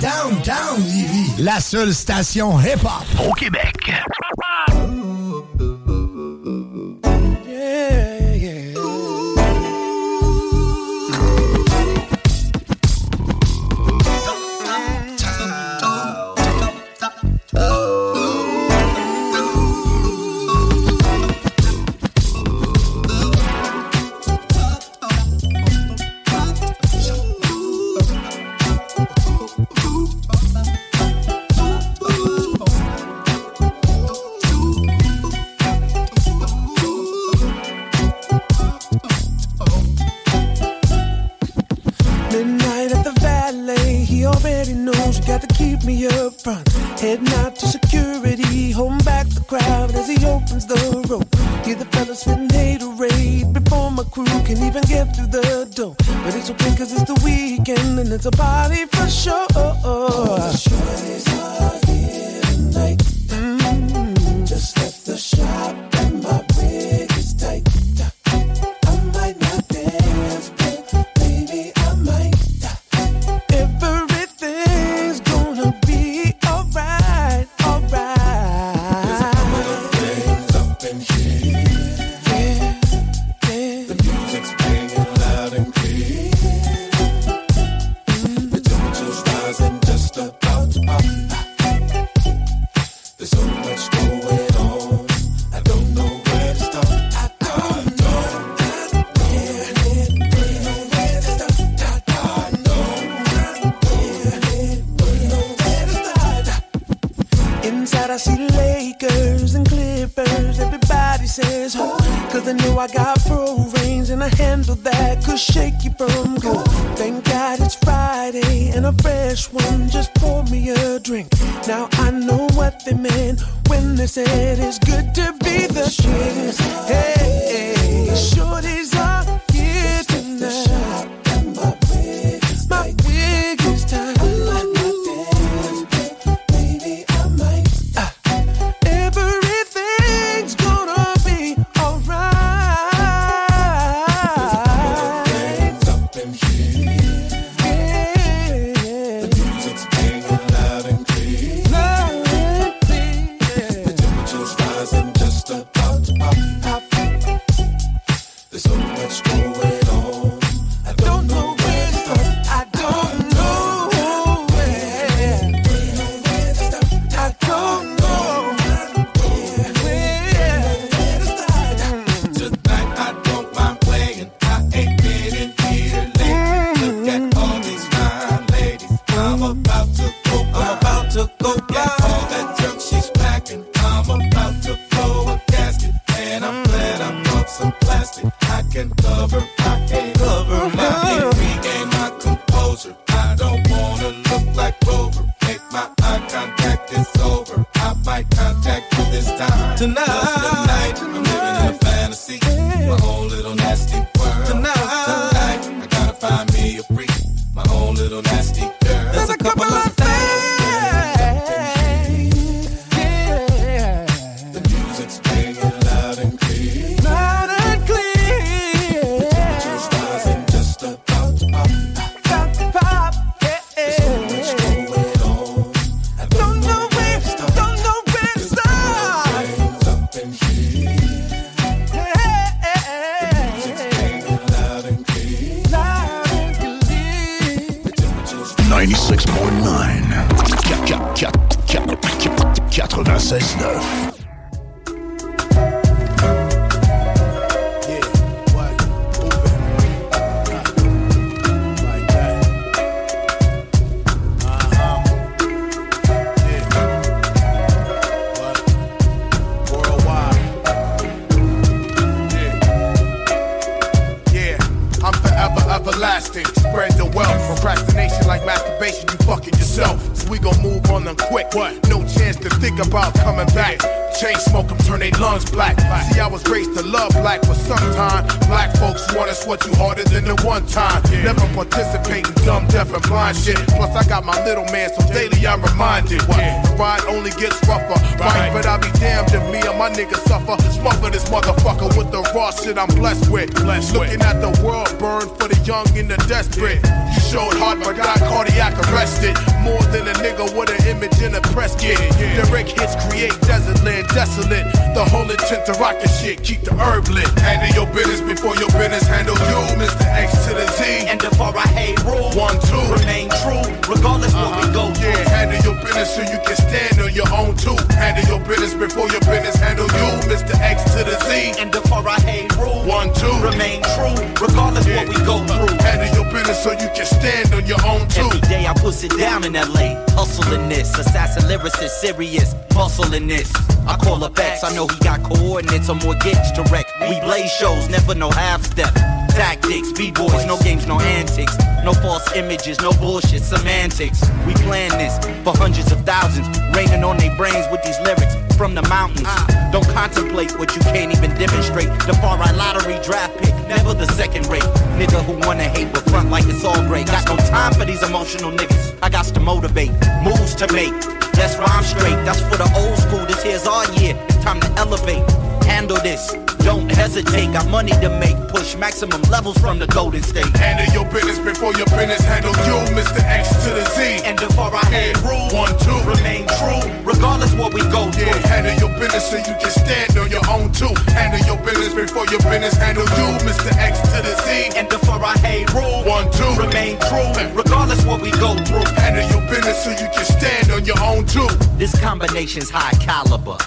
Downtown Lévis, la seule station hip-hop au Québec. Me up front. Heading out to security, holding back the crowd as he opens the rope. Hear the fellas spitting haterade before my crew can even get through the door. But it's okay cause it's the weekend and it's a party for sure. Shorties are about coming back. Chain smoke them, turn their lungs black. See, I was raised to love black, but sometimes black folks want us what you harder than the one time. Never participate in dumb, deaf, and blind shit. Plus, I got my little man, so daily I'm reminded. What? The ride only gets rougher. Right, but I'll be damned if me and my niggas suffer. Smother this motherfucker with the raw shit I'm blessed with. Blessed Looking at the world burn for the young and the desperate. You showed heart, but got cardiac arrested. More than a nigga with an image in a press kit. Direct hits create desert land desolate. The whole intent to rock the shit, keep the herb lit. Handle your business before your business handle you, Mr. X to the Z. And before I hate rule, one, two, remain true, regardless uh-huh. what we go through. Yeah, handle your business so you can stand on your own too. Handle your business before your business handle you, Mr. X to the Z. And before I hate rule, one, two, remain true, regardless yeah. what we go through. Handle your business so you can stand on your own too. Every day I push it down in LA, hustling this, assassin lyricist, serious, muscling this. I call up X, I know he got coordinates or more gigs wreck. We blaze shows, never no half step. Tactics, B-boys, no games, no antics. No false images, no bullshit, semantics. We plan this for hundreds of thousands, raining on their brains with these lyrics from the mountains. Don't contemplate what you can't even demonstrate. The far right lottery draft pick, never the second rate. Nigga who wanna hate but front like it's all great. Got no time for these emotional niggas. I got to motivate, moves to make. That's why I'm straight. That's for the old school. This here's our year. It's time to elevate. Handle this. Don't hesitate. Got money to make. Push maximum levels from the Golden State. Handle your business before your business handle you, Mr. X to the Z. And before I hate rule, one, two, remain true, regardless what we go through. Yeah, handle your business so you can stand on your own too. Handle your business before your business handle you, Mr. X to the Z. And before I hate rule, one, two, remain true, regardless what we go through. Handle your business so you can stand on your own too. This combination's high caliber.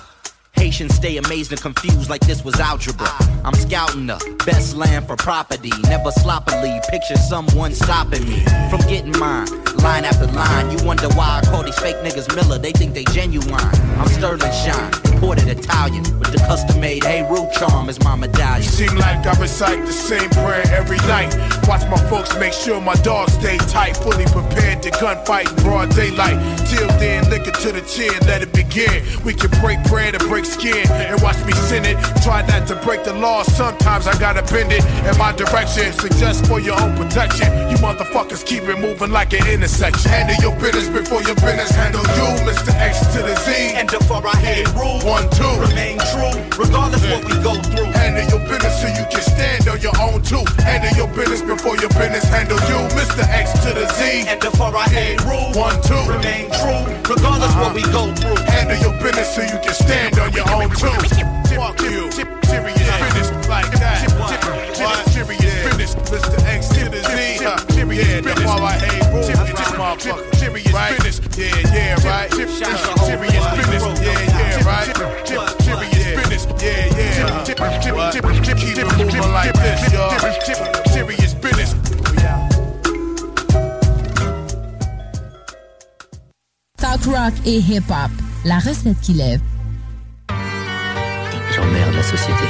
Haitians stay amazed and confused like this was algebra. I'm scouting the best land for property. Never sloppily picture someone stopping me from getting mine. Line after line, you wonder why I call these fake niggas Miller. They think they genuine. I'm Sterling Shine, imported Italian with the custom made Hey Root charm as my medallion. Seem like I recite the same prayer every night. Watch my folks make sure my dogs stay tight, fully prepared to gunfight in broad daylight. Till then, lick it to the chin, let it begin. We can break bread and break skin and watch me sin it. Try not to break the law, sometimes I gotta bend it in my direction. Suggest for your own protection. You motherfuckers keep it moving like an intersection. Handle your business before your business handle you, Mr. X to the Z. And before I hit rule, one, two, remain true, regardless yeah. what we go through. Handle your business so you can stand on your own too. Handle your business before your business handle you, Mr. X to the Z. And before I hit rule, one, two, remain true, regardless uh-huh. what we go through. Handle your business so you can stand on your own too. Fuck you. Serious business like that. Serious business. Mr. X to the Z. Serious business. While I hate this motherfucker. Serious business. Yeah, yeah, right. Serious business. Yeah, yeah, right. Serious business. Yeah, yeah. Keep it moving like this, y'all. Serious business. Talk rock et hip-hop, la recette qui lève. J'emmerde la société.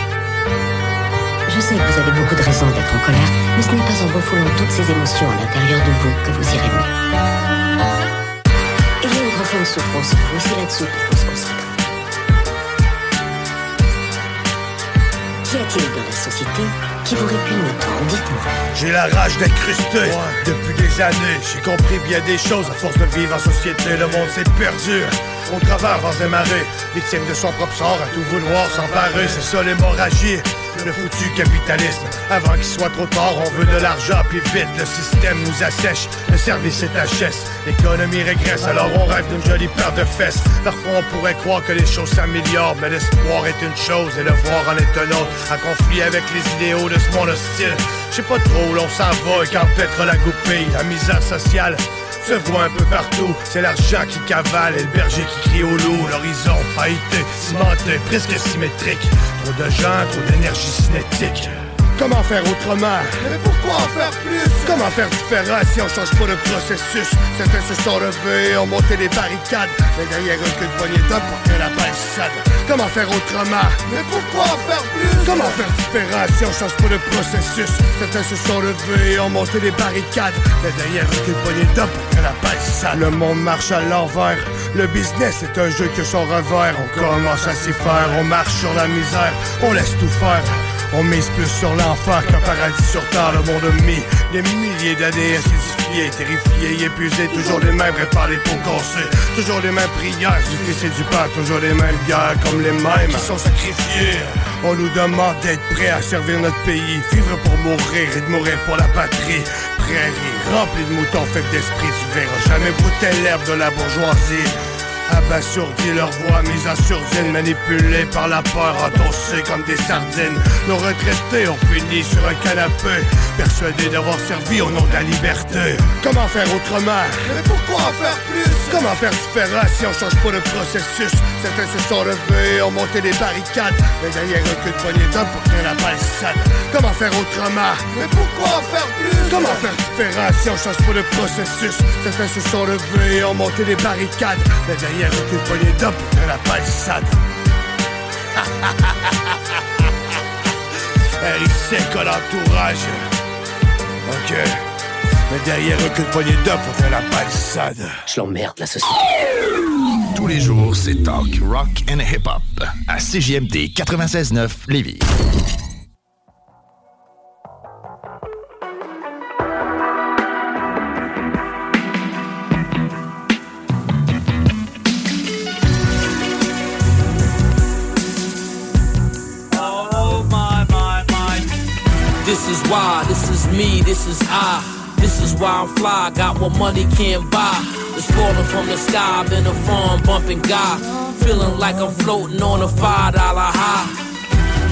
Je sais que vous avez beaucoup de raisons d'être en colère, mais ce n'est pas en refoulant toutes ces émotions à l'intérieur de vous que vous irez mieux. Il y a une profonde souffrance vous, c'est là-dessus qu'il faut se concentrer. Qu'y a-t-il dans la société qui vous répugne Dites-moi. J'ai la rage d'incruster. Depuis des années, j'ai compris bien des choses à force de vivre en société. Le monde s'est perdu. Au travers vents et marées, victime de son propre sort, à tout vouloir s'emparer, c'est ça l'hémorragie le foutu capitalisme. Avant qu'il soit trop tard, on veut de l'argent, puis vite, le système nous assèche, le service est HS, l'économie régresse, alors on rêve d'une jolie paire de fesses. Parfois on pourrait croire que les choses s'améliorent, mais l'espoir est une chose et le voir en est un autre. Un conflit avec les idéaux de ce monde hostile. Je sais pas trop où l'on s'en va et la goupille, la misère sociale se voit un peu partout. C'est l'argent qui cavale et le berger qui crie au loup. L'horizon a été cimenté, presque symétrique. Trop de gens, trop d'énergie cinétique. Comment faire autrement? Mais pourquoi en faire plus? Comment faire différent si on change pas le processus? Certains se sont levés, ont monté les barricades. Mais derrière eux que de poignée d'hommes pour que la palissade. Comment faire autrement? Mais pourquoi en faire plus? Comment faire différent si on change pas le processus? Certains se sont levés, ont monté les barricades. Mais derrière eux que de poignée d'hommes pour que la palissade. Le monde marche à l'envers. Le business est un jeu que son revers. On commence à s'y faire, on marche sur la misère. On laisse tout faire on mise plus sur l'enfer qu'un paradis sur terre. Le monde a mis des milliers d'années à s'édifier, terrifié, épuisé. Toujours les mêmes réparés pour casser. Toujours les mêmes prières, du fils et du père. Toujours les mêmes guerres, comme les mêmes qui sont sacrifiés. On nous demande d'être prêts à servir notre pays. Vivre pour mourir et de mourir pour la patrie. Prairie remplie de moutons faibles d'esprit. Tu verras jamais goûter l'herbe de la bourgeoisie. Abasourdis, leur voix mise à surdine, manipulés par la peur, endossés comme des sardines. Nos retraités ont fini sur un canapé, persuadés d'avoir servi au nom de la liberté. Comment faire autrement? Mais pourquoi en faire plus? Comment faire différent si on change pas le processus? Certains se sont levés, ont monté des barricades, mais derrière un cul de poignée d'hommes pour faire la palissade. Comment faire autrement? Mais pourquoi en faire plus? Comment faire différent si on change pas le processus? Certains se sont levés, ont monté des barricades, mais derrière un cul de poignée d'hommes pour faire la sec à l'entourage? Ok. Mais derrière eux que de poignée pour faire la palissade. Je l'emmerde, la société. Tous les jours, c'est talk, rock and hip-hop. À CJMD 96.9 Lévis. This is why, this is me, this is I. This is why I'm fly, got what money can't buy. It's falling from the sky, been a farm bumping guy. Feeling like I'm floating on a five dollar high.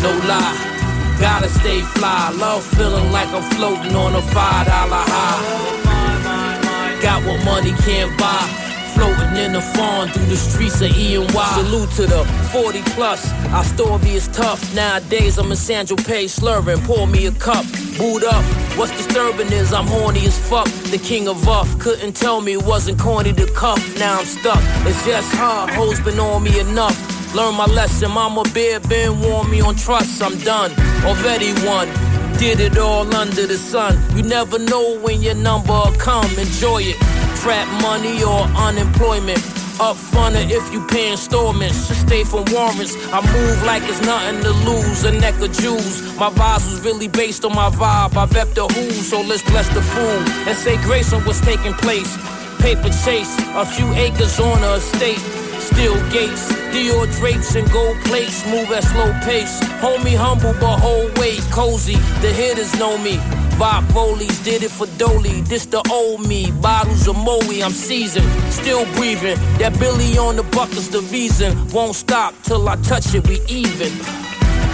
No lie, gotta stay fly. Love feeling like I'm floating on a five dollar high. Got what money can't buy. Floating in the fawn through the streets of E and Y. Salute to the 40 plus. Our story is tough. Nowadays I'm in San Pay slurring. Pour me a cup. Boot up. What's disturbing is I'm horny as fuck. The king of off. Couldn't tell me it wasn't corny to cuff. Now I'm stuck. It's just hard. Hoes been on me enough. Learn my lesson. Mama bear been warn me on trust. I'm done. Already won. Did it all under the sun. You never know when your number will come. Enjoy it. Trap money or unemployment. Up funner if you pay installments. Stay from warrants. I move like it's nothing to lose. A neck of Jews. My vibes was really based on my vibe. I rep the who, so let's bless the fool. And say grace on what's taking place. Paper chase, a few acres on a estate. Steel gates, Dior drapes and gold plates. Move at slow pace. Homie humble but hold weight. Cozy, the hitters know me. Vibe rollies, did it for Dolly. This the old me. Bottles of Moe, I'm seasoned. Still breathing. That Billy on the bucket's the reason. Won't stop till I touch it, we even.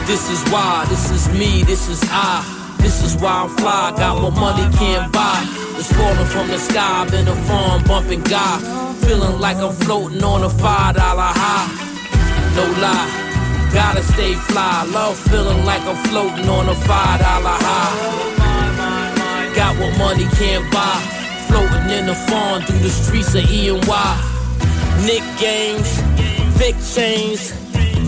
This is why, this is me, this is I. This is why I'm fly, got what money can't buy. It's falling from the sky, I've been a farm bumping guy. Feeling like I'm floating on a five dollar high. No lie, gotta stay fly. Love feeling like I'm floating on a five dollar high. Got what money can't buy. Floating in the farm through the streets of E and Y. Nick games, Vic chains,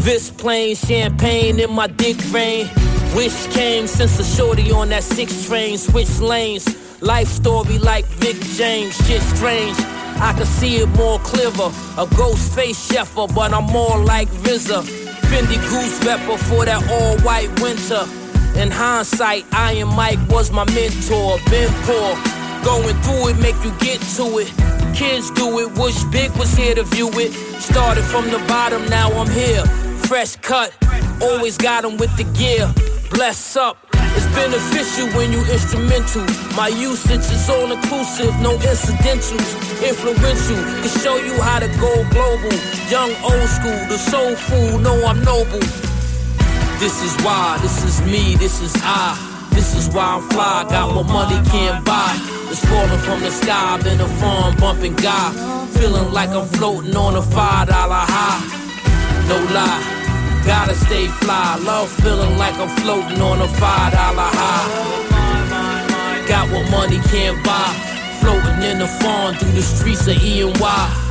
Vis plain, champagne in my dick vein. Wish came since a shorty on that six train, switch lanes. Life story like Vic James, shit strange. I can see it more clearer. A ghost face shepherd, but I'm more like RZA. Fendi goose rapper for that all white winter. In hindsight, I and Mike was my mentor. Been poor, going through it, make you get to it. Kids do it, wish Big was here to view it. Started from the bottom, now I'm here. Fresh cut, always got 'em with the gear. Bless up. It's beneficial when you instrumental. My usage is all inclusive, no incidentals. Influential, can show you how to go global. Young, old school, the soul food, know I'm noble. This is why, this is me, this is I. This is why I'm fly, got what money can't buy. It's falling from the sky, been a farm bumping guy. Feeling like I'm floating on a five dollar high. No lie, gotta stay fly. Love feeling like I'm floating on a five dollar high. Got what money can't buy. Floating in the farm through the streets of E and Y.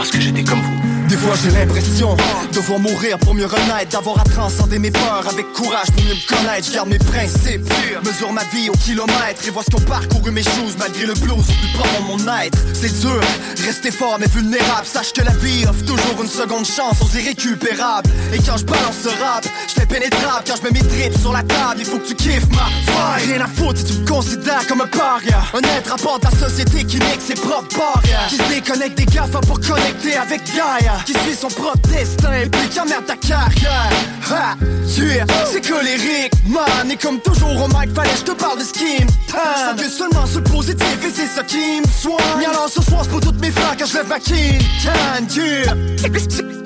Parce que j'étais comme vous. Des fois j'ai l'impression de voir mourir pour mieux renaître D'avoir à transcender mes peurs. Avec courage pour mieux me connaître Je garde mes principes, mesure ma vie au kilomètre Et vois ce qu'ont parcouru mes choses malgré le blues plus profond mon être. C'est dur, rester fort mais vulnérable. Sache que la vie offre toujours une seconde chance aux irrécupérables. Et quand je balance ce rap, je fais pénétrable. Quand je mets mes trips sur la table, il faut que tu kiffes ma vibe. Rien à foutre si tu me considères comme un paria. Un être à part de la société qui nique ses propres barrières. Qui se déconnecte des gaffes pour connecter avec Gaia qui suit son propre destin et puis qui emmerde ta carrière. Ha, yeah, c'est colérique, man. Et comme toujours au mic, fallait je te parle de skin. Je que seulement sur le positif et c'est ça qui me soigne. Alors ce soir, pour toutes mes frères quand je lève ma kin. Yeah.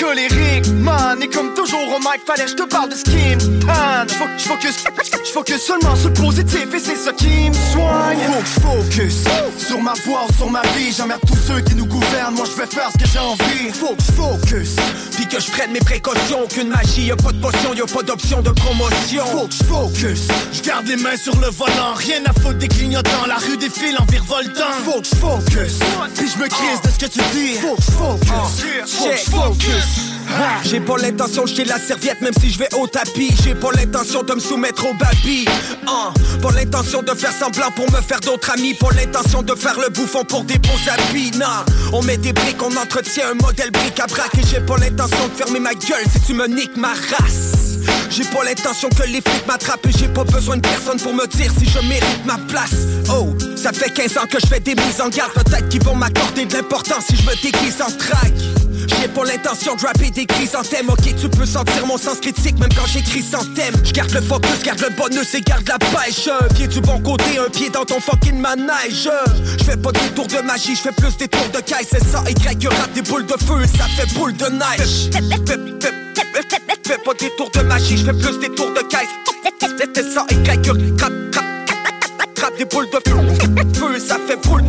Colérique, man. Et comme toujours au mic, fallait je te parle de skin. Je focus, je focus seulement sur le positif et c'est ça qui me soigne. Faut que je focus sur ma voix sur ma vie. J'emmerde tous ceux qui nous gouvernent. Moi, je vais faire ce que j'ai envie. Faut que je focus. Puis que je prenne mes précautions. Aucune magie, y'a pas de potion, y'a pas d'option de promotion. Faut que je focus. Je garde les mains sur le volant. Rien à foutre des clignotants. La rue défile en virevoltant. Faut que je focus. Puis je me crise de ce que tu dis. Faut que je focus. Faut que je focus. J'ai pas l'intention de jeter la serviette même si je vais au tapis J'ai pas l'intention de me soumettre au baby hein. Pas l'intention de faire semblant pour me faire d'autres amis Pas l'intention de faire le bouffon pour des beaux habits Non, on met des briques, on entretient un modèle bric à brac Et j'ai pas l'intention de fermer ma gueule si tu me niques ma race j'ai pas l'intention que les flics m'attrapent et j'ai pas besoin de personne pour me dire si je mérite ma place. Oh, ça fait 15 ans que je fais des mises en garde, peut-être qu'ils vont m'accorder de l'importance si je me déguise en track. J'ai pas l'intention de rapper des thème Ok, tu peux sentir mon sens critique même quand j'écris sans thème. Je garde le focus, garde le bonus et garde la pêche. Un pied du bon côté, un pied dans ton fucking manège. Je fais pas des tours de magie, je fais plus des tours de caisse. C'est ça, Y rate des boules de feu, ça fait boule de neige. Fais pas des tours de magie, je fais plus des tours de caisse. C'est ça, Y Trappe des boules de feu, feu, ça fait boule,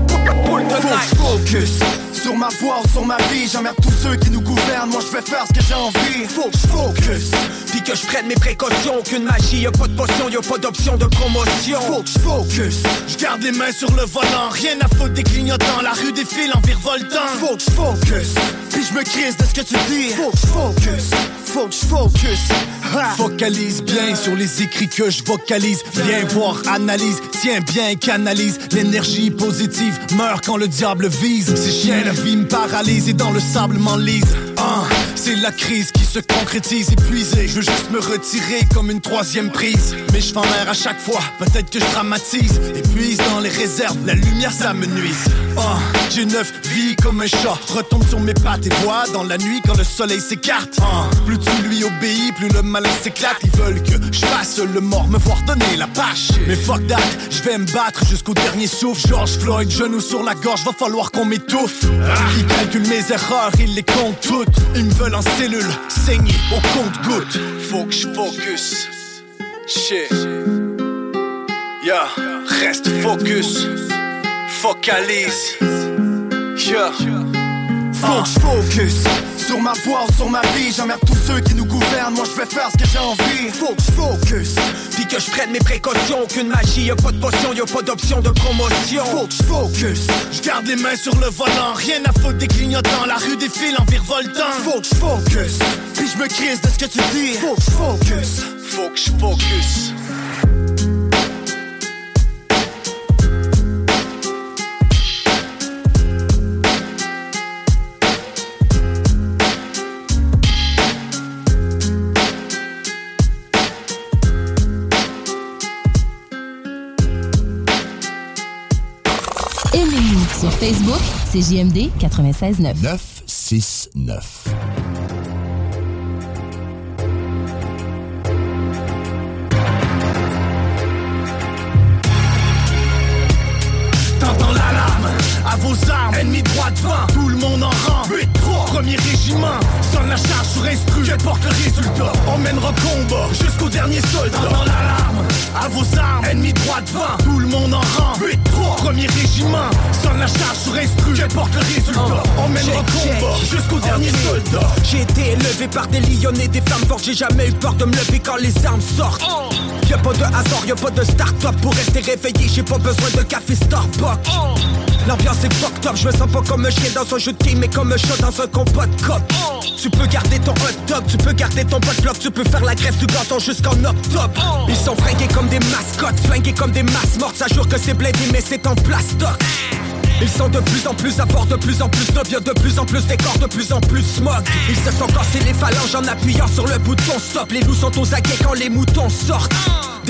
boule de neige. focus sur ma voix ou sur ma vie, j'emmerde tous ceux qui nous gouvernent. Moi, je vais faire ce que j'ai envie. Faut que je focus. Puis que je prenne mes précautions. Aucune magie, y'a pas de potion, y'a pas d'option de promotion. Faut que je focus. Je garde les mains sur le volant. Rien à foutre des clignotants. La rue défile en virevoltant. Faut que je focus. Puis je me crise de ce que tu dis. Faut que je focus. Faut que je focus. Focalise bien sur les écrits que je vocalise. Viens voir, analyse, tiens bien, canalise. L'énergie positive meurt quand le diable vise. Ces chiens, la vie me paralyse et dans le sable m'enlise. C'est la crise qui se concrétise, épuisé. Je veux juste me retirer comme une troisième prise. Mais je l'air à chaque fois, peut-être que je dramatise. Épuise dans les réserves, la lumière ça me nuise. Ah, j'ai neuf vies comme un chat. Retombe sur mes pattes et vois dans la nuit quand le soleil s'écarte. Plus tu lui obéis, plus le malin s'éclate. Ils veulent que je fasse le mort, me voir donner la pâche. Mais fuck that, je vais me battre jusqu'au dernier souffle. George Floyd, genou sur la gorge, va falloir qu'on m'étouffe. Ils calculent mes erreurs, ils les comptent toutes. Ils me veulent en cellule, saigner au compte-goutte. Faut que je focus. Shit. Yeah, reste focus. Focalise. Yeah. Faut que je focus sur ma voix ou sur ma vie. J'emmerde tous ceux qui nous gouvernent. Moi, je vais faire ce que j'ai envie. Faut que je focus. Puis que je prenne mes précautions. Aucune magie, y'a pas de potion, y'a pas d'option de promotion. Faut que je focus. Je garde les mains sur le volant. Rien à foutre des clignotants. La rue défile en virevoltant. Faut que je focus. Puis je me crise de ce que tu dis. Faut que je focus. Faut que je focus. Facebook, c'est JMD 96.9. 969. T'entends l'alarme à vos armes, ennemi droit devant, tout le monde en rang. 8-3, premier régiment, sonne la charge sur instru, je porte le résultat. On mènera combat jusqu'au dernier soldat. T'entends l'alarme à vos armes, ennemi droit devant, tout le monde en rang. 8-3, premier régiment, sonne la charge sur instru, je porte le résultat. On mènera combat jusqu'au dernier soldat. J'ai été élevé par des lions et des femmes fortes, j'ai jamais eu peur de me lever quand les armes sortent. Y'a pas de hasard, y'a pas de start-up pour rester réveillé, j'ai pas besoin de café Starbucks. L'ambiance est fucked up, je me sens pas comme un chien dans un jeu de game, mais comme un chat dans un combat de cop. Tu peux garder ton hot dog, tu peux garder ton bot block, tu peux faire la grève du gazon jusqu'en octobre. Ils sont fringués comme des mascottes, flingués comme des masses mortes, ça jure que c'est blindé, mais c'est en plastoc. Ils sont de plus en plus à bord, de plus en plus bien, de plus en plus décors, de plus en plus smog. Ils se sont cassés les phalanges en appuyant sur le bouton stop. Les loups sont aux aguets quand les moutons sortent.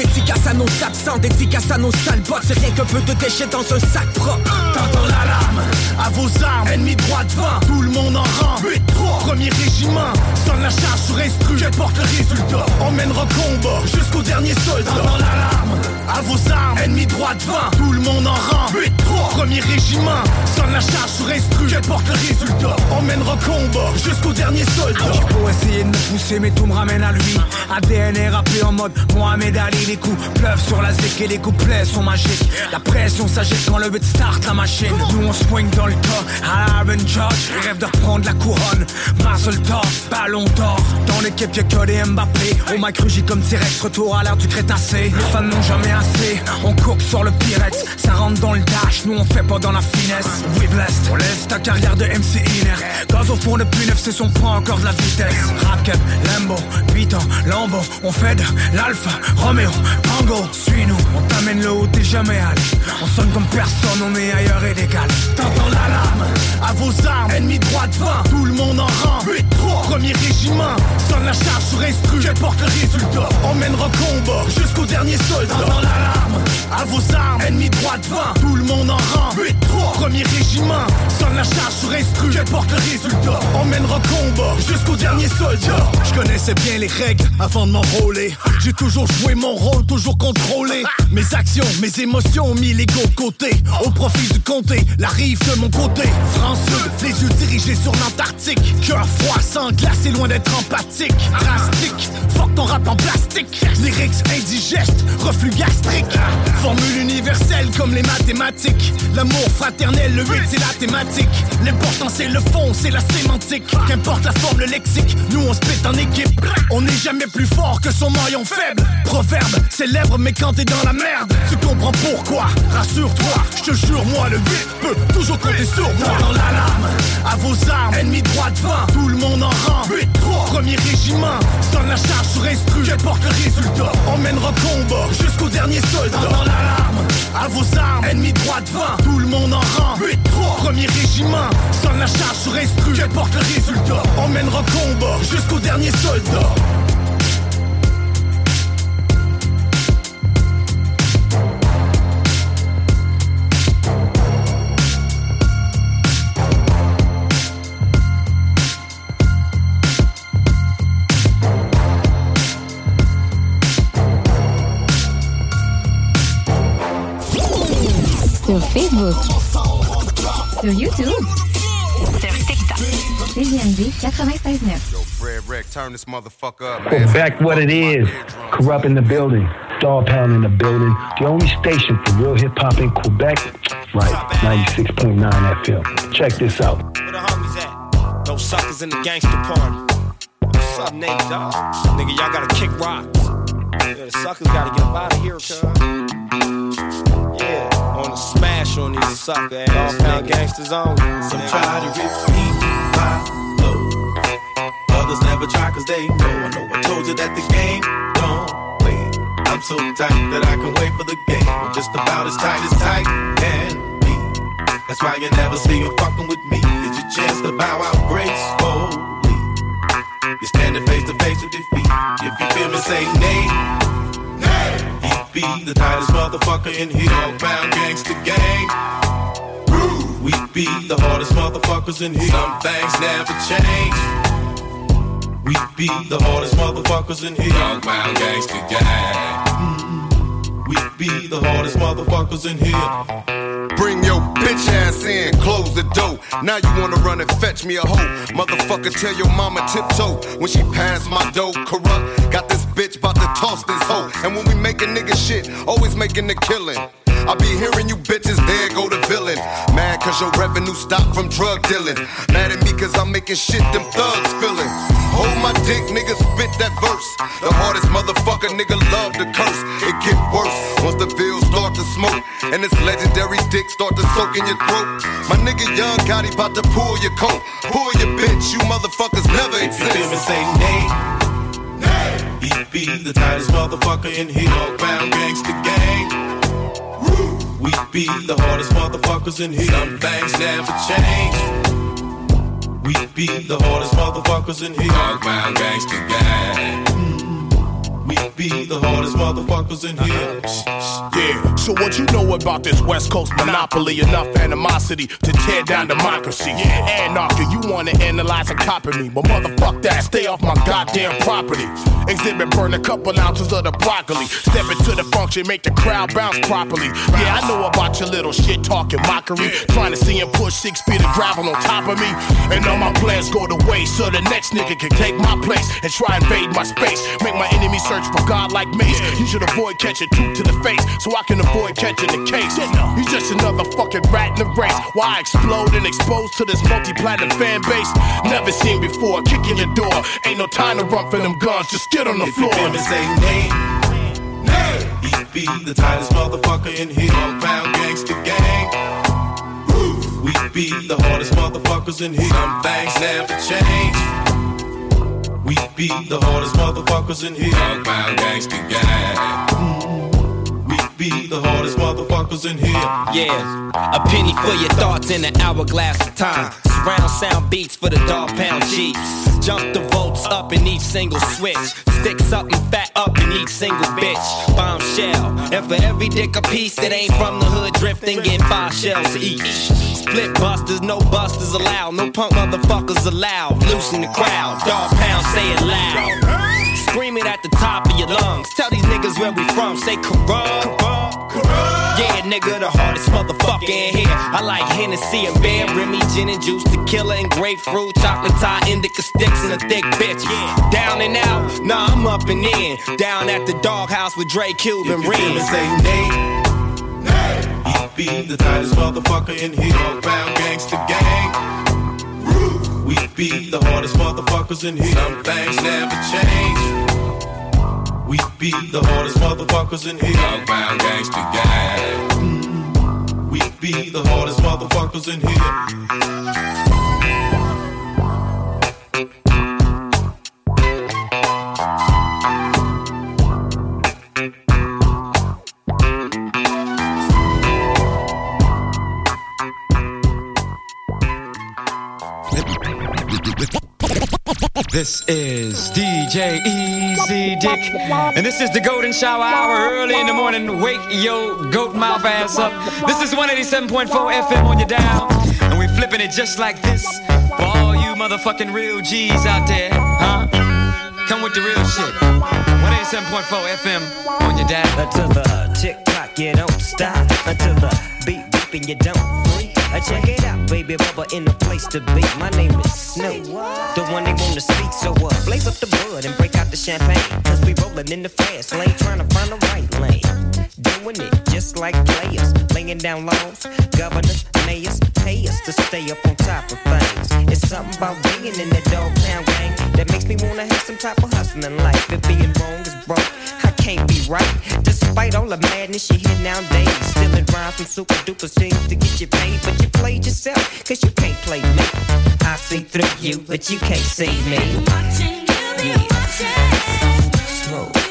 Dédicace à nos absents, dédicace à nos sales bottes. C'est rien qu'un peu de déchets dans un sac propre. T'entends l'alarme à vos armes, ennemi droit devant, tout le monde en rang. 8-3, premier régiment, sonne la charge sur instru, je porte le résultat. On mènera combat jusqu'au dernier soldat. T'entends l'alarme à vos armes, ennemi droit devant, tout le monde en rang. 8-3, premier régiment, sonne la charge sur instru, je porte le résultat. On mènera combat jusqu'au dernier soldat. J'ai beau essayer de me pousser, mais tout me ramène à lui. ADN est rappelé en mode Mohamed Ali. Les coups pleuvent sur la zik et les couplets sont magiques. La pression s'agite quand le beat start la machine. Nous on swing dans le tas à la Aaron Judge. Les rêves de reprendre la couronne. Mazel tov, ballon d'or. Dans l'équipe, y'a que des Mbappé. Au mic rugi comme T-Rex, retour à l'ère du Crétacé. Les fans n'ont jamais assez. On coupe sur le Pyrex. Ça rentre dans le dash, nous on fait pas dans la finesse. We blessed, on laisse ta carrière de MC inert. Gaz au fond depuis neuf, c'est son point encore de la vitesse. Rap Lambo, 8 ans, Lambo. On fait de l'Alpha, Romeo, Tango. Suis-nous, on t'amène le haut, t'es jamais allé. On sonne comme personne, on est ailleurs et décalé. T'entends l'alarme à vos armes, ennemi droit devant, tout le monde en rang. 8-3, premier régiment, sonne la charge sur instru, je porte le résultat? On mènera combat jusqu'au dernier soldat. T'entends l'alarme à vos armes, ennemi droit devant, tout le monde en rang. 8-3, premier régiment, sonne la charge sur instru, je porte le résultat? On mènera combat jusqu'au dernier soldat. Je connaissais bien les règles avant de m'enrôler. J'ai toujours joué mon rôle, toujours contrôlé. Mes actions, mes émotions mis l'ego de côté. Au profit du comté, la rive de mon côté. Sud, les yeux dirigés sur l'Antarctique. Cœur froid, sans glace, et loin d'être empathique. Drastique, fuck ton rap en plastique. Lyrics indigestes, reflux gastrique. Formule universelle comme les mathématiques. L'amour fraternel, le 8 c'est la thématique. L'important c'est le fond, c'est la sémantique. Qu'importe la forme, le lexique, nous on se pète en équipe. On n'est jamais plus fort que son maillon faible. Proverbe célèbre, mais quand t'es dans la merde, tu comprends pourquoi. Rassure-toi, je te jure, moi le 8 peut toujours compter sur moi. Dans l'alarme à vos armes, ennemi droit devant, tout le monde en rang. 8-3, premier régiment, sonne la charge sur instru, je porte le résultat. On mènera combat jusqu'au dernier soldat. Dans l'alarme à vos armes, ennemi droit devant, tout le monde en rang. 8-3, premier régiment, sonne la charge sur instru, je porte le résultat. On mènera combat jusqu'au dernier soldat. Sur Facebook. Sur YouTube. Sur TikTok. CJMD 96.9. Fred Rick, turn this motherfucker up, Quebec, what it is. Kurupt in the building. Dog Pound in the building. The only station for real hip hop in Quebec. Right, 96.9 FM. Check this out. Where the homies at? Those suckers in the gangster party. What's up, Nate Dogg? Nigga, y'all gotta kick rocks. Yeah, the suckers gotta get up out of here, cuz. The smash on these sucker ass niggas. gangsters on. Some try to repeat my flow. Others never try cause they know. I know I told you that the game don't wait. I'm so tight that I can wait for the game. I'm just about as tight as tight can be. That's why you never see you fucking with me. It's your chance to bow out gracefully. You're standing face to face with defeat. If you feel me, say. Nay. Be the tightest motherfucker in here. Bound gangsta gang. We be the hardest motherfuckers in here. Some things never change. We be the hardest motherfuckers in here. Dogg Pound gangsta gang. We be the hardest motherfuckers in here. Bring your bitch ass in, close the door. Now you wanna run and fetch me a hoe. Motherfucker, tell your mama tiptoe when she pass my dough. Kurupt, got this bitch about to toss this hoe. And when we make a nigga shit, always making the killing. I be hearing you bitches, there go the villain. Mad cause your revenue stopped from drug dealing. Mad at me cause I'm making shit them thugs feeling. Hold my dick, nigga, spit that verse. The hardest motherfucker, nigga, love to curse. It get worse once the bills start to smoke. And this legendary dick start to soak in your throat. My nigga Young Gotti about to pull your coat. Pull your bitch, you motherfuckers never If you exist. feel me, say nay. He be the tightest motherfucker in here. Dogg Pound gangsta gang. We be the hardest motherfuckers in here. Some things never change. We be the hardest motherfuckers in here. Dogg Pound gangsta gang. We be the hardest motherfuckers in here. Yeah, so what you know about this West Coast monopoly? Enough animosity to tear down democracy. Yeah, anarchy, you wanna analyze and copy me, but motherfuck that, stay off my goddamn property. Xzibit burn a couple ounces of the broccoli. Step into the function, make the crowd bounce properly. Yeah, I know about your little shit talking mockery. Trying to see him push six feet of gravel on top of me. And all my plans go to waste, so the next nigga can take my place and try and invade my space. Make my enemy search for God like mace. You should avoid catching truth to the face, so I can avoid catching the case. He's just another fucking rat in the race. Why I explode and expose to this multi-platinum fan base? Never seen before. Kick in your door. Ain't no time to run for them guns. Just get on the If you floor. feel me, say nay. He be the tightest motherfucker in here. Dogg Pound gangsta gang. We be the hardest motherfuckers in here. Some things never change. We be the hardest motherfuckers in here. Dogg Pound gangsta gang. We be the hardest motherfuckers in here. Yeah, a penny for your thoughts in an hourglass of time. Surround sound beats for the dog pound Jeeps. Jump the volts up in each single switch. Stick something fat up in each single bitch. Bombshell. And for every dick a piece that ain't from the hood drifting, get five shells each. Split busters, no busters allowed. No punk motherfuckers allowed. Loosen the crowd. Dog pound, say it loud. Scream it at the top of your lungs. Tell these niggas where we from. Say Kurupt. Yeah, nigga, the hardest motherfucker in here. I like Hennessy and Bear, Remy, gin and juice, tequila and grapefruit, chocolate Thai, indica sticks, and a thick bitch. Down and out, nah, I'm up and in. Down at the doghouse with Dre Cube and If you feel me, Reed. say nay. He be the tightest motherfucker in here. Dogg Pound gangsta gang. We be the hardest motherfuckers in here. Some things never change. We be the hardest motherfuckers in here. Dogg Pound gangsta gang. We be the hardest motherfuckers in here. This is DJ Easy Dick, and this is the Golden Shower Hour early in the morning. Wake yo goat mouth ass up. This is 187.4 FM on your dial, and we flipping it just like this for all you motherfucking real G's out there, huh? Come with the real shit. 187.4 FM on your dial. Until the tick tock, you don't stop. Until the beat beep and you don't Uh, check it out, baby, Bubba in the place to be. My name is Snoop, the one they wanna speak. So uh, blaze up the bud and break out the champagne. Cause we rollin' in the fast lane, trying to find the right lane. Doing it just like players, laying down laws. Governors, mayors, pay us to stay up on top of things. It's something about being in the dog pound gang that makes me wanna have some type of hustling life. If being wrong is broke, I can't be right. Despite all the madness you hear nowadays, stealing rhymes from super duper things to get you paid, but you played yourself, cause you can't play me. I see through you, but you can't see me. Yeah. Smoke. Smooth,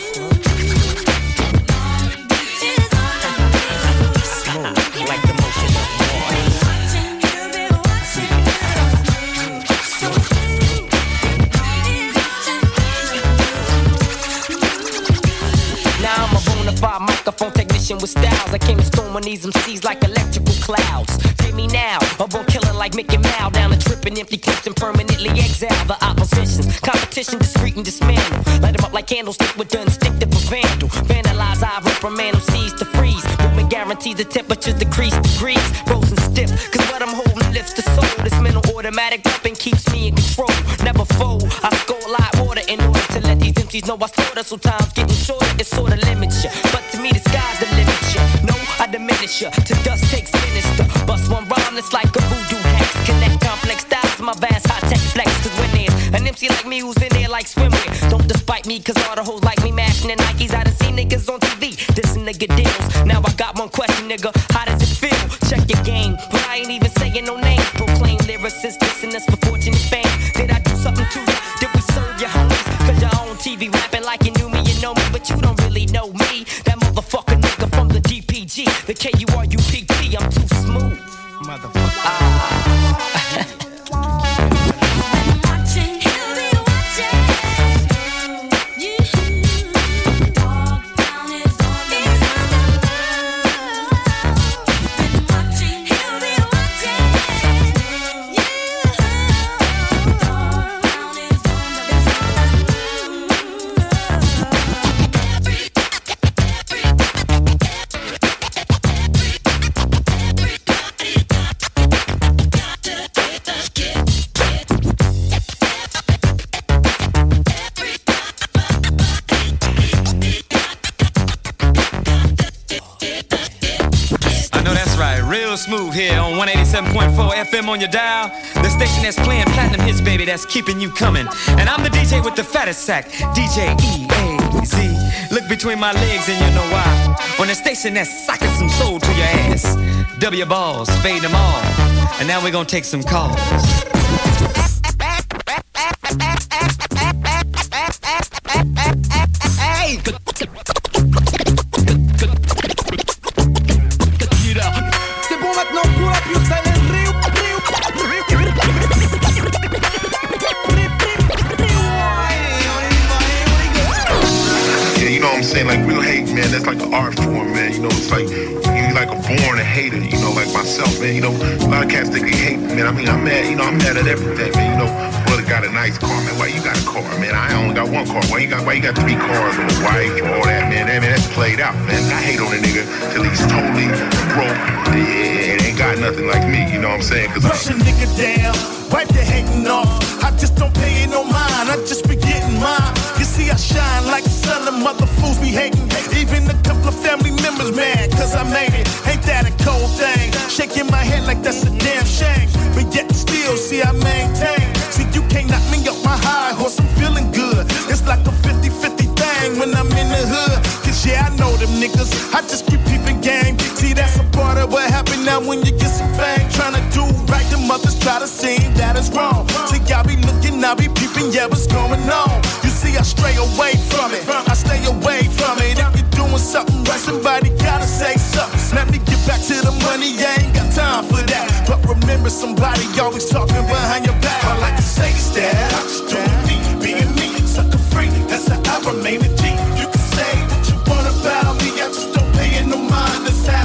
With styles. I came to storm on these MCs like electrical clouds. Me now, a born killer like Mickey Mouse. Down the tripping empty clips and permanently exile the oppositions. Competition discreet and dismantle. Light them up like candlestick with the instinctive of vandal. Vandalize, I reprimand them, seize to freeze. Movement guarantees the temperatures decrease degrees. Frozen stiff, cause what I'm holding lifts the soul. This mental automatic weapon keeps me in control. Never fold, I score like water in order to let these empties know I slaughter. So time's getting shorter, it sorta limits you. But to me, the sky's the limit, you. No, I diminish you. To dust takes sinister. Bust one rhyme that's like a voodoo hex. Connect complex styles to my vast high tech flex. Cause when there's an MC like me who's in there like swimwear, don't despite me, cause all the hoes like me mashing the Nikes. I done seen niggas on TV, this nigga deals. Now I got one question, nigga. How does it feel? Check your game, but I ain't even saying no name. Proclaim lyricists, dissing us for fortune and fame. Did I do something to you? Did we serve your homies? Cause you're on TV rapping like you knew me, you know me, but you don't really know me. That motherfucker nigga from the DPG, the smooth. Motherfucker. Real smooth here on 187.4 FM on your dial. The station that's playing platinum hits, baby, that's keeping you coming. And I'm the DJ with the fattest sack, DJ EAZ. Look between my legs and you know why. On the station that's socking some soul to your ass. W balls, fade them all. And now we're gonna take some calls. Man, that's like an art form, man. You know, it's like you like a born a hater, you know, like myself, man. You know, a lot of cats think they hate man. I mean, I'm mad, you know, I'm mad at everything, man. You know, brother got a nice car, man. Why you got a car, man? I only got one car. Why you got why you got three cars and a wife and all that, man? That, man, that's played out, man. I hate on a nigga till he's totally broke and ain't got nothing like me, you know what I'm saying? Cause Push a nigga down, wipe the hating off. I just don't pay it no mind, I just be getting mine. See, I shine like the sun, the mother fools be hating. Even a couple of family members mad, cause I made it. Ain't that a cold thing? Shaking my head like that's a damn shame. But yet still, see, I maintain. See, you can't knock me off my high horse, I'm feeling good. It's like a 50 50 thing when I'm in the hood. Cause yeah, I know them niggas, I just be peeping game. See, that's a part of what happened now when you get some fame. Trying to do right, the mothers try to seem that is wrong. See, y'all be looking, I be peeping, yeah, what's going on? You see, I stray away from it, I stay away from it. If you're doing something right, somebody gotta say something. Let me get back to the money, I ain't got time for that. But remember, somebody always talking behind your back. I like to say that I'm me, being me, sucker free. That's how I remain a G. You can say what you want about me, I just don't pay no mind. That's how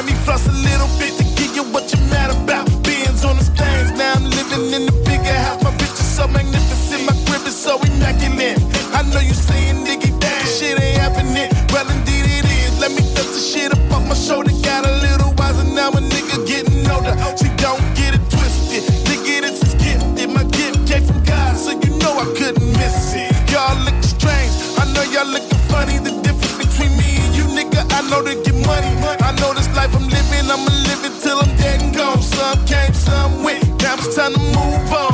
Let me floss a little bit to give you what you're mad about. Beans on the stains, now I'm living in the bigger house. My bitch is so magnificent, my crib is so immaculate. I know you saying, nigga, that shit ain't happening. Well, indeed it is. Let me dust the shit up off my shoulder. Got a little wiser now, a nigga getting older. See, don't get it twisted. Nigga, this is gifted. My gift came from God, so you know I couldn't miss it. Y'all look strange. I know y'all looking funny. The difference between me and you, nigga, I know to life I'm living, I'ma live it till I'm dead and gone. Some came, some went. Now it's time to move on.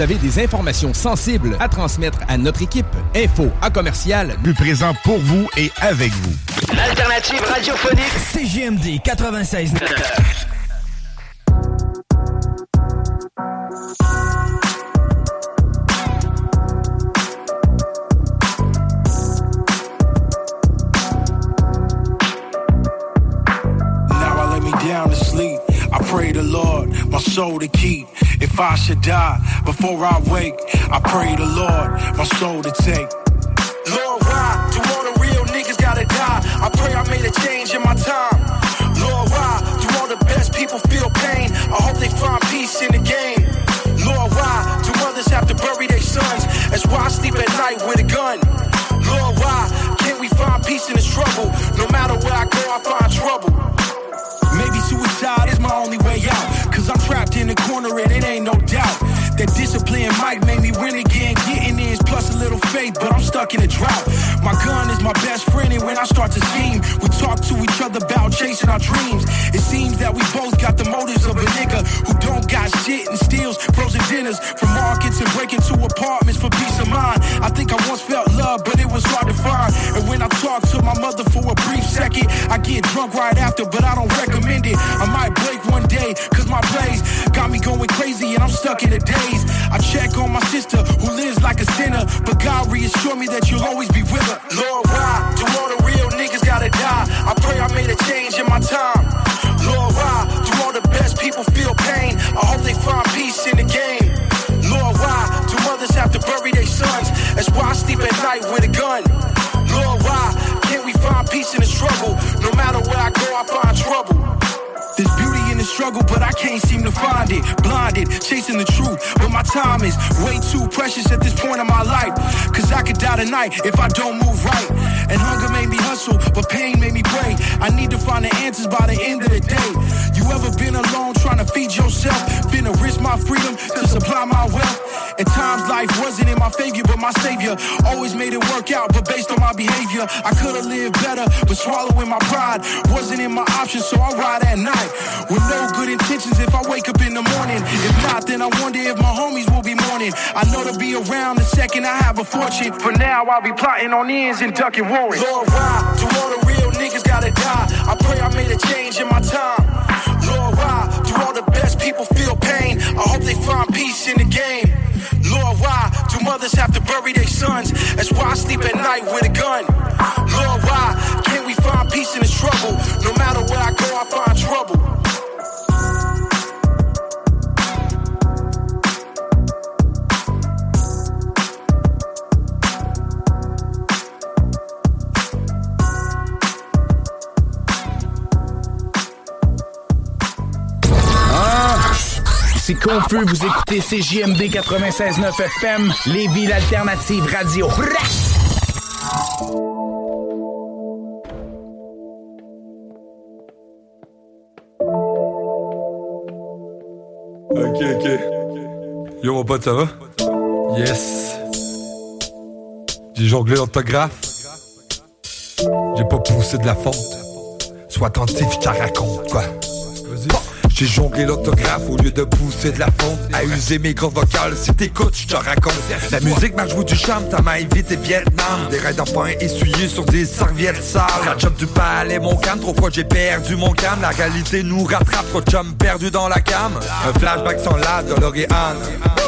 Vous avez des informations sensibles à transmettre à notre équipe, info à commercial, Plus présent pour vous et avec vous. L'alternative radiophonique CJMD 96. Now I lay me down to sleep. I pray the Lord my soul to keep. If I should die before I wake, I pray the Lord my soul to take. Lord, why do all the real niggas gotta die? I pray I made a change in my time. Lord, why do all the best people feel pain? I hope they find peace in the game. Lord, why do mothers have to bury their sons? That's why I sleep at night with a gun. Lord, why can't we find peace in the struggle? No matter where I go, I find trouble. Maybe suicide is my only way out. Discipline might make me win again. Getting in plus a little faith, but I'm stuck in a drought. My gun is my best friend, and when I start to scheme, we talk to each other about chasing our dreams. It seems that we both got the motives of a nigga who don't got shit and steals frozen dinners from markets and break into apartments for peace of mind. I think I once felt love, but it was hard to find. And when I talk to my mother for a brief second, I get drunk right after, but I don't recommend it. I stuck in the daze. I check on my sister who lives like a sinner, but God reassure me that you'll always be with her. Lord, why do all the real niggas gotta die? I pray I made a change in my time. Lord, why do all the best people feel pain? I hope they find peace in the game. Lord, why do mothers have to bury their sons? That's why I sleep at night with a gun. Struggle, but I can't seem to find it. Blinded, chasing the truth, but my time is way too precious at this point in my life. Cause I could die tonight if I don't move right. And hunger made me hustle, but pain made me pray. I need to find the answers by the end of the day. You ever been alone trying to feed yourself? Finna risk my freedom to supply my wealth. At times life wasn't in my favor, but my savior always made it work out. But based on my behavior, I could've lived better, but swallowing my pride wasn't in my option, so I ride at night with no good intentions. If I wake up in the morning, if not, then I wonder if my homies will be mourning. I know to be around the second I have a fortune. For now, I'll be plotting on ends and ducking warrants. Lord, why do all the real niggas gotta die? I pray I made a change in my time. Lord, why do all the best people feel pain? I hope they find peace in the game. Lord, why do mothers have to bury their sons? That's why I sleep at night with a gun. Lord, why can't we find peace in the struggle? No matter where I go, I find trouble. C'est confus, vous écoutez CJMD 96.9 FM, les villes alternatives radio. Ok, ok. Yo, mon pote, ça va? Yes. J'ai jonglé l'orthographe. J'ai pas poussé de la fonte. Sois attentif, je te raconte, quoi? J'ai jonglé l'autographe au lieu de pousser de la fonte. À user mes gros vocales, si t'écoutes, je te raconte La musique m'a joué du charme, ta main évité Vietnam. Des raids d'enfants essuyés sur des serviettes sales. La job du palais, mon calme, trop fois j'ai perdu mon calme. La réalité nous rattrape, trop de perdu dans la cam. Un flashback sans la DeLorean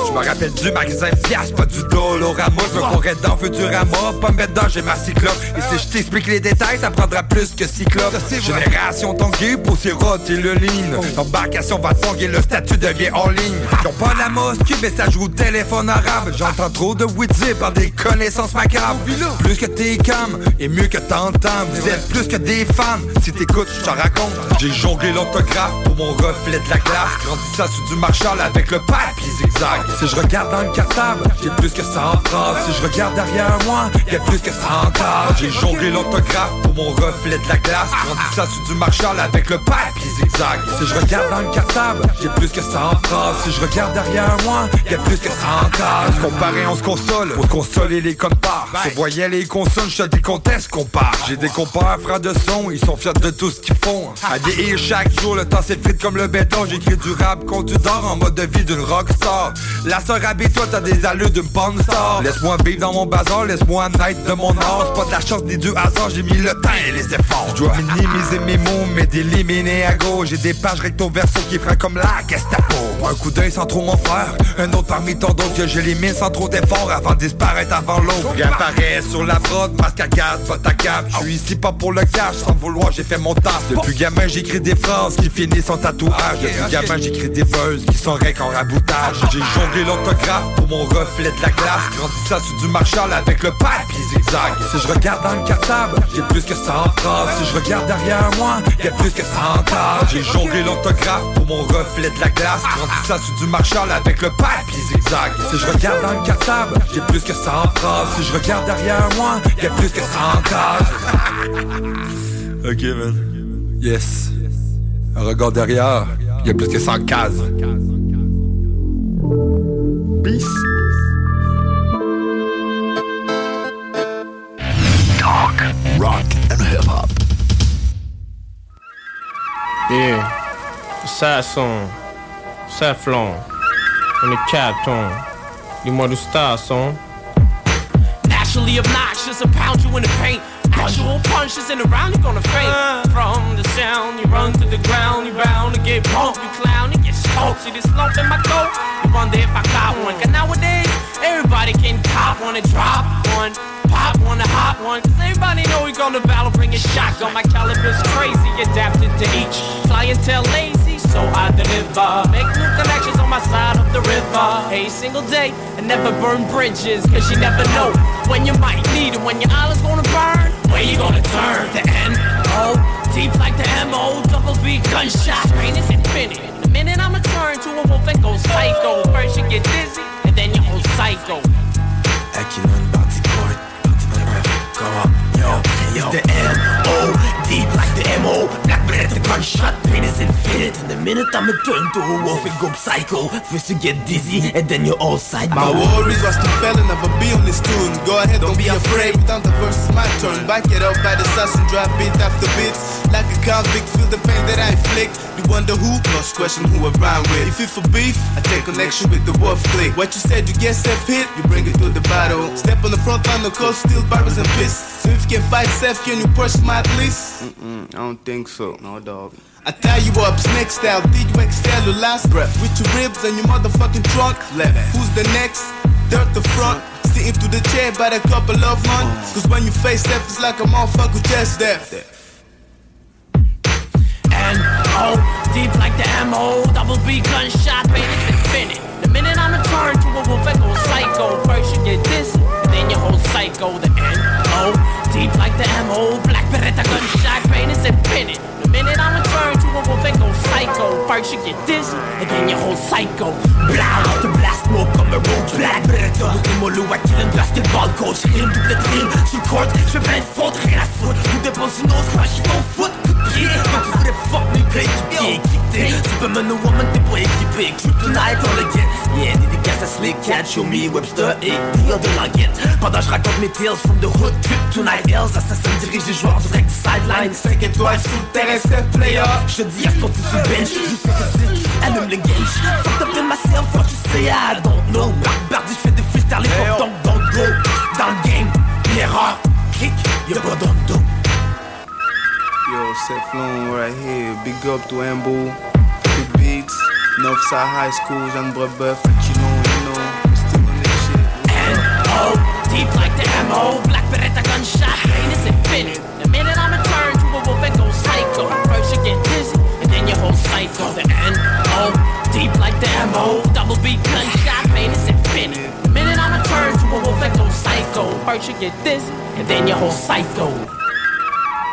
Je me rappelle du magasin Pias, pas du Dolorama. Je me courais dans Futurama, pas me mettre dans j'ai ma cyclope. Et si je t'explique les détails, ça prendra plus que cyclope. Génération tanguée pour siroter le lean L'embarcation va tanguer, le statut devient en ligne. Ils pas la mosquée, mais ça joue téléphone arabe. J'entends trop de oui par des connaissances macabres. Plus que t'es cam, et mieux que t'entends. Vous êtes plus que des fans, si t'écoutes, je te raconte. J'ai jonglé l'autographe pour mon reflet de la glace. Grandi ça sur du Marshall avec le papier zigzag Si je regarde dans le cartable, j'ai plus que 100 phrases Si je regarde derrière moi, y'a plus que 100 cases J'ai jonglé l'autographe pour mon reflet de la glace. Grandi ça sur du Marshall avec le papier zigzag Si je regarde dans le cartable, j'ai plus que 100 phrases Si je regarde derrière moi, y'a plus que 100 cases Comparé, on se console, pour consoler les compars Je voyais les consoles, je te déconteste compare J'ai des compères, frères de son, ils sont fiers de tout ce qu'ils font. À des chaque jour, le temps s'effrite comme le béton. J'écris du rap quand tu dors en mode de vie d'une rockstar. La sœur habille-toi, t'as des allures d'une porn star. Laisse-moi vivre dans mon bazar, laisse-moi naître de mon art pas de la chance ni du hasard, j'ai mis le temps et les efforts. Je dois minimiser mes mots, mais d'éliminer à gauche. J'ai des pages recto verso qui feraient comme la Gestapo. Un coup d'œil sans trop m'en faire Un autre parmi tant d'autres que j'élimine sans trop d'efforts Avant de disparaître avant l'autre. Réapparaît sur la prod, masque à garde, pas ta cap. Je suis ici pas pour le cash, sans vouloir j'ai fait mon taf. Depuis gamin j'écris des phrases qui finissent en tatouage. Depuis gamin j'écris des buzz qui sont rec en raboutage. J'ai jonglé l'autographe pour mon reflet de la glace. Grandi ça sur du Marshall avec le papier zigzag. Si je regarde dans le cartable, j'ai plus que 100 phrases Si je regarde derrière moi, y'a plus que 100 cases J'ai jonglé l'autographe pour mon reflet de la glace. Grandi ça sur du Marshall avec le papier zigzag Si je regarde dans le cartable, j'ai plus que 100 phrases Si je regarde derrière moi, y'a plus que 100 cases Ok man, yes. Un regard derrière, y'a plus que 100 cases Peace. Talk, rock and hip hop. Yeah, sad song, and the tone. Dis-moi du star song. Naturally obnoxious, I pound you in the paint. Actual punches in the round, you're gonna faint. From the sound, you run to the ground, you bound to get bumped, you clown, you get smoked. See this lump in my throat? You wonder if I got one. Cause nowadays, everybody can cop one and drop one. Pop one and hop one. Cause everybody know we gonna battle, bring a shotgun. My caliber's crazy, adapted to each clientele. So I deliver, make new connections on my side of the river. A single day, and never burn bridges, cause you never know when you might need it, when your island's gonna burn. Where you gonna turn? The N O deep like the M O double B gunshot. Rain is infinite. The minute I'ma turn to a wolf and go psycho. First you get dizzy, infinite. And the minute I'ma turn to a wolf and go psycho. First you get dizzy, and then you're all psycho. My worries was too failing, never be on this tune. Go ahead, don't, be afraid. Without the verse, it's my turn. Back it up by the sass and drop beat after beat. Like a convict, feel the pain that I inflict. You wonder who? Lost question who I'm rhyme with. If it's for beef? I take connection with the wolf click. What you said, you get self hit, you bring it to the battle. Step on the front line, no coast, steel barbers and fists. So if you can fight Seth, can you push my? Mm-mm, I don't think so. No, dog. I tie you up, snake style, did you excel your last breath With your ribs and your motherfucking trunk Left. Who's the next? Dirt the front Sitting to the chair by a couple of months mm. Cause when you face death, it's like a motherfucker just death N.O. Deep like the M.O. Double B gunshot, pain is infinite. The minute I'm a turn to a wolf, I go psycho. First you get this, then you whole psycho. The N.O. Deep like the M.O. Black Beretta gunshot, pain is infinite. The minute I'm turn to a wolf, I go psycho. First you get this, and then you whole psycho. Blah, de blast smoke comme un rogue black Beretta Bouquet mollo à kill un basketball coach Rime, double trim, sur le court J'fais plein de fautes, rien à foutre Tout dépose une autre, franchis quand tu voulais fuck me play Équipé, équipé Superman ou woman, t'es pas équipé Kryptonite, on le get Yeah, dédicace à Slick Cat, Show Me, Webster et Deal de languette Pendant je raconte mes tales from the hood Kryptonite Hills, assassin dirige les joueurs direct sideline 5 étoiles sous le terrain, c'est player Je dis, Aston, tu sur bench Je sais que c'est, allume le gauge Fuck up in myself, fuck you say I don't know Bardi, je fais des freestyles, les pop donc don't go Dans le game, l'erreur, kick, y'a pas d'ondo Yo, Seth Flown right here. Big up to Ambo, Big Beats, Northside High School, Jean Brebeuf, you know, you know, we still on this shit. Oh, deep like the ammo, black beretta gunshot, pain is infinite. The minute I'm a turn to a wolf and go psycho, first you get dizzy, and then your whole cycle. The N O, deep like the ammo, double B gunshot, pain is infinite. The minute I'm a turn to a wolf and go psycho, first you get dizzy, and then your whole cycle.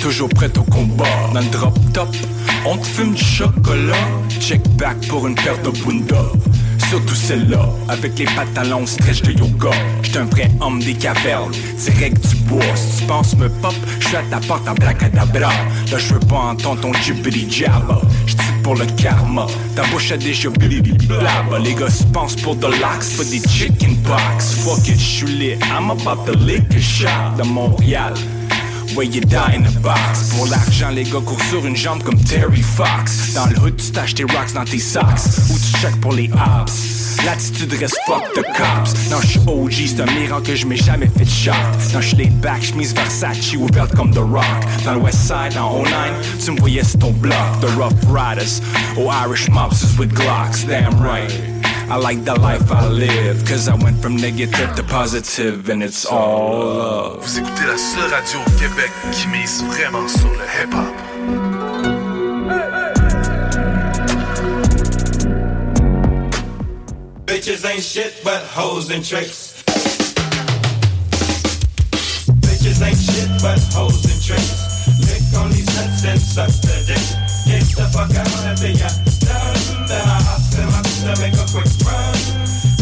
toujours prêt au combat. Dans le drop top, on te fume du chocolat. Check back pour une paire de bunda. Surtout celle-là, avec les pantalons stretch de yoga. J'suis un vrai homme des cavernes, direct du bois. Si tu penses me pop, j'suis à ta porte en bracadabra. Là, j'veux pas entendre ton jibbity jabba. J'tire pour le karma, ta bouche a déjà blabba. Les gars se pensent pour de l'axe, pas des chicken pox. Fuck it, j'suis I'm about to lick a shot de Montréal. Where you die in a box. Pour l'argent, les gars courent sur une jambe comme Terry Fox. Dans le hood, tu tâches tes rocks dans tes socks. Ou tu check pour les ops. L'attitude reste fuck the cops. Non, j'suis OG, c'est un miracle que j'm'ai jamais fait shot. Non, j'suis laid back, j'mise Versace ouverte comme The Rock. Dans le West Side, en 09, tu me voyais sur ton bloc. The Rough Riders, or Irish mobsters with Glocks. Damn right I like the life I live, cause I went from negative to positive, and it's all love. Vous écoutez la seule radio au Québec qui mise vraiment sur le hip-hop. Bitches ain't shit but hoes and tricks. Bitches ain't shit but hoes and tricks. Lick on these nuts and suck the dick. Get the fuck out of ya. Done. Then I hop my to make a quick run.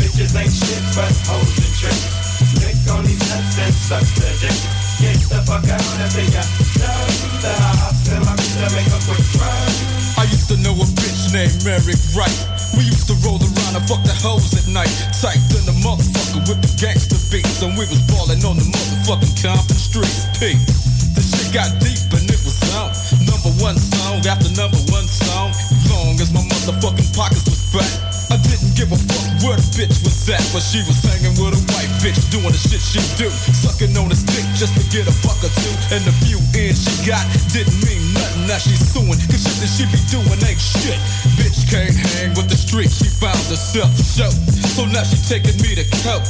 Bitches ain't shit but hoes and tricks. Lick on these nuts and suck the dick. Get the fuck out of ya. Done. Then I hop to make a quick run. I used to know a bitch named Eric Wright. We used to roll around and fuck the hoes at night. Tight than the motherfucker with the gangster beats. And we was ballin' on the motherfucking Compton streets. P. The shit got deep and it was on. Number one song after number one song. As Long as my motherfucking pockets was fat. I didn't give a fuck where the bitch was at. But she was hanging with a white bitch doing the shit she do. Sucking on his dick just to get a buck or two. And the few ends she got didn't mean nothing. Now she's suing. Cause shit that she be doing ain't shit. Bitch can't hang with the street. She found herself a show. So now she taking me to coke.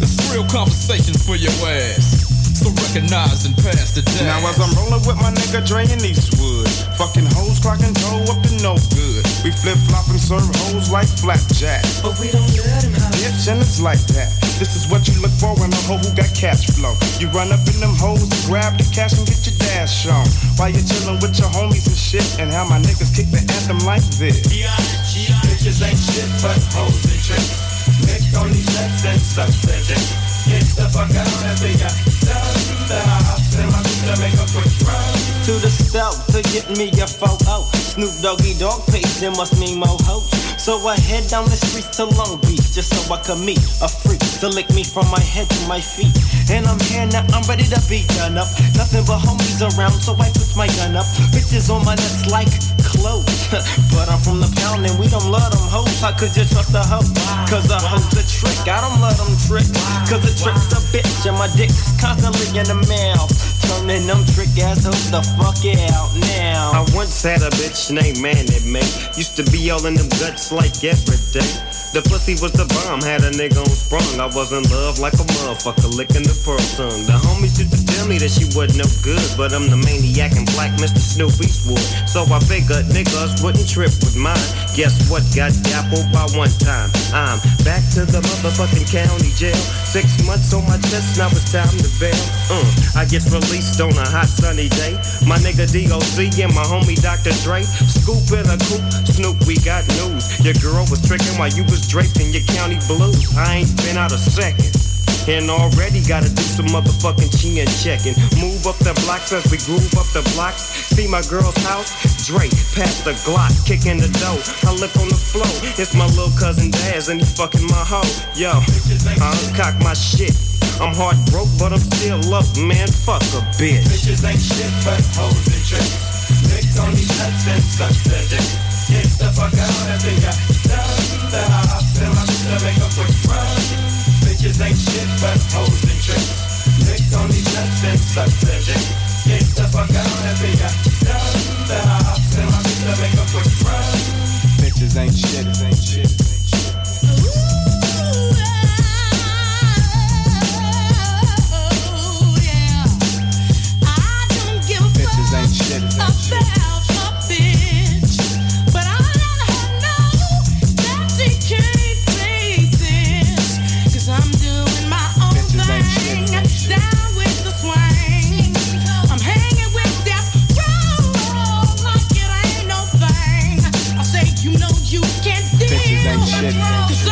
It's real conversation for your ass. So recognize and pass the day. Now as I'm rolling with my nigga Dre in Eastwood, fucking hoes clocking dough up to no good. We flip flop and serve hoes like flapjack. But we don't let him have Bitch, and it's like that. This is what you look for in a hoe who got cash flow. You run up in them hoes and grab the cash and get your dash on. While you chillin' with your homies and shit, and how my niggas kick the anthem like this. Bitches ain't shit but hoes and tricks. Nick on these nuts and suck. Get the fuck out of here. To the stove to get me a photo. Snoop Doggy Dogg page, there must mean more hoes. So I head down the streets to Long Beach just so I could meet a freak to lick me from my head to my feet. And I'm here now, I'm ready to be done up. Nothing but homies around, so I put my gun up. Bitches on my nuts like clothes. but I'm from the pound and we don't love them hoes. How could you trust a hoe? Cause a hoe's a trick. I don't love them trick. Cause a trick's a bitch and my dick's constantly in the mouth. Them trick the fuck out now. I once had a bitch named Mandy Mae. Used to be all in them guts like every day. The pussy was the bomb, had a nigga on sprung. I was in love like a motherfucker, licking the pearl tongue. The homies used to tell me that she wasn't no good, but I'm the maniac and black Mr. Snoop Eastwood. So I figured niggas wouldn't trip with mine. Guess what? Got dappled by one time. I'm back to the motherfucking county jail. Six months on my chest, now it's time to bail. Uh, I get released on a hot sunny day. My nigga DOC and my homie Dr. Dre. Scoop in a coupe, Snoop, we got news. Your girl was tricking while you was draped in your county blues. I ain't been out a second. And already gotta do some motherfucking chin checking. Move up the blocks as we groove up the blocks. See my girl's house? Drake, past the Glock, kicking the dough. I look on the floor, it's my little cousin Daz and he fucking my hoe. Yo, I uncock my shit. I'm hard broke, but I'm still up, man. Fuck a bitch. Bitches ain't shit but hoes and tricks. Licked on these nuts and suck their dick. Get the fuck out they got done. The hops and my to make a quick run. Bitches ain't shit but hoes and tricks. Licked on these nuts and suck their dick. Get the fuck out and they got done. The hops and my to make a quick run. Bitches ain't shit, ain't shit, ain't shit. Bitches ain't shit, Bitches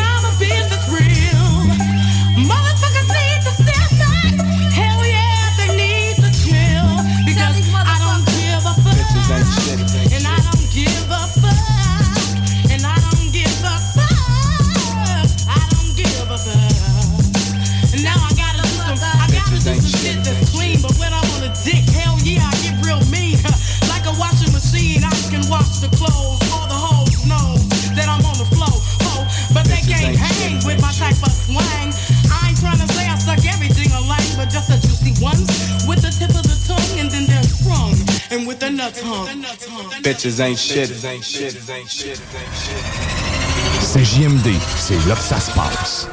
Bitches ain't shit, ain't shit, ain't shit, ain't shit. CJMD, c'est là que ça se passe.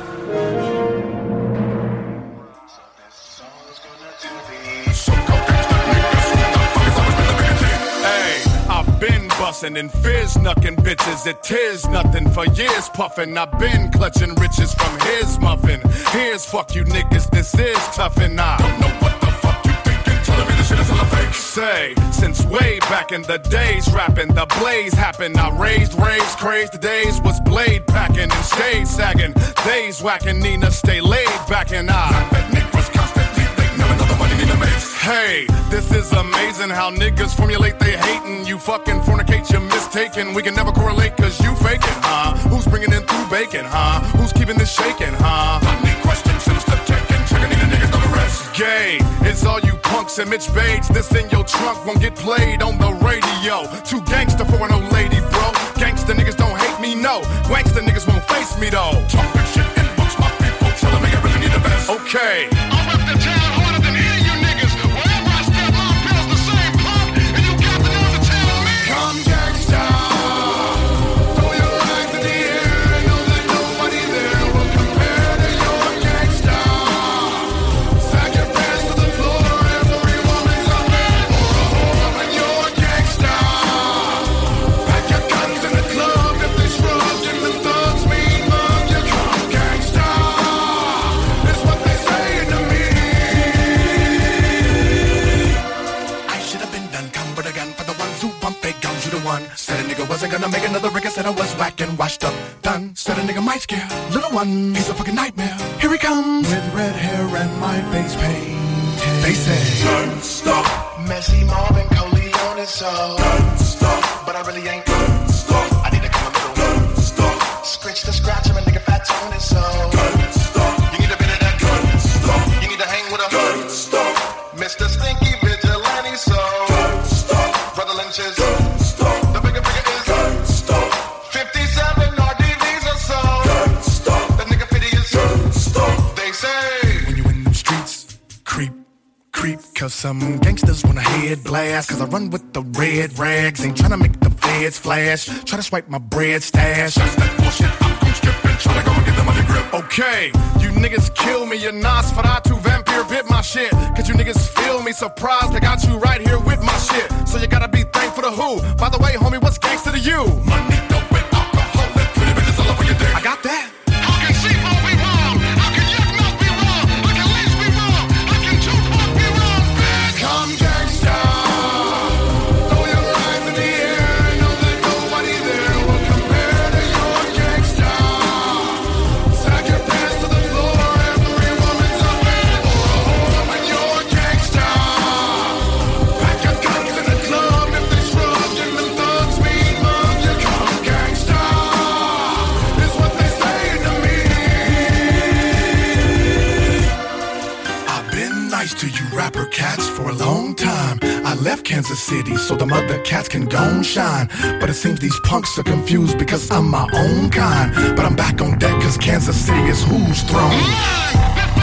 Hey, I've been bustin' and fizz knuckin' bitches. It is nothing for years puffin'. I've been clutching riches from his muffin. Here's fuck you niggas, this is tough and I don't know Say, since way back in the days, rapping the blaze happened. I raised, raised, crazed. The days was blade packing and stayed sagging. Days whacking, Nina stay laid back and I. Hey, this is amazing how niggas formulate they hating. You fucking fornicate, you're mistaken. We can never correlate cause you faking, huh? Who's bringing in through bacon, huh? Who's keeping this shaking, huh? Gay, it's all you punks and Mitch Bates. This in your trunk won't get played on the radio. Too gangster for an old lady, bro. Gangster niggas don't hate me, no. Gangster niggas won't face me, though. Talking shit in books, my people telling me I really need the best. Okay. Said a wasn't gonna make another record. Said I was whack and washed up, done. Said a nigga might scare little one. He's a fucking nightmare. Here he comes with red hair and my face painted. They say, Don't stop. Messy Marvin Coleone so. Don't stop. But I really ain't. Don't stop. I need to come a little. Don't stop. Scratch the scratch him and nigga fat tone is so. Don't some gangsters wanna head blast. Cause I run with the red rags. Ain't tryna make the feds flash. Try to swipe my bread stash. That's that bullshit. I'm gon' skip and try to go and get the money grip. Okay, you niggas kill me. Your Nosferatu vampire bit my shit. Cause you niggas feel me surprised. I got you right here with my shit. So you gotta be thankful to who? By the way, homie, what's gangster to you? Money, left Kansas City so the mother cats can go and shine. But it seems these punks are confused because I'm my own kind. But I'm back on deck cause Kansas City is who's throne.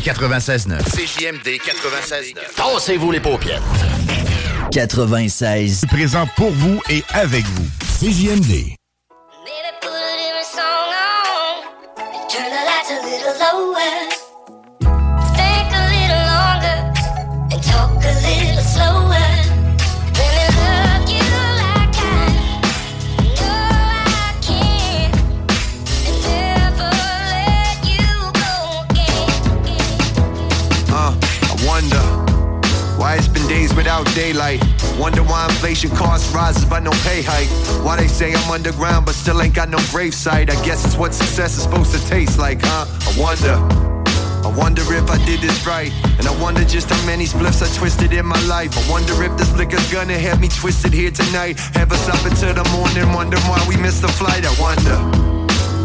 96.9. CJMD 96.9. Tassez-vous les paupières. 96. Présent pour vous et avec vous. CJMD. Daylight. Wonder why inflation cost rises but no pay hike. Why they say I'm underground but still ain't got no gravesite. I guess it's what success is supposed to taste like, huh? I wonder. I wonder if I did this right. And I wonder just how many spliffs I twisted in my life. I wonder if this liquor's gonna have me twisted here tonight. Have us up until the morning, wonder why we missed the flight. I wonder.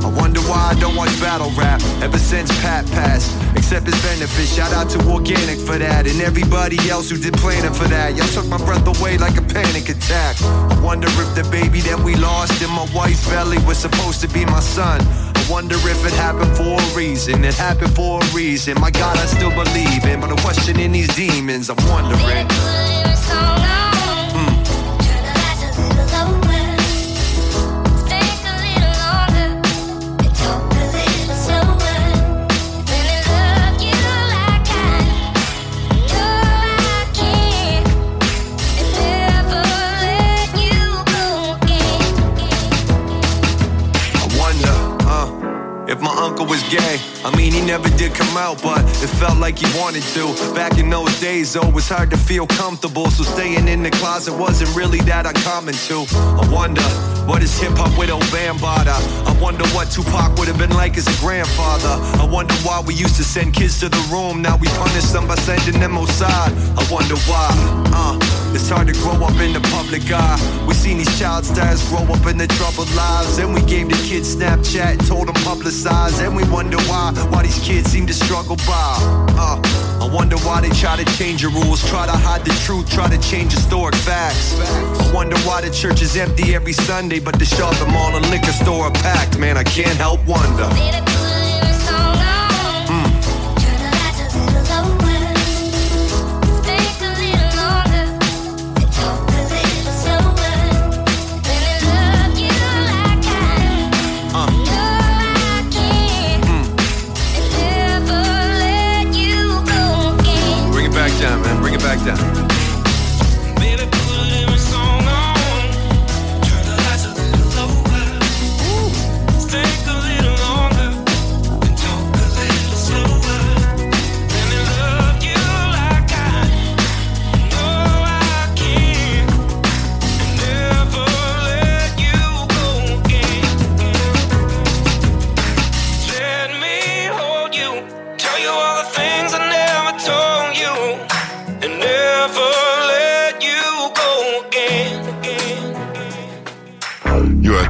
I wonder why I don't watch battle rap ever since Pat passed. Except his benefit, Shout out to Organik for that and everybody else who did planning for that. Y'all took my breath away like a panic attack. I wonder if the baby that we lost in my wife's belly was supposed to be my son. I wonder if it happened for a reason. It happened for a reason. My God, I still believe in, but I'm questioning these demons. I'm wondering. Was gay. I mean, he never did come out, but it felt like he wanted to. Back in those days, though, it was hard to feel comfortable, so staying in the closet wasn't really that uncommon too. I wonder, what is hip hop with Bambaataa? I wonder what Tupac would have been like as a grandfather. I wonder why we used to send kids to the room, now we punish them by sending them outside. I wonder why, uh, it's hard to grow up in the public eye. We seen these child stars grow up in their troubled lives, and we gave the kids Snapchat, told them publicize, and we wonder why, why these kids seem to struggle by. Uh, I wonder why they try to change the rules, try to hide the truth, try to change historic facts. I wonder why the church is empty every Sunday, but the shopping mall and liquor store are packed. Man, I can't help wonder.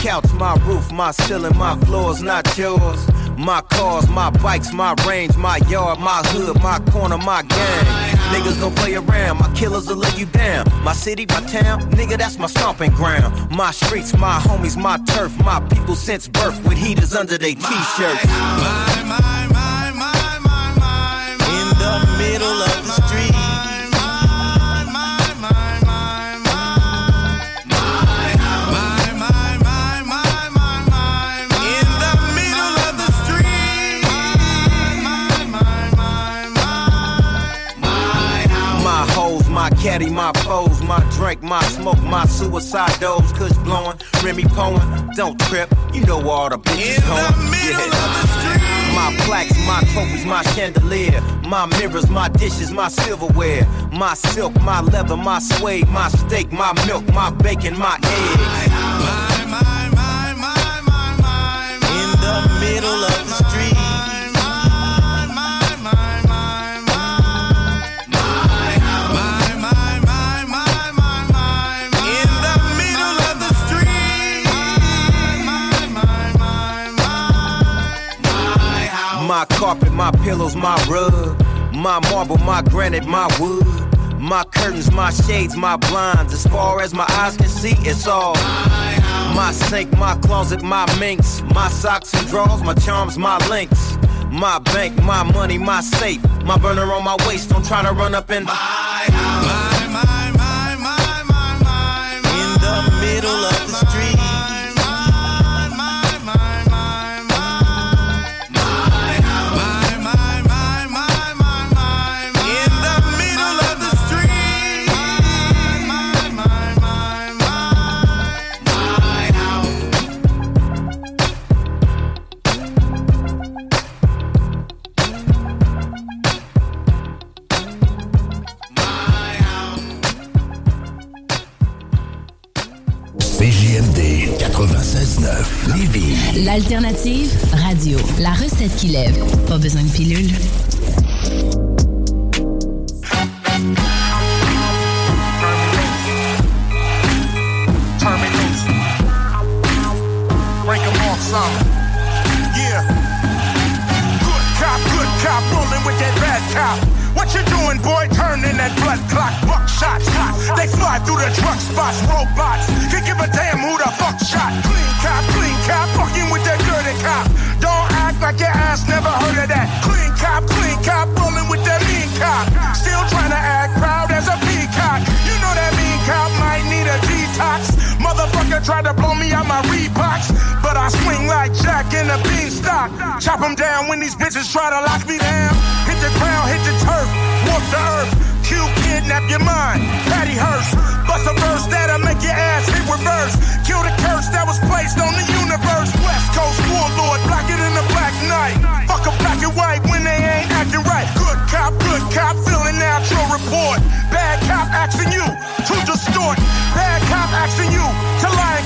Couch, my roof, my ceiling, my floors, not yours. My cars, my bikes, my range, my yard, my hood, my corner, my gang. Niggas gon' play around, my killers will lay you down. My city, my town, nigga, that's my stomping ground. My streets, my homies, my turf, my people since birth with heaters under their t-shirts. My, my, my, In the middle of the caddy, my foes, my drink, my smoke, my suicide dose, kush blowing, Remy Poen, don't trip, you know where all the bitches In going. Yeah. My plaques, my trophies, my chandelier, my mirrors, my dishes, my silverware, my silk, my leather, my suede, my steak, my milk, my bacon, my eggs. My, my, my, my, my, my, In the middle of the street. My carpet, my pillows, my rug, my marble, my granite, my wood. My curtains, my shades, my blinds. As far as my eyes can see, it's all. My sink, my closet, my minks. My socks and drawers, my charms, my links. My bank, my money, my safe. My burner on my waist, don't try to run up in my house. In the middle of 96.9 Lévis. L'alternative radio. La recette qui lève. Pas besoin de pilule. Terminate. Break 'em off some. Yeah. Good cop, good cop, rolling with that bad cop. What you doing, boy? Turning that blood clock, buck shots. They fly through the truck spots, robots. A damn who the fuck shot. Clean cop, clean cop, fucking with that dirty cop. Don't act like your ass never heard of that. Clean cop, clean cop, rolling with that mean cop. Still trying to act proud as a peacock. You know that mean cop might need a detox. Motherfucker tried to blow me out my Reeboks, but I swing like Jack in a beanstalk. Chop 'em down when these bitches try to lock me down. Hit the ground, hit the turf, walk the earth. Q kidnap your mind, Patty Hearst. Bust a verse that'll make your ass hit reverse. Kill the curse that was placed on the universe. West Coast warlord, blacker than the black night. Fuck a black and white when they ain't acting right. Good cop, good cop, filling out your report. Bad cop asking you to distort. Bad cop asking you in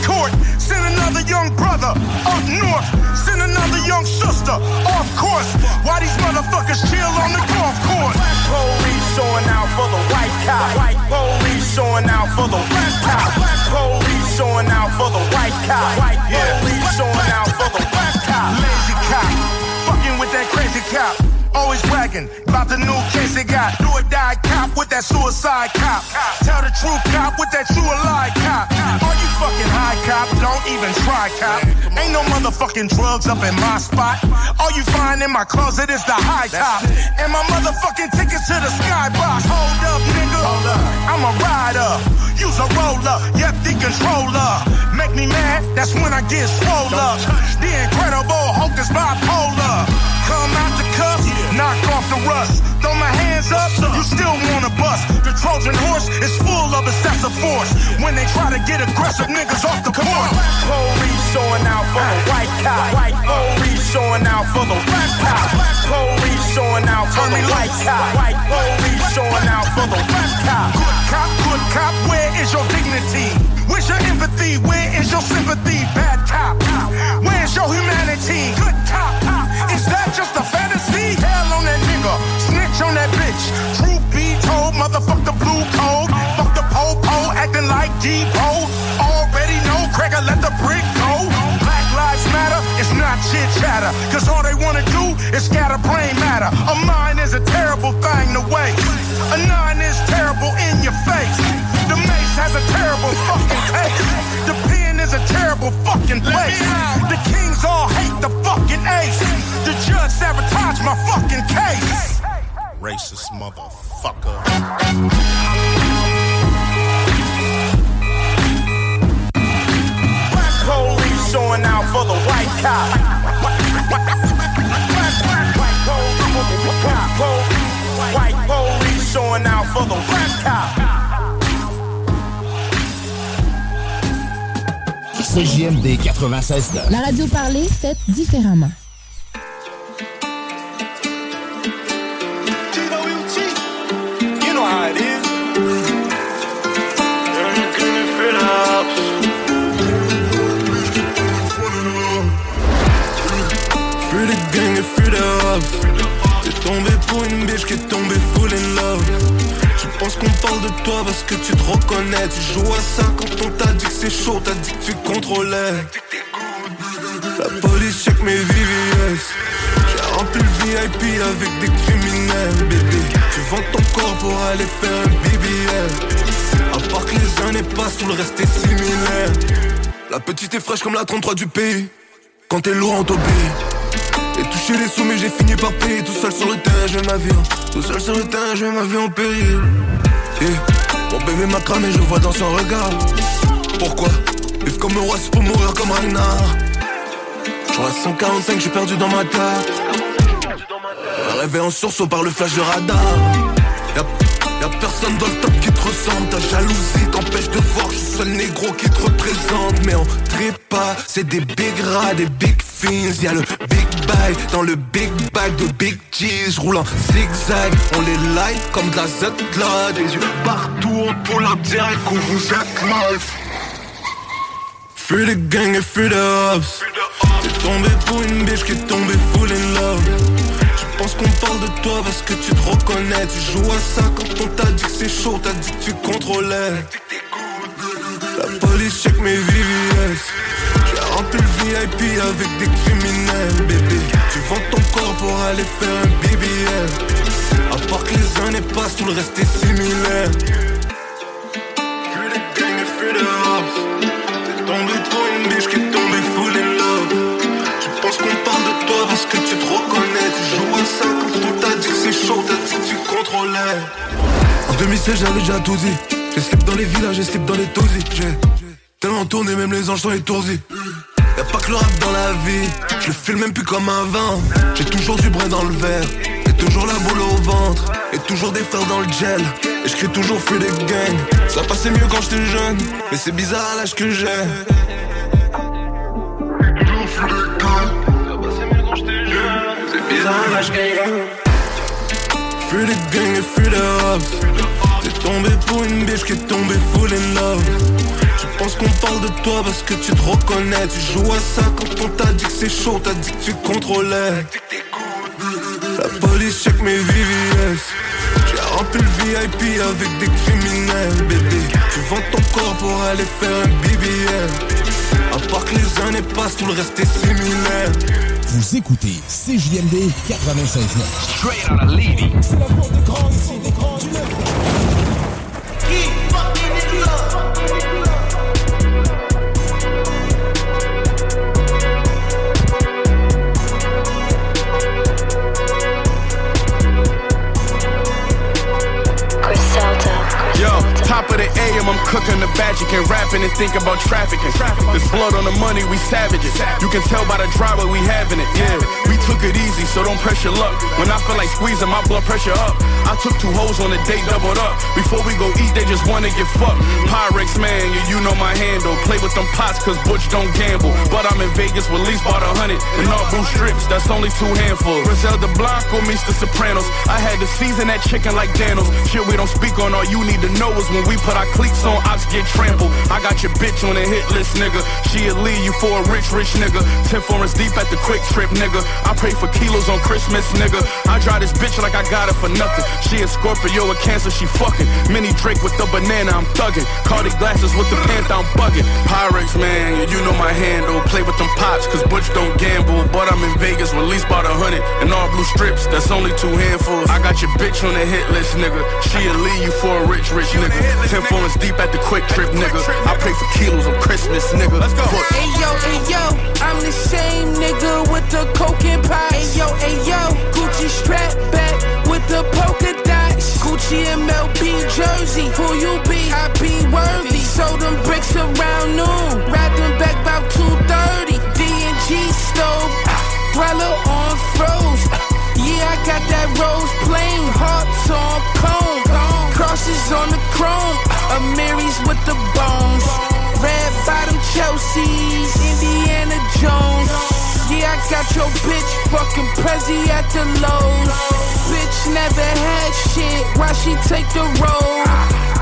court. Send another young brother up north. Send another young sister off course. Why these motherfuckers chill on the golf course? Black Police showing out for the white cop. White police showing out for the white cop. Black Police showing out for the white cop. White police showing out for the white cop. Lazy cop, fucking with that crazy cop. Always bragging about the new case they got. Do or die cop with that suicide cop. Tell the truth cop with that true lie cop. Are you fucking high cop? Don't even try cop. Ain't no motherfucking drugs up in my spot. All you find in my closet is the high top. And my motherfucking tickets to the skybox. Hold up, nigga. I'm a rider. Use a roller. Yep, the controller. Make me mad, that's when I get swole up. The incredible Hulk is bipolar. Come out the cuff, knock off the rust. Throw my hands up, you still wanna bust. The Trojan horse is full of excessive force. When they try to get aggressive, niggas off the porch. Police showing out for the white cop. White police showing out for the black cop. Police showing out for the white cop. White police showing out for the black cop. Good cop, good cop, where is your dignity? Where's your empathy? Where is your sympathy? Bad cop, where's your humanity? Good cop, is that just a fantasy? Hell on that nigga, snitch on that bitch. Truth be told, motherfuck the blue code. Fuck the po-po, acting like Depot. Already know, Cracker, let the brick go. Black lives matter, it's not chit chatter. Cause all they wanna do is scatter brain matter. A mind is a terrible thing to waste. A nine is terrible in your face. The mace has a terrible fucking taste. The a terrible fucking place. The kings all hate the fucking ace. The judge sabotaged my fucking case. Racist motherfucker. Black police showing out for the white cop. White police showing out for the black cop. CJMD 96 La radio parlée, faite différemment. You know how it is. Fuis les gangs et fuis les hubs T'es tombé pour une biche qui est tombée full in love Tu penses qu'on parle de toi parce que tu te reconnais. Tu joues à ça quand on t'a dit que c'est chaud. T'as dit que tu contrôlais. La police check mes VVS J'ai rempli le VIP avec des criminels Bébé, tu vends ton corps pour aller faire un BBL À part que les années passent, tout le reste est similaire. La petite est fraîche comme la 33 du pays. Quand t'es lourd on t'obéit et toucher les sous mais j'ai fini par payer. Tout seul sur le terrain je mets ma vie en- Tout seul sur le terrain je mets ma vie en péril. Et Mon bébé m'a cramé je vois dans son regard. Pourquoi? Vivre comme un roi c'est pour mourir comme Reinhard J'en ai 145 j'ai perdu dans ma tête réveil en sursaut par le flash de radar. Y'a, personne dans le top ressemble Ta jalousie t'empêche de voir Je suis seul négro qui te représente. Mais on trépas C'est des big rats, des big fins. Y'a le big bag dans le big bag de big cheese. J'roule en zigzag On les light comme de la Z Des yeux partout on pull up direct qu'on vous êtes live Fuis les gangs et fuis les hops. T'es tombé pour une biche qui est tombée full in love Tu penses qu'on parle de toi parce que tu te reconnais. Tu joues à ça quand on t'a dit que c'est chaud T'as dit que tu contrôlais. La police check mes VVS J'ai rempli le VIP avec des criminels Bébé, tu vends ton corps pour aller faire un BBL À part que les années passent, tout le reste est similaire. Gangs et En 2016 j'avais déjà tout dit J'ai slip dans les villages, j'ai slip dans les tosis J'ai tellement tourné même les anges sont étourdis. Y'a pas que le rap dans la vie. Je le filme même plus comme un vin. J'ai toujours du brin dans le verre. Et toujours la boule au ventre. Et toujours des frères dans le gel. Et je crie toujours feu des gangs Ça passait mieux quand j'étais jeune. Mais c'est bizarre à l'âge que j'ai. C'est bizarre à l'âge que j'ai Fuis les gangs et fuis les T'es tombé pour une biche qui est tombée full in love. Tu penses qu'on parle de toi parce que tu te reconnais. Tu joues à ça quand on t'a dit que c'est chaud T'as dit que tu contrôlais. La police check mes VVS J'ai rempli le VIP avec des criminels Bébé, tu vends ton corps pour aller faire un BBL À part que les années passent, tout le reste est similaire Vous écoutez CJMD 96.9. Straight out of Lady. C'est la porte de grand ici, des grands du Top of the AM, I'm cooking the magic and rapping and think about trafficking. There's blood on the money, we savages. You can tell by the driveway we having it. Yeah, we took it easy, so don't press your luck. When I feel like squeezing my blood pressure up, I took two hoes on a date, doubled up. Before we go eat, they just wanna get fucked. Pyrex man, yeah, you know my handle. Play with them pots, cause Butch don't gamble. But I'm in Vegas with least bought a hundred. And all blue strips, that's only two handfuls. Griselda Blanco the Sopranos. I had to season that chicken like Daniels. Shit we don't speak on, all you need to know is when we put our cleats on, ops get trampled. I got your bitch on a hit list, nigga. She'll leave you for a rich, rich nigga. Ten foreigns deep at the quick trip, nigga. I pray for kilos on Christmas, nigga. I drive this bitch like I got it for nothing. She a Scorpio with cancer, she fucking. Mini Drake with the banana, I'm thugging. Cartier glasses with the panther, I'm bugging. Pyrex, man, you know my handle. Play with them pops, cause Butch don't gamble. But I'm in Vegas least about a hundred. And all blue strips, that's only two handfuls. I got your bitch on the hit list, nigga. She'll leave you for a rich, rich nigga. Ten foreigns deep at the QuikTrip, nigga. I pray for kilos on Christmas, nigga. Let's go. Hey yo, hey yo, I'm the same nigga with the coke and pie. Hey yo, hey yo, Gucci strap back with the polka dots. Gucci MLB jersey, who you be? I be worthy. Sold them bricks around noon, wrapped them back about 2:30. D&G stove, dweller on froze. Yeah, I got that rose plain, hearts on cone, crosses on the chrome, a Mary's with the bones. Red bottom Chelsea's, Indiana Jones. Yeah, I got your bitch fucking Prezi at the Lowe's. Bitch never had shit, why she take the road?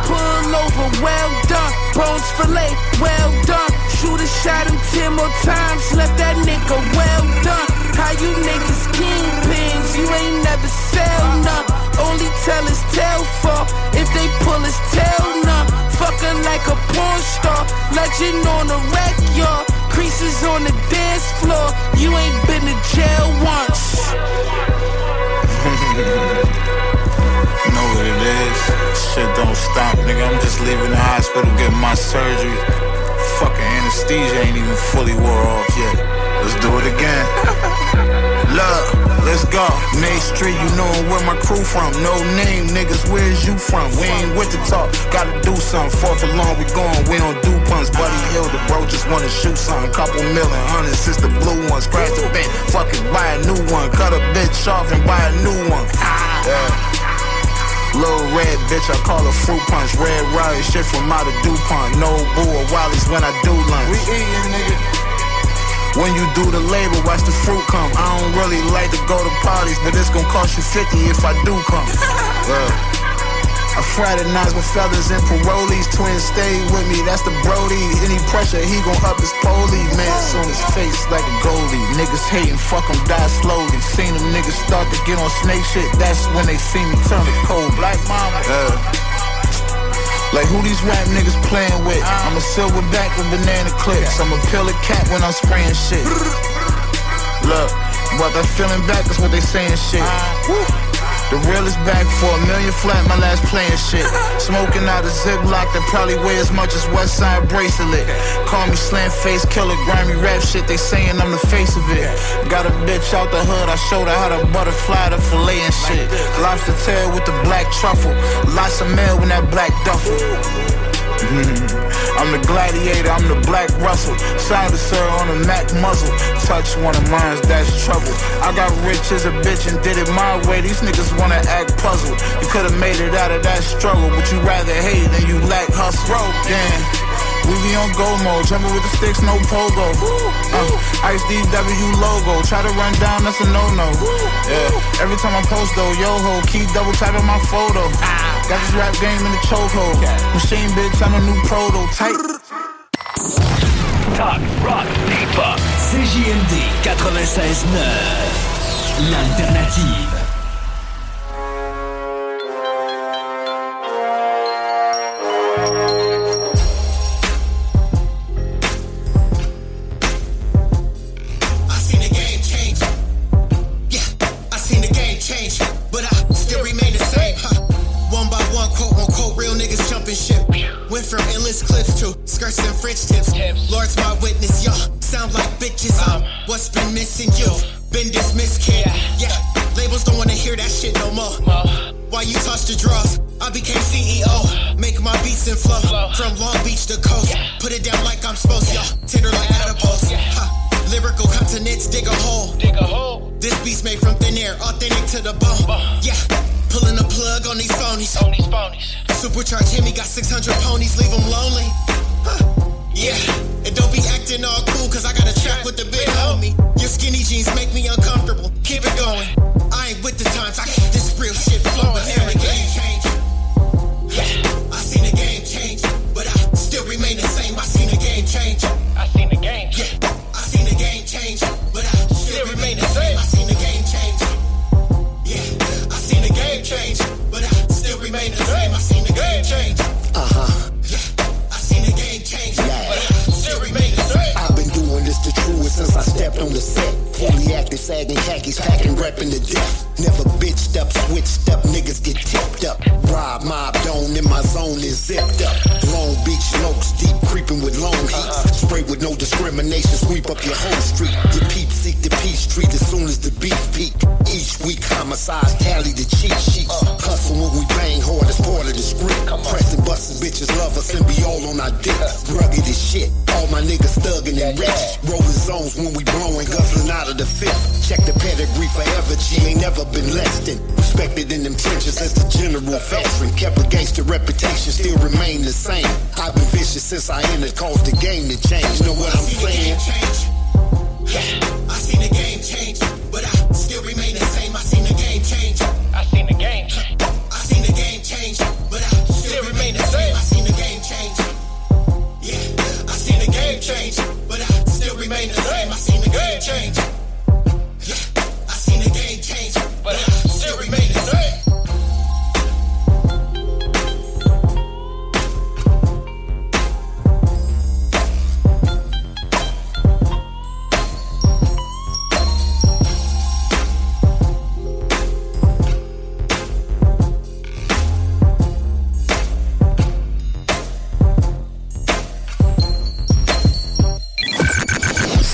Pull over, well done. Bones fillet, well done. Shoot a shot him ten more times, left that nigga well done. How you niggas kingpins, you ain't never sell none. Only tell his tail for if they pull his tail none. Fucking like a porn star, legend on the wreck, y'all. Creases on the dance floor, you ain't been to jail once. know what it is. Shit don't stop, nigga. I'm just leaving the hospital getting my surgery. Fucking anesthesia ain't even fully wore off yet. Let's do it again. Look, let's go. Main Street, you know where my crew from. No name, niggas, where's you from? We ain't with the talk, gotta do something. Fourth along, we going, we don't do punts. Buddy Hill, the bro just wanna shoot something. Couple million, hundred since the blue one. Scratch the bent, fuck it, buy a new one. Cut a bitch off and buy a new one. Yeah. Little red bitch, I call her fruit punch. Red riot shit from out of DuPont. No or Wally's when I do lunch. We eating, nigga. When you do the labor, watch the fruit come. I don't really like to go to parties, but it's gonna cost you 50 if I do come. Yeah. Uh, I fraternize with feathers and parolees. Twins stay with me, that's the Brody. Any pressure, he gon' up his poli. Mance on his face like a goalie. Niggas hating, fuck him, die slowly. Seen them niggas start to get on snake shit. That's when they see me turn to cold. Black mama. Yeah. Like who these rap niggas playing with? I'm a silverback with banana clips. I'm a pill a cat when I'm spraying shit. Look, but that feeling back is what they saying shit. The real is back for a million flat, my last playing shit. Smoking out a ziplock that probably weigh as much as West Side bracelet. Call me slam face killer, grimy rap shit, they saying I'm the face of it. Got a bitch out the hood, I showed her how to butterfly the fillet and shit. Lobster tail with the black truffle. Lots of mail in that black duffel. Mm-hmm. I'm the gladiator, I'm the black Russell. Silencer on a Mac muzzle. Touch one of mine, that's trouble. I got rich as a bitch and did it my way. These niggas wanna act puzzled. You could've made it out of that struggle, but you rather hate than you lack hustle. Damn. We be on go mode, jumping with the sticks, no pogo. Uh, Ice DW logo, try to run down, that's a no-no. Yeah. Every time I post though, yo ho, keep double tapping my photo. Got this rap game in the chokehold. Machine bitch, I'm a new prototype. Talk, rock, hip-hop. CJMD 96.9. L'alternative. Went from endless clips to skirts and French tips. Lord's my witness, y'all sound like bitches. Um, what's been missing? You've been dismissed, kid. Yeah, labels don't wanna hear that shit no more. Why you touch the draws? I became CEO. Make my beats and flow. From Long Beach to coast. Put it down like I'm supposed to. Y'all tender like adipose. Ha. Lyrical continents, dig a hole. Dig a hole. This beat's made from thin air, authentic to the bone. Yeah. Pulling the plug on these phonies. On these phonies. Supercharged Hemi got 600 ponies, leave them lonely. Huh. Yeah, and don't be acting all cool, cause I got a track with the big homie. Your skinny jeans make me uncomfortable. Keep it going. I ain't with the times, I keep this real shit flowing. And the game change. Yeah, I seen the game change, but I still remain the same. I seen the game change. I seen the game. Yeah, change, but I still remain the same. I seen the game change. Uh huh. I seen the game change, yeah. but I still remain the same. I've been doing this the truest since I stepped on the set. Fully active, sagging khakis, packing, repping to death. Never bitched up, switched up, niggas get tipped up. Rob mob dome in my zone is zipped up. Long Beach smokes deep, creeping with long heat. Spray with no discrimination, sweep up your whole street. Your peep seek the peace treat as soon as the beef peak. Each week homicides tally the cheat sheets. Hustle when we bang hard as part of the script. Pressing busting bitches love us and be all on our dick. Rugged as shit. All my niggas thugging and rich. Rolling zones when we blowing, guzzling out of the fifth. Check the pedigree forever, G ain't never been less than. Respected in them trenches as the general veteran. Kept a gangster reputation, still remain the same. I've been vicious since I entered, caused the game to change. Know what I'm saying? Yeah, I seen the game change, but I still remain change, but I still remain the same. I seen the game change.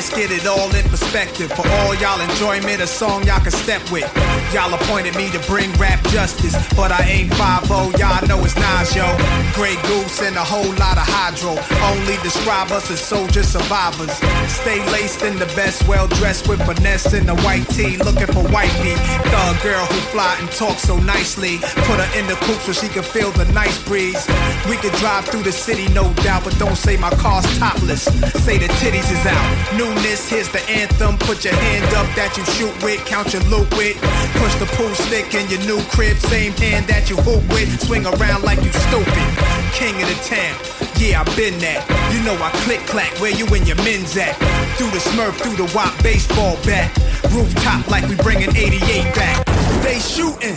Let's get it all in perspective. For all y'all enjoyment, a song y'all can step with. Y'all appointed me to bring rap justice, but I ain't 5-0. y'all know it's Nas, yo. Grey Goose and a whole lot of hydro. Only describe us as soldier survivors. Stay laced in the best, well dressed with finesse in the white tee, looking for wifey. Thug girl who fly and talk so nicely. Put her in the coupe so she can feel the nice breeze. We could drive through the city, no doubt, but don't say my car's topless. Say the titties is out. Newness, here's the anthem. Put your hand up that you shoot with, count your loot with. Push the pool stick in your new crib, same hand that you hoop with. Swing around like you stupid. King of the town. Yeah, I been that. You know I click clack where you and your men's at. Through the smurf, through the wop baseball bat. Rooftop like we bringing 88 back. They shooting.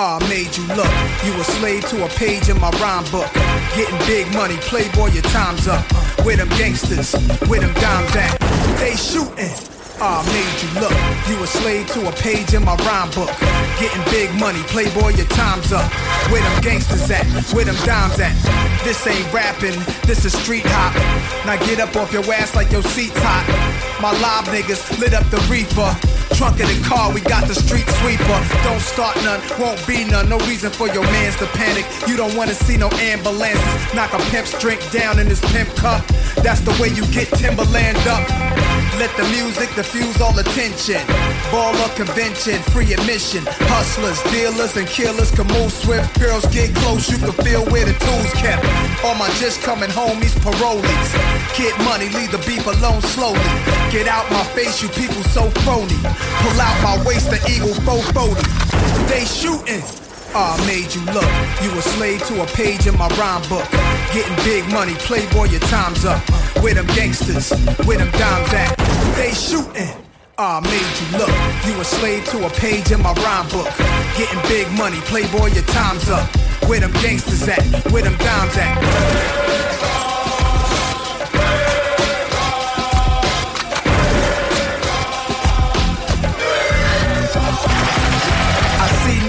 Ah, made you look. You a slave to a page in my rhyme book. Getting big money, playboy, your time's up. With them gangsters, with them dimes at? They shooting. Ah, made you look. You a slave to a page in my rhyme book. Getting big money, playboy, your time's up. Where them gangsters at? Where them dimes at? This ain't rapping, this is street hop. Now get up off your ass like your seat's hot. My live niggas lit up the reefer. Trunk of the car, we got the street sweeper. Don't start none, won't be none. No reason for your mans to panic. You don't wanna see no ambulances. Knock a pimp's drink down in his pimp cup. That's the way you get Timberland up. Let the music diffuse all attention. Baller convention, free admission. Hustlers, dealers, and killers can move swift. Girls get close, you can feel where the tools kept. All my just coming homies, parolees. Get money, leave the beef alone slowly. Get out my face, you people so phony. Pull out my waist, the eagle 440. They shooting. Ah, made you look. You a slave to a page in my rhyme book. Getting big money, playboy, your time's up. Where them gangsters, where them dimes at? They shooting. Ah, made you look. You a slave to a page in my rhyme book. Getting big money, playboy, your time's up. Where them gangsters at? Where them dimes at?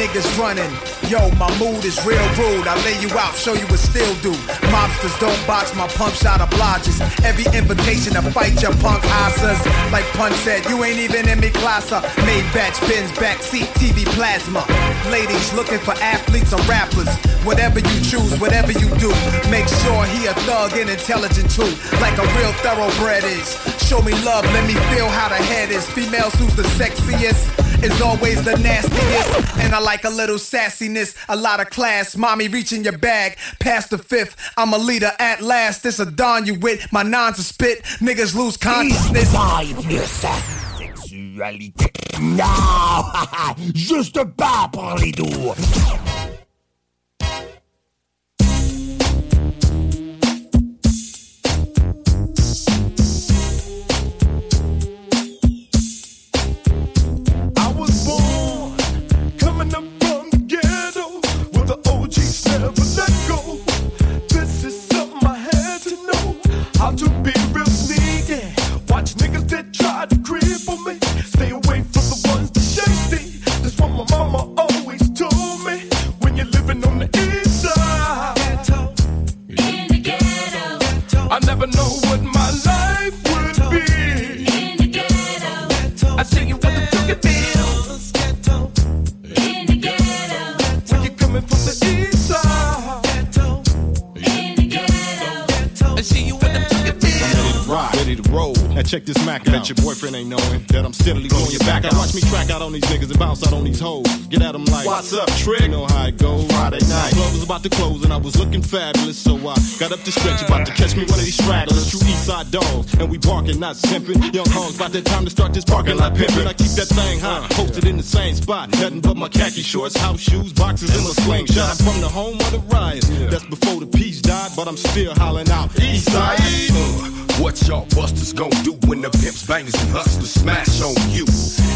Running. Yo, my mood is real rude. I lay you out, show you what still do. Mobsters don't box my pump shot obliges. Every invitation to fight your punk asses. Like Pun said, you ain't even in me class. Maybach Benz, backseat, TV plasma. Ladies looking for athletes or rappers. Whatever you choose, whatever you do, make sure he a thug and intelligent too. Like a real thoroughbred is. Show me love, let me feel how the head is. Females who's the sexiest is always the nastiest. And I like a little sassiness, a lot of class. Mommy reaching your bag, past the fifth. I'm a leader at last. This a don you with. My nons a spit. Niggas lose consciousness. Sexualité. Non pour les doux your boyfriend ain't knowing that I'm steadily on your back. I watch me track out on these niggas and bounce out on these hoes. Get at them like, What's up, Trick? You know how it goes. Friday night. Club was about to close and I was looking fabulous, so I got up the stretch, about to catch me one of these stragglers. True East Side dogs, and we barking, not simping. Young hogs, about that time to start this parking lot pimping. I keep that thing high, posted in the same spot. Nothing but my khaki shorts, house shoes, boxes, and my slingshot. From the home of the riots. That's before the peace died, but I'm still hollering out East Side. Uh, what y'all busters gon' do when the pimps, bangers, and hustlers smash on you?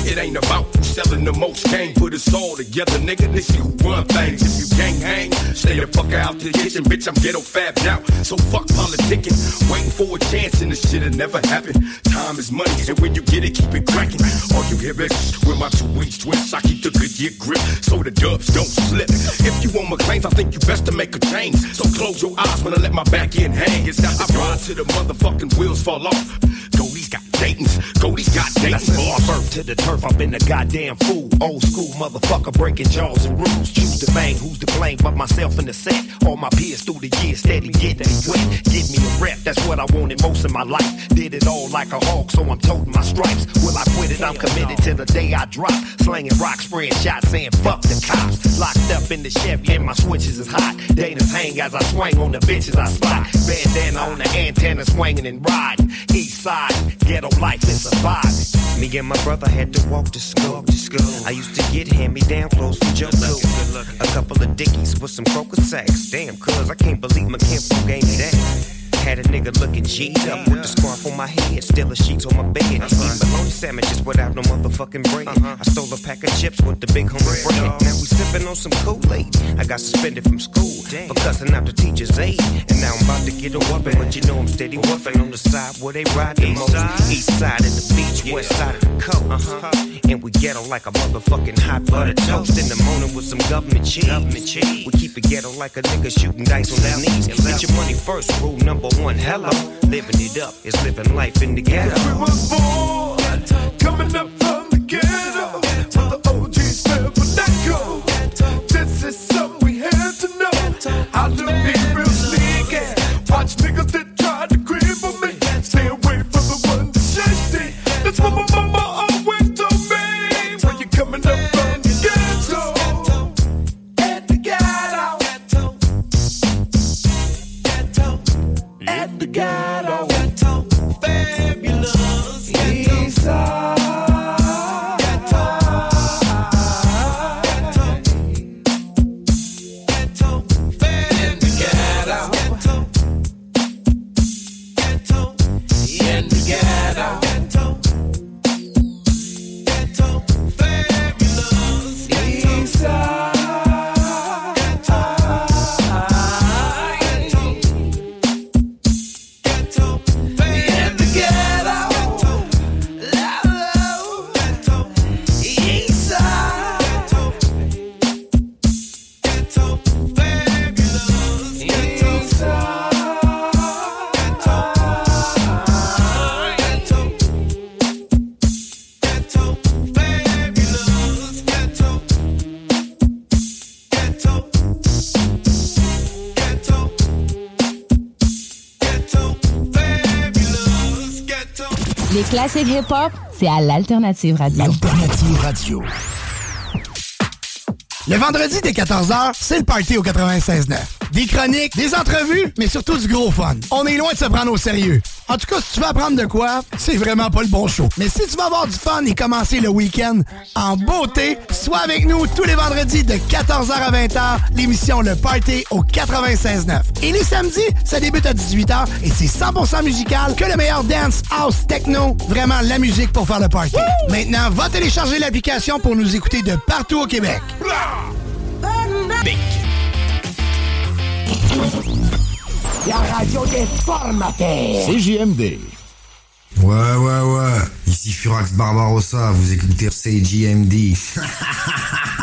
It ain't about who's selling the most game. Put us all together, nigga. See who run things. If you gang hang, stay the fuck out the kitchen, bitch. I'm ghetto fab now. So fuck politicking. Waiting for a chance and this shit'll never happen. Time is money, and when you get it, keep it cracking. All you hear is with my two wings twist. I keep the Goodyear grip so the dubs don't slip. If you want my claims, I think you best to make a change. So close your eyes when I let my back end hang. It's not I ride to the motherfucking wheels fall off. Goldie's got Dayton's, Goldie's got Dayton's. My birth to the turf, I've been a goddamn fool. Old school motherfucker breaking jaws and rules. Choose the bang, who's to blame but myself in the set? All my peers through the years steady getting wet. Give me a rep, that's what I wanted most of my life. Did it all like a hawk, so I'm toting my stripes. Will I quit it? I'm committed till the day I drop. Slanging rocks, spraying shots, saying fuck the cops. Locked up in the Chevy and my switches is hot. Dana's hang as I swing on the bitches I spot. Bandana on the antenna swinging and riding. East side, ghetto life is surviving. Me and my brother had to walk to school. To school. I used to get hand-me-down clothes from Joe. A couple of dickies with some croaker sacks. Damn, cuz I can't believe my kinfolk gave me that. Had a nigga looking G'd up with the scarf on my head, still a sheets on my bed. Uh-huh. Eating bologna sandwiches without no motherfucking bread. Uh-huh. I stole a pack of chips with the big homie bread. Now we sipping on some Kool-Aid. I got suspended from school for cussing out the teacher's aide. And now I'm about to get a whooping, but you know I'm steady whooping on the side where they ride the most. East side of the beach, west side of the coast. Uh-huh. And we ghetto like a motherfucking hot butter toast. In the morning with some government cheese. We keep it ghetto like a nigga shooting dice on their knees. Get your money first, rule number one. Hello, living it up is living life in the ghetto. We was born coming up from the ghetto, at Les classiques hip-hop, c'est à l'Alternative Radio. Alternative Radio. Le vendredi dès 14h, c'est le party au 96.9. Des chroniques, des entrevues, mais surtout du gros fun. On est loin de se prendre au sérieux. En tout cas, si tu veux apprendre de quoi, c'est vraiment pas le bon show. Mais si tu veux avoir du fun et commencer le week-end en beauté, sois avec nous tous les vendredis de 14h à 20h, l'émission Le Party au 96.9. Et les samedis, ça débute à 18h et c'est 100% musical que le meilleur dance, house, techno, vraiment la musique pour faire le party. Maintenant, va télécharger l'application pour nous écouter de partout au Québec. La radio des formateurs. CJMD. Ouais, ouais, ouais. Ici Furax Barbarossa, vous écoutez CJMD.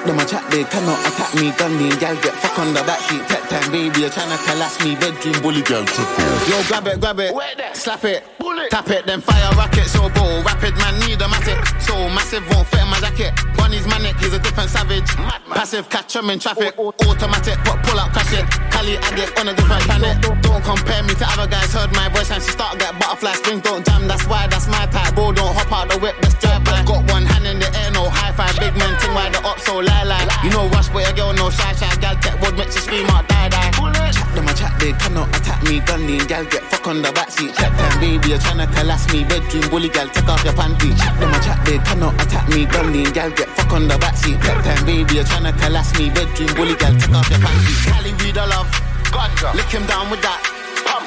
Chat them a chat, they cannot attack me. Gun me, gal get fuck on the backseat. Tech time, baby, you're tryna harass me. Bedroom bully girl. Yo, grab it, grab it, slap it, Bullet. tap it, then fire rocket. So bold, rapid man need a matic. So massive won't fit in my jacket. Bunny's manic, he's a different savage. Passive, catch him in traffic. Automatic, but pull out, crash it. Cali addict on a different planet. Don't compare me to other guys. Heard my voice and she start get butterfly strings. Don't jam, that's why that's my type. Bro, don't hop out the whip, let's drive by. Got one hand in the air, no five. Big man, ting why the up so lie lie. You know rush, but your girl no shy shy. Gal tech wood makes you scream out die die. Chat them a chat, they cannot attack me. Gun lean, gal get fuck on the backseat. Chat time, baby, you're tryna harass me. Bedroom bully, gal take off your panty. Chat them a chat, they cannot attack me. Gun lean, gal get fuck on the backseat. Chat time, baby, you're tryna harass me. Bedroom bully, gal take off your panty. Cali, we the love. Ganja. Lick him down with that.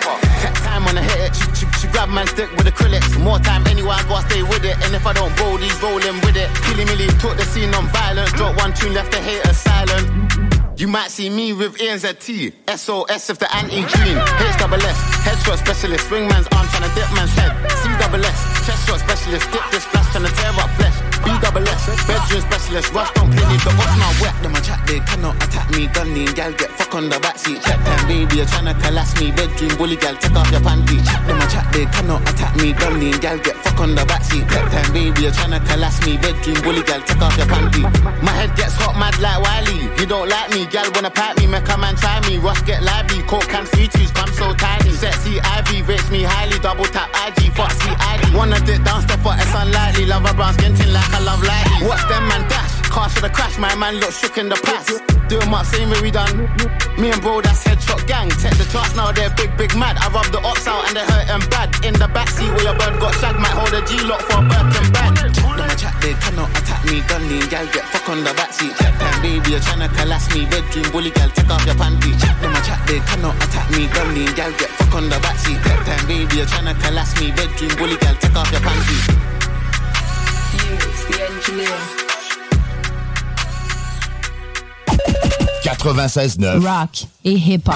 Time when I hit it, she, she, she grab my stick with acrylics. More time anywhere I go, I stay with it. And if I don't roll, these rolling with it. Killy milly, took the scene on violence. Drop one tune, left the haters silent. You might see me with ANZT, SOS if the anti-green. H double S, headshot specialist, swing man's arm trying to dip man's head. C double S, chest shot specialist, dip this splash trying to tear up flesh. B double S, bedroom specialist, rush don't play need the ops now wet. Them a chat, they cannot attack me, gun lean, gal get fuck on the backseat. Check time, baby, you're trying to harass me, bedroom bully, gal take off your panty. Chat them a chat, they cannot attack me, gun lean, gal get fuck on the backseat. Check time, baby, you're trying to harass me, bedroom bully, gal take off your panty. My head gets hot, mad like Wiley. You don't like me, gal wanna pat me, make a man try me. Rush get lively, coke can three twos, come so tiny. Sexy Ivy rates me highly, double tap IG, foxy ID. Wanna dip down, step up, it's unlikely. Love a brown skin tin like I love lightly. Watch them man dash, car should have crashed. My man look shook in the past. Do 'em up, same way we done. Me and bro, that's headshot gang. Take the charts now, they're big, big mad. I rub the ops out and they hurt them bad. In the backseat where your bird got shagged, might hold a Glock for a Birkin bag. Them a chat, they cannot attack me. Gun lean, gal get fuck on the backseat. Check time, baby, you're tryna harass me. Bedroom bully, gal take off your panty. Them a chat, they cannot attack me. Gun lean, gal get fuck on the backseat. Check time, baby, you're tryna harass me. Bedroom bully, gal take off your panty. It's the engineer. 96.9. Rock et hip-hop.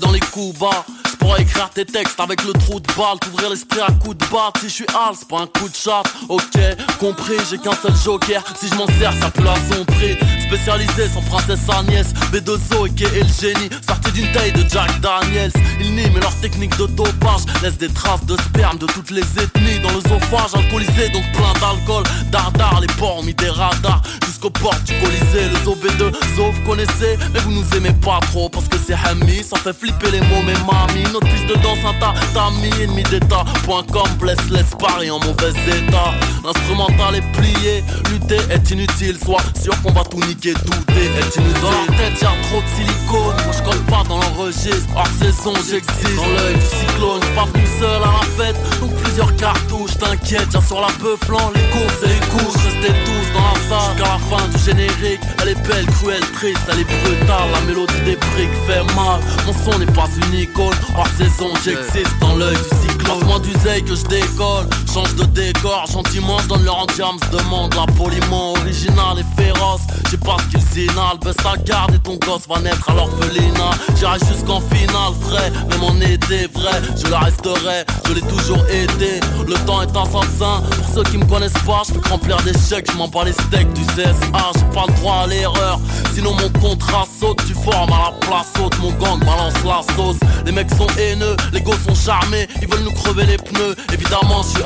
Dans les coups bas. Pourrais écrire tes textes avec le trou de balle, t'ouvrir l'esprit à coup de batte. Si je suis hal, c'est pas un coup de chat. Ok, compris, j'ai qu'un seul joker. Si je m'en sers, ça peut son prix. Spécialisé sans princesse Agnès, B2O et et le génie. Sorti d'une taille de Jack Daniels. Ils nient, mais leur technique de dopage laisse des traces de sperme de toutes les ethnies. Dans l'œsophage, alcoolisé, donc plein d'alcool. Dardard, les porcs mis des radars jusqu'aux portes du Colisée. Les OB2, sauf vous connaissez, mais vous nous aimez pas trop parce que c'est Hami. Ça fait flipper les mots, mais mamie. Autre piste de danse, un tas, t'as mis ennemi d'état. Point com, blesse, laisse Paris en mauvais état. L'instrumental est plié, lutter est inutile. Sois sûr qu'on va tout niquer, douter est inutile. Dans la tête, y'a trop de silicone. Moi je colle pas dans l'enregistre. Hors saison, j'existe. Dans l'œil du cyclone, j'suis pas venu seul à la fête. Donc plusieurs cartouches, t'inquiète, j'ai sur la peu flanc. Les courses et les courses, restez tous dans la salle. Jusqu'à la fin du générique, elle est belle, cruelle, triste, elle est brutale. La mélodie des briques fait mal. Mon son n'est pas une icône. Hors saison, j'existe dans l'œil du cyclone. Passe-moi du zeille que je décolle. Change de décor, gentiment, donne leur en diam, demande la poliment original et féroce. J'ai pas ce qu'ils inhalent, baisse ta garde et ton gosse va naître à l'orphelinat. J'irai jusqu'en finale, vrai, même en été vrai, je la resterai, je l'ai toujours été. Le temps est assassin, pour ceux qui me connaissent pas, je peux remplir des chèques, je m'en bats les steaks du CSA, j'ai pas le droit à l'erreur. Sinon mon contrat saute, tu formes à la place haute, mon gang balance la sauce. Les mecs sont haineux, les gosses sont charmés, ils veulent nous crever les pneus. Évidemment, je suis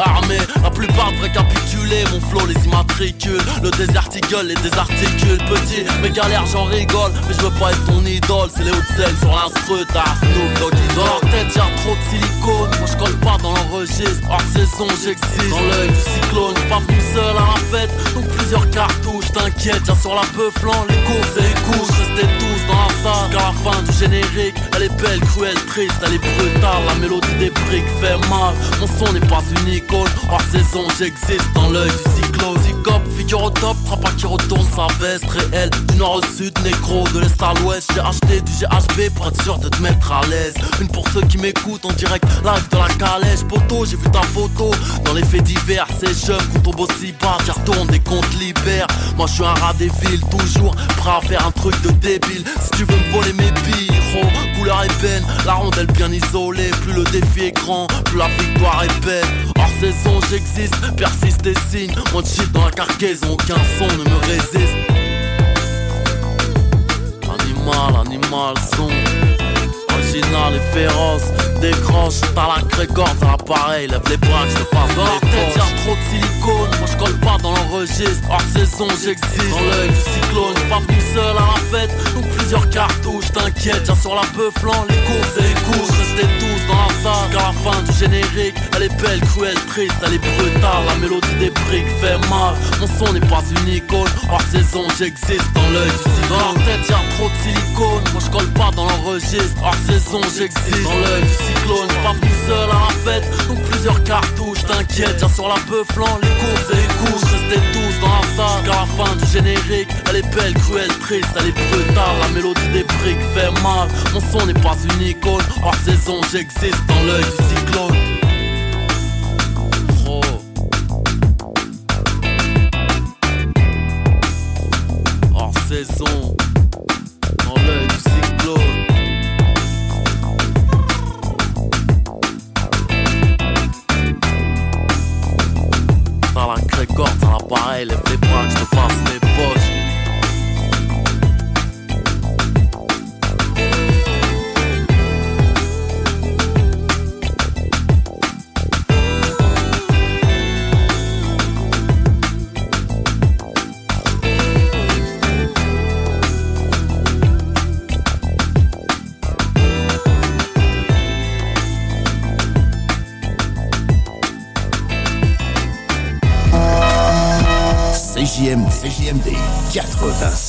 la plupart devraient capituler, mon flow les immatricule. Le désarticule, les désarticule, petit, mes galères j'en rigole, mais je veux pas être ton idole, c'est les hauts sur l'instru, t'as Snoop Doggy Dans leur tête y'a trop de silicone, moi je colle pas dans l'enregistre, hors saison j'existe. Dans l'œil du cyclone, pas venu seul à la fête, donc plusieurs cartouches, t'inquiète, y'a sur la peu flanc, les courses et les couches, restez tous dans la salle. Jusqu'à la fin du générique, elle est belle, cruelle, triste, elle est brutale, la mélodie des briques fait mal. Mon son n'est pas une icône, hors saison j'existe dans l'œil du cyclone. Figure au top, frappe pas qui retourne sa veste réelle. Du nord au sud, négro, de l'est à l'ouest, j'ai acheté du GHB pour être sûr de te mettre à l'aise. Une pour ceux qui m'écoutent en direct, live de la calèche, poteau, j'ai vu ta photo. Dans les faits divers, c'est jeune, quand on bosse si bas, j'y retourne des comptes libères. Moi je suis un rat des villes, toujours prêt à faire un truc de débile. Si tu veux me voler mes billes, couleur ébène, la rondelle bien isolée. Plus le défi est grand, plus la victoire est belle. Hors saison, j'existe, persiste et signe. Mon shit dans la cargaison, aucun son ne me résiste. Animal, animal, son. Original et féroce. Décroche, t'as la crégorde, à l'appareil Lève les bras, je te passe dans la tête, y'a trop de silicone. Moi je colle pas dans l'enregistre. Hors saison, j'existe. Dans l'œil du j'suis pas venu seul à la fête. Donc plusieurs cartouches, t'inquiète, y'a sur la peu flanc Les courses et les courses, restez tous dans la salle. Jusqu'à la fin du générique Elle est belle, cruelle, triste, elle est brutale La mélodie des briques fait mal. Mon son n'est pas une icône Hors saison, j'existe dans l'œil du Dans la tête, y'a trop de silicone. Moi je colle pas dans l'enregistre Hors saison, j'existe Dans l'œil du cyclone, pas venu seul à la fête Donc plusieurs cartouches, t'inquiète, y'a sur la peu flanc Les courses et les couches, restez tous dans la salle. Jusqu'à la fin du générique belle, cruelle, triste, elle est brutale La mélodie des briques fait mal. Mon son n'est pas une icône Hors saison, j'existe dans l'œil du cyclone. Oh. Saison Dans l'œil du cyclone. Dans la crégorde, dans l'appareil, lève les bras, je te fasse les CJMD 96.9.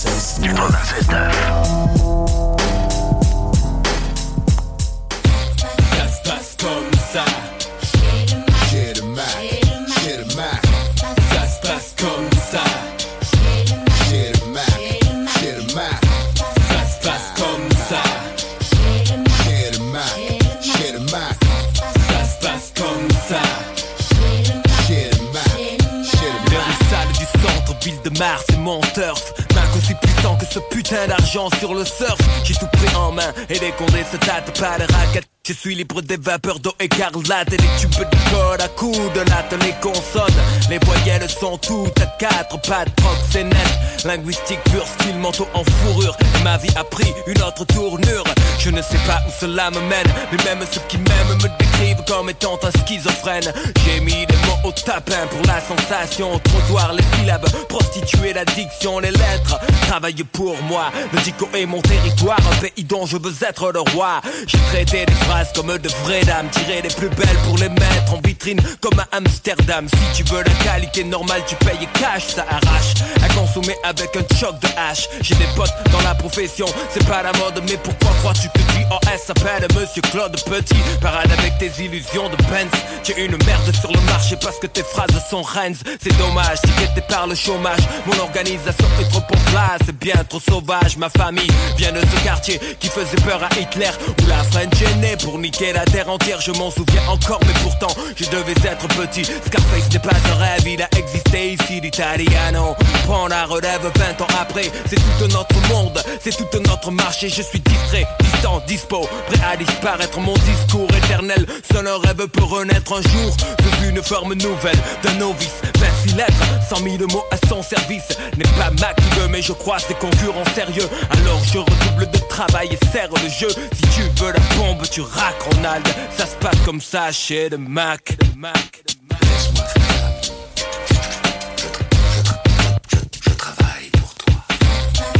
d'argent sur le surf J'ai tout pris en main. Et les condés se tâtent pas de raquettes suis libre des vapeurs d'eau écarlate et des tubes de code à coups de latte les consonnes. Les voyelles sont toutes à quatre pattes, proxénètes. Linguistique pure, style manteau en fourrure. Et ma vie a pris une autre tournure. Je ne sais pas où cela me mène, mais même ceux qui m'aiment me décrivent comme étant un schizophrène. J'ai mis des mots au tapin pour la sensation. Trottoir, les syllabes, prostituer l'addiction, les lettres. Travaille pour moi, le dico est mon territoire, un pays dont je veux être le roi. J'ai traité des phrases comme de vraies dames. Tirer les plus belles pour les mettre en vitrine comme à Amsterdam. Si tu veux la qualité normale tu payes cash Ça arrache. À consommer avec un choc de hache. J'ai des potes dans la profession C'est pas la mode mais pourquoi crois-tu que JOS s'appelle Monsieur Claude Petit? Parade avec tes illusions de Benz. J'ai une merde sur le marché parce que tes phrases sont Rennes C'est dommage, t'es par le chômage. Mon organisation est trop en place C'est bien trop sauvage. Ma famille vient de ce quartier qui faisait peur à Hitler. Où la French est pour niquer la terre entière Je m'en souviens encore mais pourtant je devais être petit. Scarface n'est pas un rêve, il a existé ici l'Italiano. Prends la relève 20 ans après C'est tout notre monde, c'est tout notre marché. Je suis distrait, distant, dispo Prêt à disparaître. Mon discours éternel Seul un rêve peut renaître un jour. Sous une forme nouvelle d'un novice 26 lettres, 100 000 mots à son service. N'est pas veut mais je crois ses concurrents sérieux. Alors je redouble de travail et serre le jeu. Si tu veux la bombe tu Ronald Ça se passe comme ça chez le Mac, le Mac.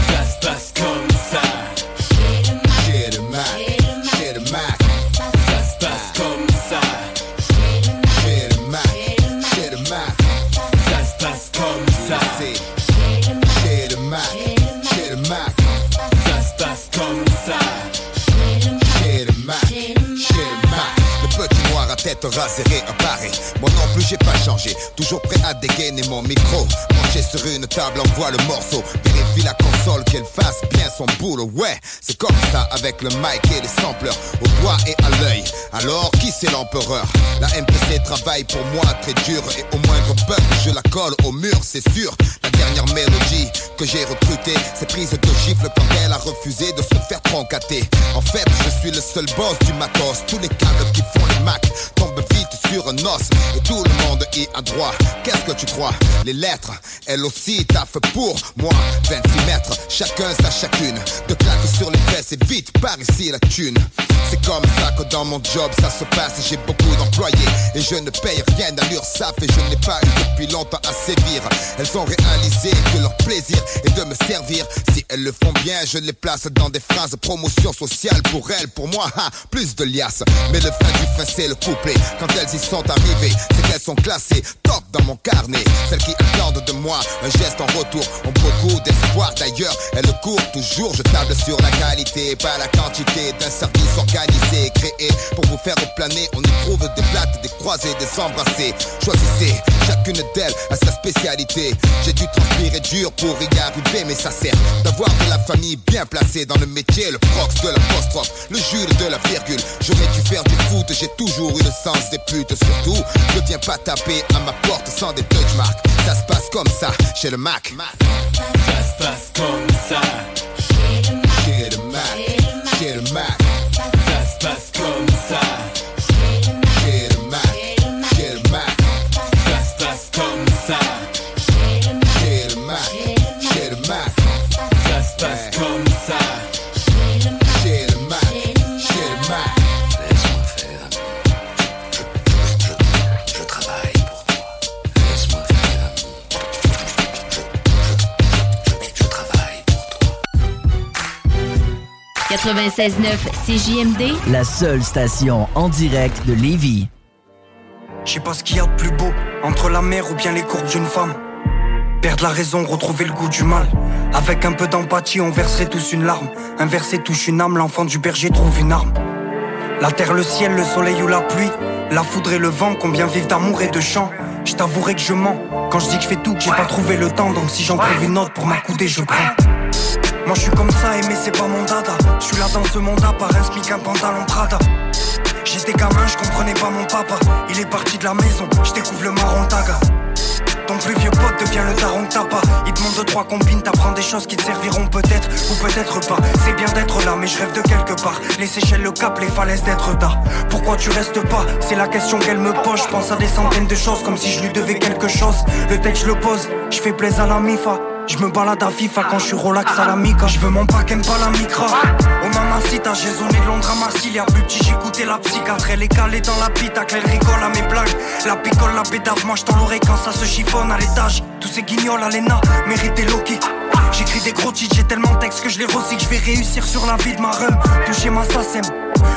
Ça se passe comme noir à tête rasée réapparait. J'ai pas changé, toujours prêt à dégainer mon micro. Penché sur une table, envoie le morceau. Vérifie la console qu'elle fasse bien son boulot. Ouais, c'est comme ça avec le mic et les sampleurs au doigt et à l'œil. Alors qui c'est l'empereur? La MPC travaille pour moi très dur et au moindre bug je la colle au mur, c'est sûr. La dernière mélodie que j'ai recrutée, c'est prise de gifle quand elle a refusé de se faire troncater. En fait, je suis le seul boss du matos. Tous les câbles qui font les Mac tombent vite sur un os et tout le Qu'est-ce que tu crois? Les lettres, elles aussi taffent pour moi. 26 mètres, chacun sa chacune. De claques sur les fesses et vite par ici la thune. C'est comme ça que dans mon job ça se passe. J'ai beaucoup d'employés et je ne paye rien à l'URSSAF et je n'ai pas eu depuis longtemps à sévir. Elles ont réalisé que leur plaisir est de me servir. Si elles le font bien, je les place dans des phrases promotion sociale pour elles, pour moi, ha, plus de liasses. Mais le fin du fin c'est le couplet. Quand elles y sont arrivées, c'est qu'elles sont classées top dans mon carnet. Celles qui attendent de moi un geste en retour ont beaucoup d'espoir. D'ailleurs, elles courent toujours. Je table sur la qualité, pas la quantité d'un service organisé, créé pour vous faire planer. On y trouve des plates, des croisés, des embrassés. Choisissez, chacune d'elles a sa spécialité. J'ai dû transpirer dur pour y arriver, mais ça sert d'avoir de la famille bien placée dans le métier. Le prox de l'apostrophe, le Jules de la virgule. J'aurais dû faire du foot, j'ai toujours eu le sens des putes. Surtout, ne viens pas taper à ma porte sans des touch marks. Ça se passe comme ça chez le Mac. Ça se passe comme ça. 96.9 CJMD, La seule station en direct de Lévis. Je sais pas ce qu'il y a de plus beau entre la mer ou bien les courbes d'une femme. Perdre la raison, retrouver le goût du mal. Avec un peu d'empathie, on verserait tous une larme. Un verset touche une âme, l'enfant du berger trouve une arme. La terre, le ciel, le soleil ou la pluie. La foudre et le vent, combien vivent d'amour et de chant. Je t'avouerai que je mens quand je dis que je fais tout, que j'ai pas trouvé le temps. Donc si j'en trouve une autre pour m'accouder, je prends. Moi je suis comme ça, aimer c'est pas mon dada. Je suis là dans ce monde à part un pantalon Prada. J'étais gamin, je comprenais pas mon papa. Il est parti de la maison, je découvre le marron taga. Ton plus vieux pote devient le daron que. Il te montre trois combines, t'apprends des choses qui te serviront peut-être ou peut-être pas. C'est bien d'être là, mais je rêve de quelque part. Les Seychelles, le cap, les falaises d'être d'art. Pourquoi tu restes pas? C'est la question qu'elle me pose. Je pense à des centaines de choses comme si je lui devais quelque chose. Le texte, je le pose, je fais plaisir à la mifa. Je me balade à FIFA quand je suis relax à la mica. Je veux mon pack, aime pas la micra. Au mamacita, j'ai zoné de Londres à Marseille. Plus petit, j'écoutais la psychiatre. Elle est calée dans la pitacle, elle rigole à mes blagues. La picole, la pédave, moi je l'oreille quand ça se chiffonne à l'étage. Tous ces guignols à l'ENA low kicks. J'écris des gros titres, j'ai tellement de textes que je les recycle. Je vais réussir sur la vie de ma rhum. Toucher ma SACEM.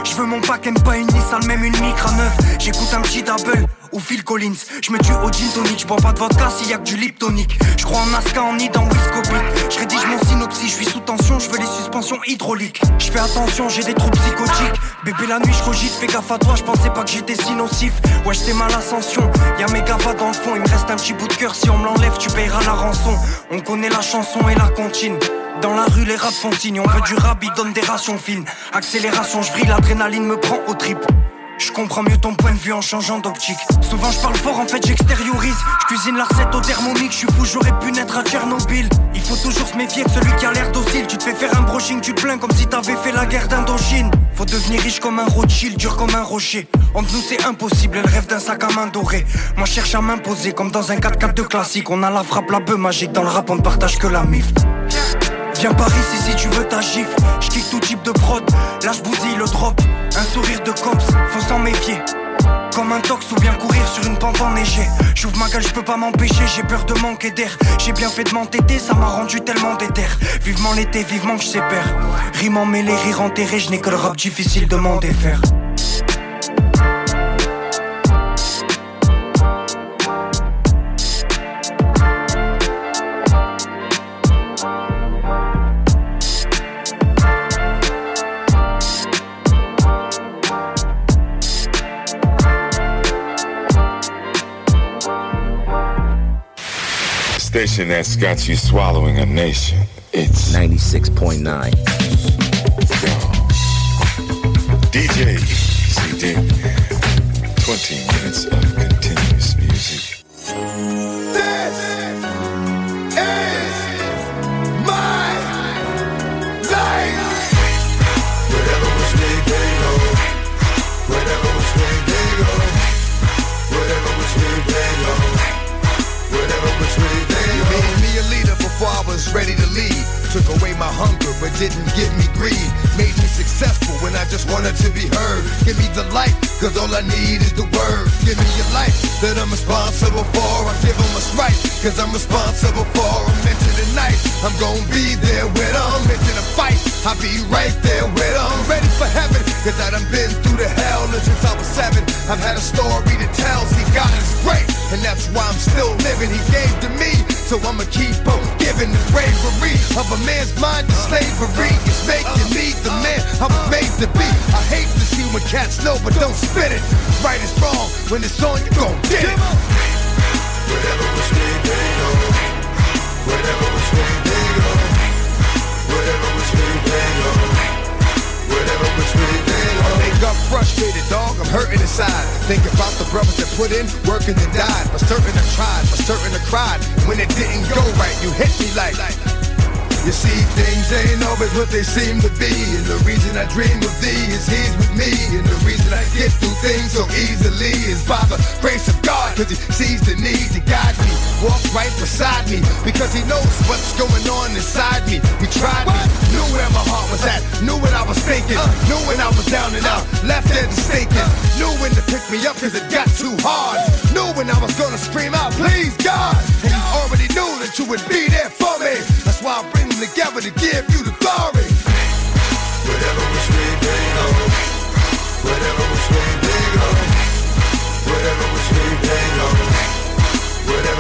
Je veux mon pack and pas une Nissan, même une micra neuf. J'écoute un petit double ou Phil Collins. Je me tue au gin tonic, je bois pas de vodka s'il y a que du liptonique. Je crois en Aska, en nid, en Wiscopic. Je rédige mon synopsis, je suis sous tension, je veux les suspensions hydrauliques. Je fais attention, j'ai des troubles psychotiques. Bébé la nuit, je cogite, fais gaffe à toi, je pensais pas que j'étais si nocif. Ouais, j'étais mal ascension, y'a mes gavas dans le fond, il me reste un petit bout de cœur, si on me l'enlève, tu payeras la rançon. On connaît la chanson et la Dans la rue, les rats font signe, on veut du rap, ils donnent des rations fines. Accélération, je vrille, l'adrénaline me prend au trip. Je comprends mieux ton point de vue en changeant d'optique. Souvent je parle fort, en fait j'extériorise. Je cuisine la recette au thermomix, je suis fou, j'aurais pu naître à Tchernobyl. Il faut toujours se méfier de celui qui a l'air docile. Tu te fais faire un brushing, tu te plains comme si t'avais fait la guerre d'Indochine. Faut devenir riche comme un Rothschild, dur comme un rocher. Entre nous c'est impossible, elle rêve d'un sac à main doré. Moi je cherche à m'imposer comme dans un 4x4 de classique. On a la frappe, la bœuf magique, dans le rap on ne partage que la mif. Viens par ici si tu veux ta gifle. J'kick tout type de prod. Là bousille le drop. Un sourire de cops, faut s'en méfier. Comme un tox ou bien courir sur une pente enneigée. J'ouvre ma gueule, je peux pas m'empêcher, j'ai peur de manquer d'air. J'ai bien fait de m'entêter, ça m'a rendu tellement déter. Vivement l'été, vivement que je sépare. Rime emmêlé, rire enterré, je n'ai que le rap difficile de m'en défaire. Station that's got you swallowing a nation. It's 96.9. DJ CD. 20 minutes of continuous music. Was ready to lead. Took away my hunger, but didn't give me greed. Made me successful when I just wanted to be heard. Give me the light, cause all I need is the word. Give me your life that I'm responsible for. I give them what's right, cause I'm responsible for them. Into the night, I'm gonna be there with them. Into the fight, I'll be right there with them. Ready for heaven, cause I done been through the hell. And since I was seven, I've had a story to tell. See, God is great, and that's why I'm still living. He gave to me, so I'ma keep on giving the bravery of a man's mind to slavery. It's making me the man I was made to be. I hate see when cats know, but don't spit it. Right is wrong, when it's on, you gon' get put in work and then died. For certain I tried, for certain I cried. When it didn't go right, you hit me like. You see, things ain't always what they seem to be. And the reason I dream of thee is he's with me. And the reason I get through things so easily is by the grace of God. Cause he sees the need to guide me. Walk right beside me. Because he knows what's going on inside me. He tried me, knew where my heart was at, knew what I was thinking. Knew when I was down and out, left and stinking. Knew when to pick me up cause it got too hard. Knew when I was gonna scream out, please God. And you already knew that you would be there for me. That's why I bring them together to give you the glory. Whatever was me, they. Whatever was me, they. Whatever was me, they.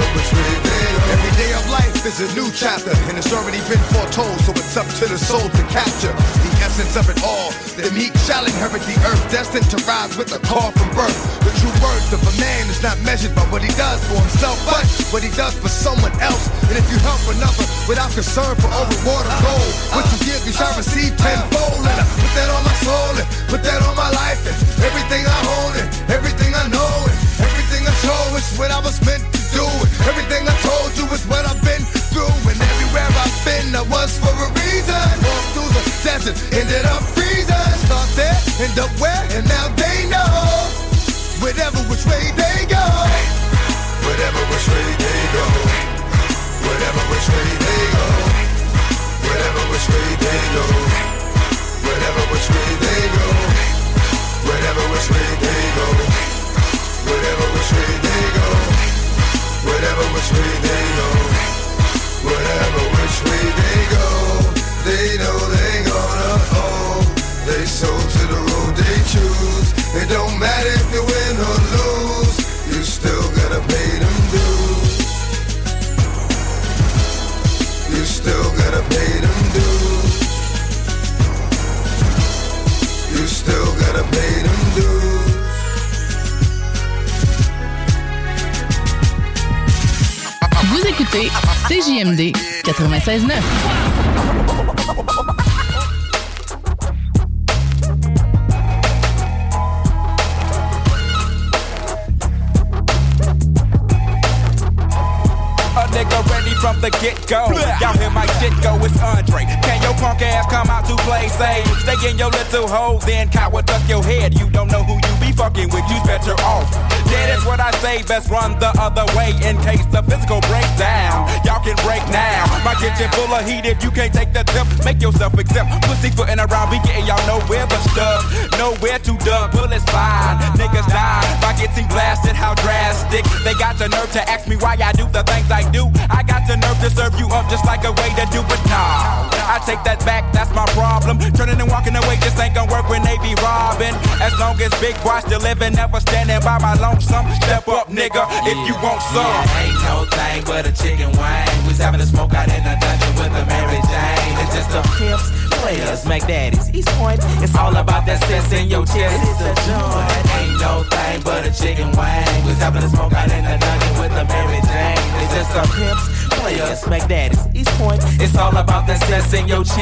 Every day of life is a new chapter, and it's already been foretold, so it's up to the soul to capture the essence of it all. The meek shall inherit the earth, destined to rise with a call from birth. The true worth of a man is not measured by what he does for himself, but what he does for someone else. And if you help another without concern for all reward or gold, what you give, you shall receive tenfold. And I put that on my soul, and put that on my life, and everything I hold, and everything I know, and everything I show is what I was meant to do. it. everything I told you is what I've been through, and everywhere I've been, I was for a reason. Walked through the desert, ended up freezing. Start there, end up where, and now they know. Whatever which way they go. Whatever which way they go. Whatever which way they go. Whatever which way they go. Whatever which way they go. Whatever which way they go. Whatever which way they go. Whatever which way they go. Whatever which way they go. They know they gonna owe. They sold to the road they choose. It don't matter écoutez CJMD 96.9. A nigga ready from the get go. Y'all hear my shit go, it's Andre. Can your punk ass come out to play safe? Stay in your little hole, then coward duck your head. You don't know who you be fucking with, you's better off. That is what I say, best run the other way in case the physical breaks down. Y'all can break now. My kitchen full of heat, if you can't take the tip, make yourself accept. Pussy footing around, be getting y'all nowhere but stuck. Nowhere to duck, bullets fine. Niggas die by getting blasted, how drastic. They got the nerve to ask me why I do the things I do. I got the nerve to serve you up just like a way to do it Nah, I take that back, that's my problem. Turning and walking away just ain't gonna work when they be robbing. As long as big boy still living, never standing by my lonesome. Step up, nigga, if you want some. Yeah, ain't no thing but a chicken wing. We's having a smoke out in the dungeon with a Mary Jane. It's just a pimps, players, Mac Daddies, East Point. It's all about that sense in your chest. It's a joint. Ain't no thing but a chicken wing. We's having a smoke out in the dungeon with a Mary Jane. It's just a pimps, players, Mac Daddies, East Point. It's all about that sense in your chest.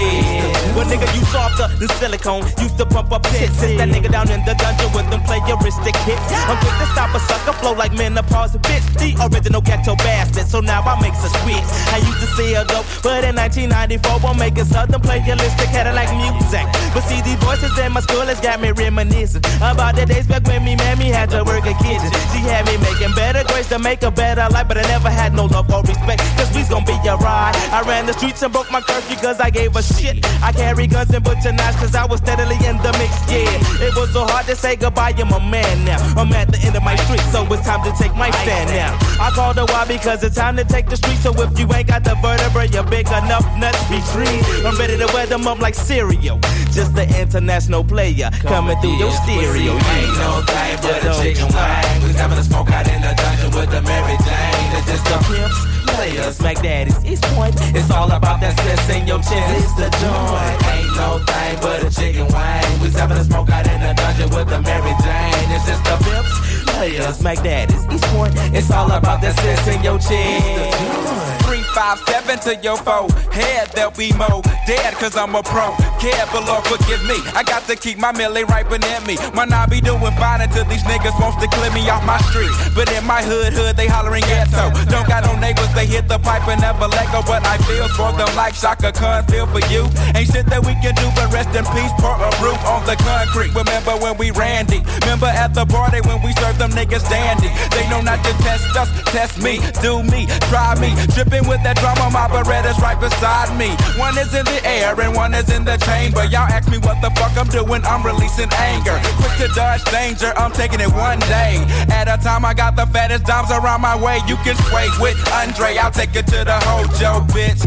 Well, nigga, you softer than silicone. Used to pump up hits. Sit that nigga down in the dungeon with them playeristic hits. I'm quick to stop a sucker flow like menopause, bitch. The original ghetto bastard. So now I make a switch. I used to see a dope, but in 1994, I'm making southern playeristic Cadillac music. But see, the voices in my school has got me reminiscing about the days back when me mammy had to work a kitchen. She had me making better grades to make a better life, but I never had no love or respect. Cause we's gonna be a ride. I ran the streets and broke my curfew cause I gave a shit. I carry guns and butcher knives cause I was steadily in the mix, yeah. It was so hard to say goodbye, I'm a man now. I'm at the end of my street, so it's time to take my stand now. I called a while because it's time to take the street, so if you ain't got the vertebra, you're big enough nuts be trees. I'm ready to wear them up like cereal. Just the international player coming through your stereo. Ain't no thing but a chicken wing. We's having a smoke out in the dungeon with the Mary Jane. It's just the pimps, players, Mac Daddies, East Point. It's all about that sense in your chest. It's the joint. Ain't no thing but a chicken wing. We's having a smoke out in the dungeon with the Mary Jane. It's just a pimps, players, Mac Daddies, East Point. It's all about that sense in your chest. Three, five, seven to your foe. Head, there'll be more. Dead, cause I'm a pro. Care, but Lord, forgive me. I got to keep my millie right beneath me. Might not be doing fine until these niggas wants to clear me off my street. But in my hood, hood, they hollering ghetto. Don't got no neighbors, they hit the pipe and never let go. But I feel for them like Chaka Khan feel for you. Ain't shit that we can do, but rest in peace, pour a roof on the concrete. Remember when we randy? Remember at the party when we served them niggas dandy? They know not to test us, test me, do me, try me. Tripping with that drama, my Beretta's right beside me. One is in the air and one is in the chamber. Y'all ask me what the fuck I'm doing, I'm releasing anger. Quick to dodge danger, I'm taking it one day. At a time, I got the fattest dimes around my way. You can sway with Andre, I'll take it to the hojo, bitch.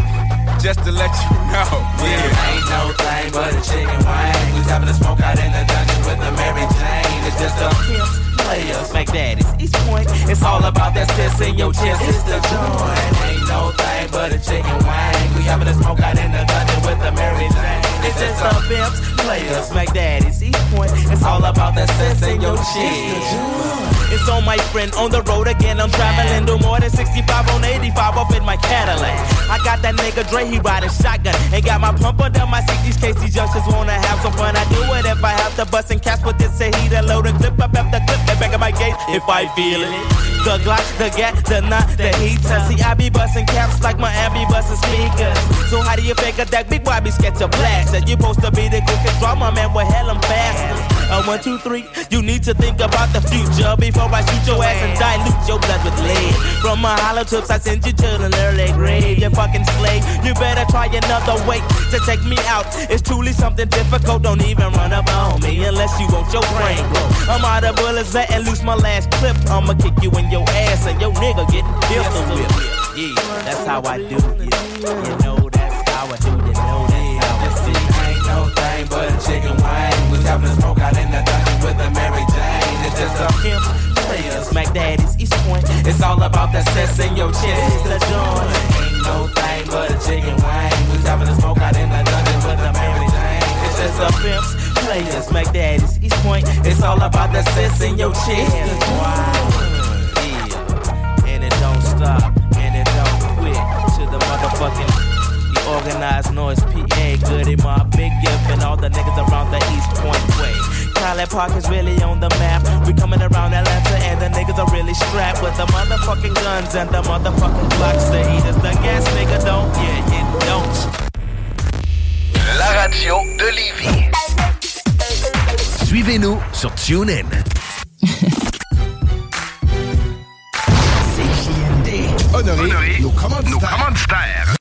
Just to let you know, yeah. Ain't no thing but a chicken wing. We's having a smoke out in the dungeon with the Mary Jane. It's just a pimps, players, Mac Daddies, East Point. It's all about that sense in your chest. It's the joint. Ain't no thing but a chicken wing. We having a smoke out in the dungeon with the Mary Jane. It's just a pimps, players, Mac Daddies, Point. It's all about that sense in your chest. It's on my friend on the road again. I'm traveling to more than 65 on 85 up in my Cadillac. I got that nigga Dre, he riding shotgun. And got my pump under my seat. These KC junctions wanna have some fun. I do it if I have to bust and catch with this say he the load and clip up after clip and back of my gate if I feel it. The Glock, the gat, the knot, the heater. See, I be busting caps like my be busting speakers. So how do you fake a deck? Big boy be sketch a blast. And you're supposed to be the quickest drama man with hell I'm fast. Uh, one, two, three. You need to think about the future before I shoot your ass and dilute your blood with lead. From my hollow tips, I send you to an early grave. You fucking slave. You better try another way to take me out. It's truly something difficult. Don't even run up on me unless you want your brain blow. I'm out of bullets, letting loose my last clip. I'ma kick you in your ass and your nigga getting pistol whipped. Yeah, that's how I do. Yeah, you know that's how I do. You know thing but a chicken wing. Was having a smoke out in the dungeon with a Mary Jane. It's just a pimp. Players, Mac Daddy's East Point. It's all about that sex in your chest. It's the joint. Ain't no thing but a chicken wing. Was having a smoke out in the dungeon with a Mary Jane. It's just a pimp. Players, Mac Daddy's East Point. It's all about that sex in your chest. Yeah, and it don't stop, and it don't quit to the motherfucking. Organized noise, PA, goody mob, big gift, and all the niggas around the East Point way. Pilot Park is really on the map. We coming around Atlanta, and the niggas are really strapped with the motherfucking guns and the motherfucking blocks. The heaters, the gas, nigga, don't, yeah, it don't. La radio de Lévis. Suivez-nous sur TuneIn. CJMD. Honoré, nos commanditaires.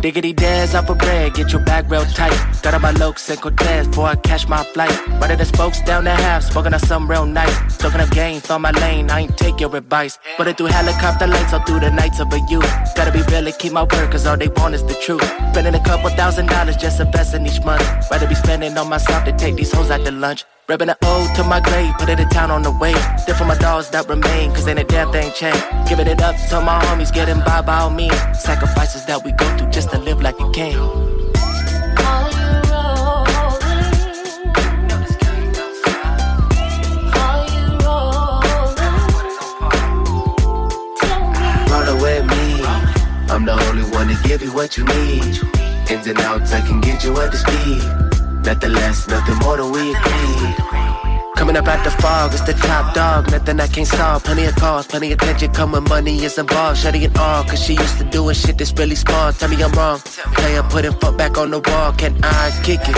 Diggity dares up a bread, get your bag real tight. Got on my lokes and Cortez before I catch my flight. Running the spokes down the half, smoking on some real nice. Soaking up game, found my lane, I ain't take your advice. Running through helicopter lights all through the nights of a youth. Gotta be real and keep my word, cause all they want is the truth. Spending a couple thousand dollars just investing each month. Rather be spending on myself to take these hoes out to lunch. Ripping an ode to my grave, put it in town on the way. Still for my dogs that remain, cause ain't a damn thing changed. Giving it up to my homies, getting by by all means. Sacrifices that we go through just to live like a king. Roll with me. I'm the only one to give you what you need. Ins and outs, I can get you up to speed. Nothing less, nothing more than we agreed. Coming up out the fog, it's the top dog, nothing I can't solve. Plenty of calls, plenty of attention, come when money is involved. Shutting it all, cause she used to doing shit that's really small. Tell me I'm wrong. Player putting foot back on the wall, can I kick it?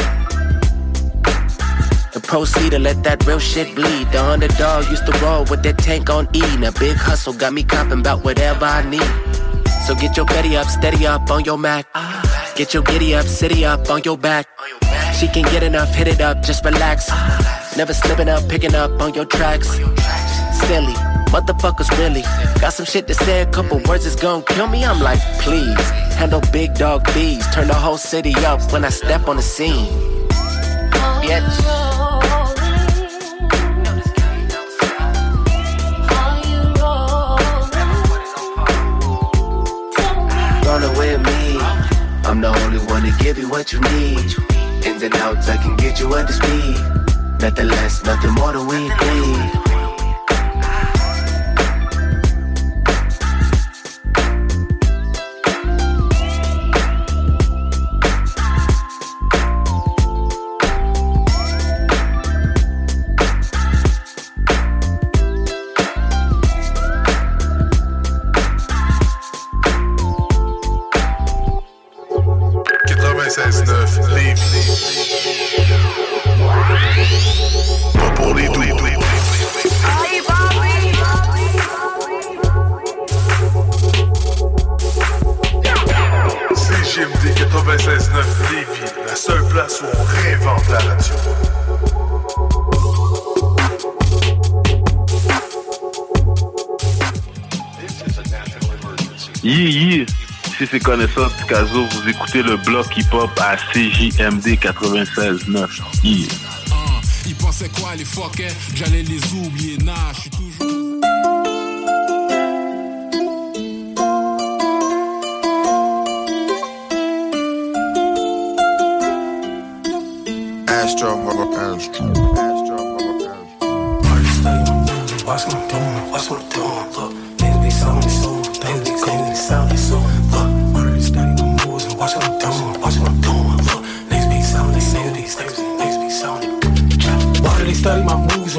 And proceed to let that real shit bleed. The underdog used to roll with that tank on E. Now big hustle got me copping about whatever I need. So get your Betty up, steady up on your Mac. Get your giddy up, city up on your back. She can get enough, hit it up, just relax. Never slipping up, picking up on your tracks. Silly, motherfuckers really. Got some shit to say, a couple words is gonna kill me. I'm like, please. Handle big dog bees, turn the whole city up when I step on the scene. Bitch. Rolling with me. I'm the only one to give you what you need. Ins and outs, I can get you up to speed. Nothing less, nothing more than we agreed. Yeah, yeah. Si c'est connaissance Picasso, vous écoutez le bloc hip-hop à CJMD 96.9. Yeah. Ils pensaient quoi les fuckers que j'allais les oublier Nah, je suis toujours Astro, Astro, Astro, Watch what I'm doing,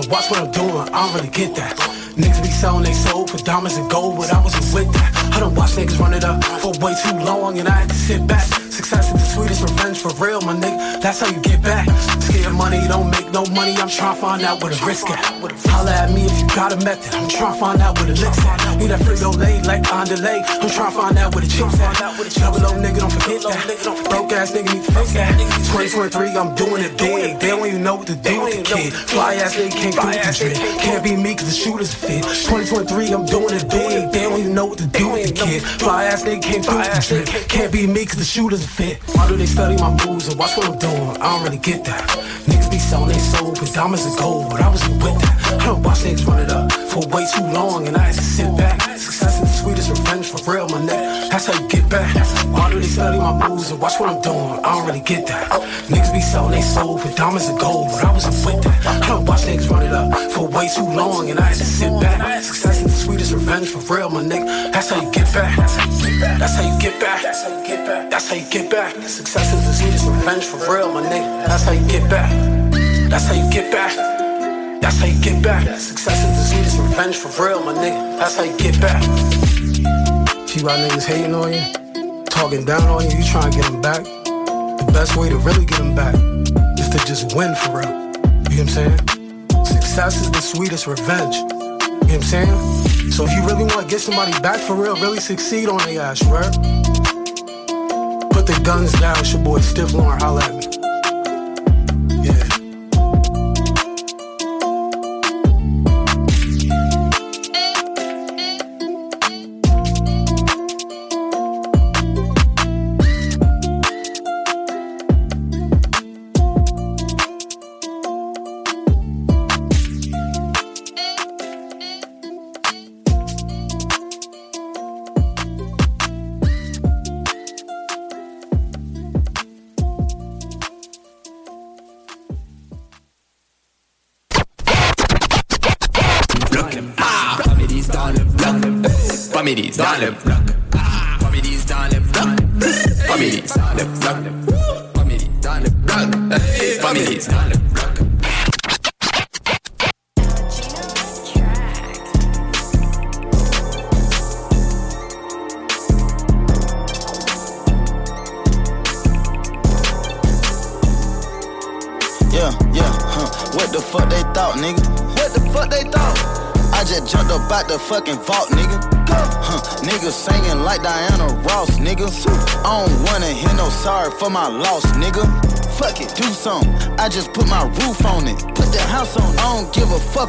watch what I'm doing? I don't really get that. Niggas be selling they soul for diamonds and gold, but I wasn't with that. I don't watch niggas run it up for way too long, and I had to sit back. Success is the sweetest revenge for real, my nigga. That's how you get back. Scared money don't make no money. I'm trying to find out where the risk at. Holla at me if you got a method. I'm trying to find out where the licks at. Need that Frito lay like on delay. I'm trying to find out where the chips at. Double O nigga, don't forget that. Broke ass nigga need to fix that. 2023, I'm doing it big. They don't even know what to do with the kid. Fly ass nigga can't do the drip. Can't be me cause the shooters fit. 2023, I'm doing it big. They don't even know what to do with the kid. Fly ass nigga can't do the shit. Can't be me cause the shooters fit. Why do they study my moves and watch what I'm doing? I don't really get that. Be selling they soul for diamonds and gold, but I wasn't with that. I don't watch niggas run it up for way too long and I had to sit back. Success is the sweetest revenge for real, my nigga. That's how you get back. Why do they study my moves and watch what I'm doing? I don't really get that. Niggas be selling they soul for diamonds and gold, but I wasn't with that. I don't watch niggas run it up for way too long and I had to sit back. Success is the sweetest revenge for real, my nigga. That's how you get back. That's how you get back. That's how you get back. That's how you get back. Success is the sweetest revenge for real, my nigga. That's how you get back. That's how you get back. That's how you get back. Success is the sweetest revenge for real, my nigga. That's how you get back. See why niggas hating on you, talking down on you, you trying to get them back. The best way to really get them back is to just win for real. You know what I'm saying? Success is the sweetest revenge. You know what I'm saying? So if you really want to get somebody back for real, really succeed on their ass, right? Put the guns down, it's your boy Stiff Lauren, holla at me.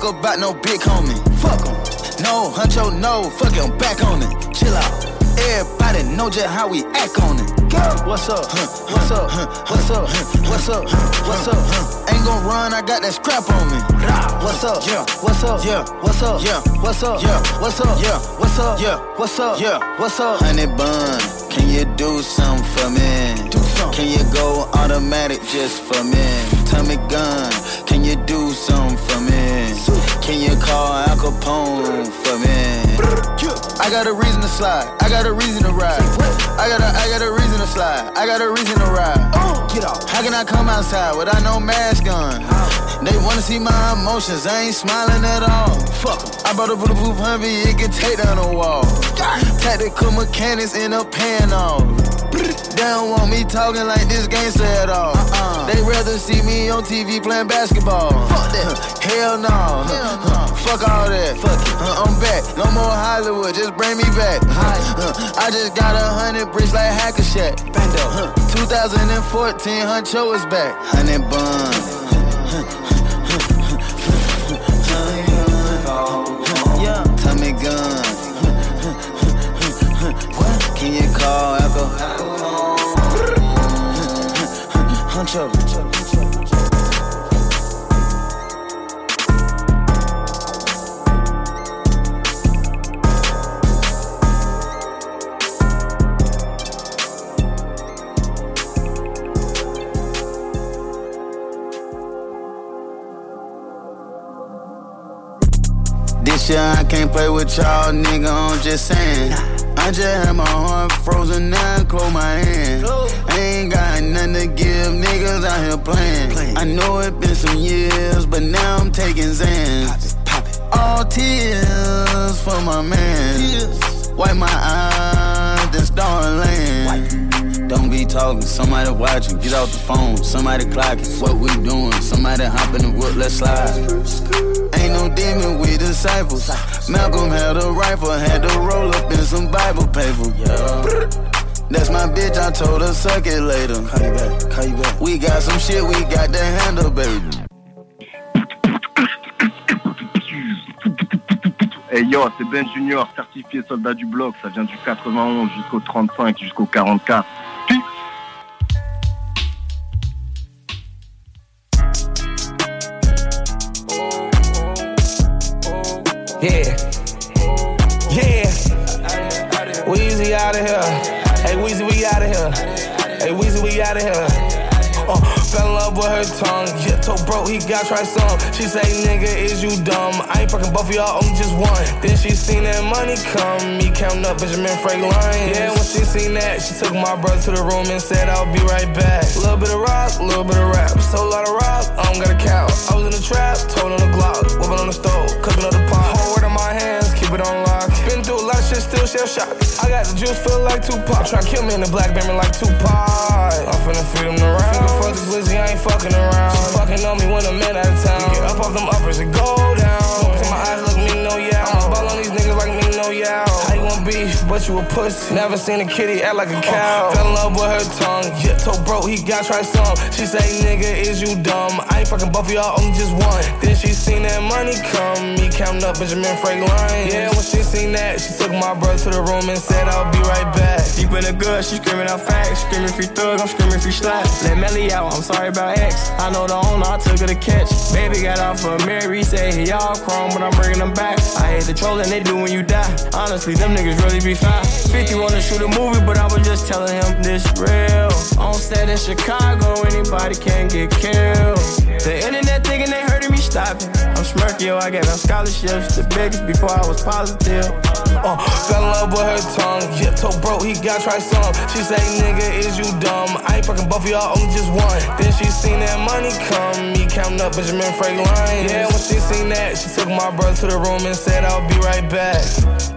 Fuck about no big homie. Fuck 'em. No, huncho, no. Fuck it, I'm back on it. Chill out. Everybody know just how we act on it. What's up? What's up? What's up? What's up? What's up? Ain't gon' run, I got that scrap on me. What's up? Yeah. What's up? Yeah. What's up? Yeah. What's up? Yeah. What's up? Yeah. What's up? Yeah. What's up? Yeah. What's up? Honey bun, can you do something for me? Do something. Can you go automatic just for me? Tommy gun, can you do something for me? Can you call Al Capone for me? I got a reason to slide. I got a reason to ride. I got a, I got a reason to slide. I got a reason to ride. Get off. How can I come outside without no mask on? They wanna see my emotions. I ain't smiling at all. Fuck. I bought a bulletproof Humvee. It can take down a wall. Tactical mechanics up paying off. They don't want me talking like this gangster at all. They rather see me on TV playing basketball. Fuck that. Hell no. Fuck all that. Fuck it. Uh, I'm back. No more Hollywood. Just bring me back. Uh, I just got a hundred bricks like Hacker Shack. Bando. 2014, Huncho is back. Honey bun. Yeah. Tommy gun. What? Can you call Echo? Huncho. This year I can't play with y'all, nigga, I'm just saying. I just had my heart frozen now, close my hand. I ain't got nothing to give, niggas out here playing. I know it been some years, but now I'm taking Zans. All tears for my man. Wipe my eyes, then start laying. Don't be talking, somebody watching. Get off the phone, somebody clocking. What we doing? Somebody hop in the wood, let's slide. Ain't no demon with disciples. Malcolm had a rifle, had to roll up in some Bible paper. That's my bitch, I told her suck it later. Call you back, call you back? We got some shit we got to handle, baby. Hey yo, c'est Ben Junior, certifié soldat du bloc. Ça vient du 91 jusqu'au 35, jusqu'au 44. Yeah. Yeah. Weezy out of here. Hey, Weezy, we out of here. Hey, Weezy, we out of here. Uh, fell in love with her tongue. Yeah, told bro he got try some. She say, nigga, is you dumb? I ain't fucking both of y'all, only just one. Then she seen that money come. Me counting up Benjamin Franklin. Yeah, when she seen that, she took my brother to the room and said, I'll be right back. Little bit of rock, little bit of rap. So a lot of rock, I don't got a count. I was in the trap, told on the Glock, whipping on the stove, cooking up the pot. It on lock. Been through a lot of shit, still shell shock. I got the juice, feel like Tupac. Try kill me in the black beamer like Tupac. I'm finna feed him the round. Finna fuck the glizzy, I ain't fucking around. She fucking on me when I'm man out of town. Get up off them uppers and go down. Look to my eyes, look me, no yeah. I'ma ball on these niggas like me, no yeah. Want beef, but you a pussy. Never seen a kitty act like a cow. Fell in love with her tongue. Yeah, told bro he got try some. She say, nigga, is you dumb? I ain't fucking both of y'all, only just one. Then she seen that money come. Me counting up Benjamin Franklin. Yeah, when she seen that, she took my brother to the room and said, I'll be right back. Deep in the good, she screaming out facts. Screaming free thug, I'm screaming free slap. Let Melly out, I'm sorry about X. I know the owner, I took her to catch. Baby got off a Mary, say, y'all chrome, but I'm bringing them back. I hate the trolling they do when you die. Honestly, them niggas really be fine. 50 wanna shoot a movie, but I was just telling him this real. On set in Chicago, anybody can get killed. The internet thinking they hurting me, stop it. I'm smirky, yo, I gave them scholarships, the biggest before I was positive. Uh, fell in love with her tongue. Yeah, told bro he got try some. She say, nigga, is you dumb? I ain't fucking both of y'all, only just one. Then she seen that money come. Me counting up Benjamin Franklin. Yeah, when she seen that, she took my brother to the room and said, I'll be right back.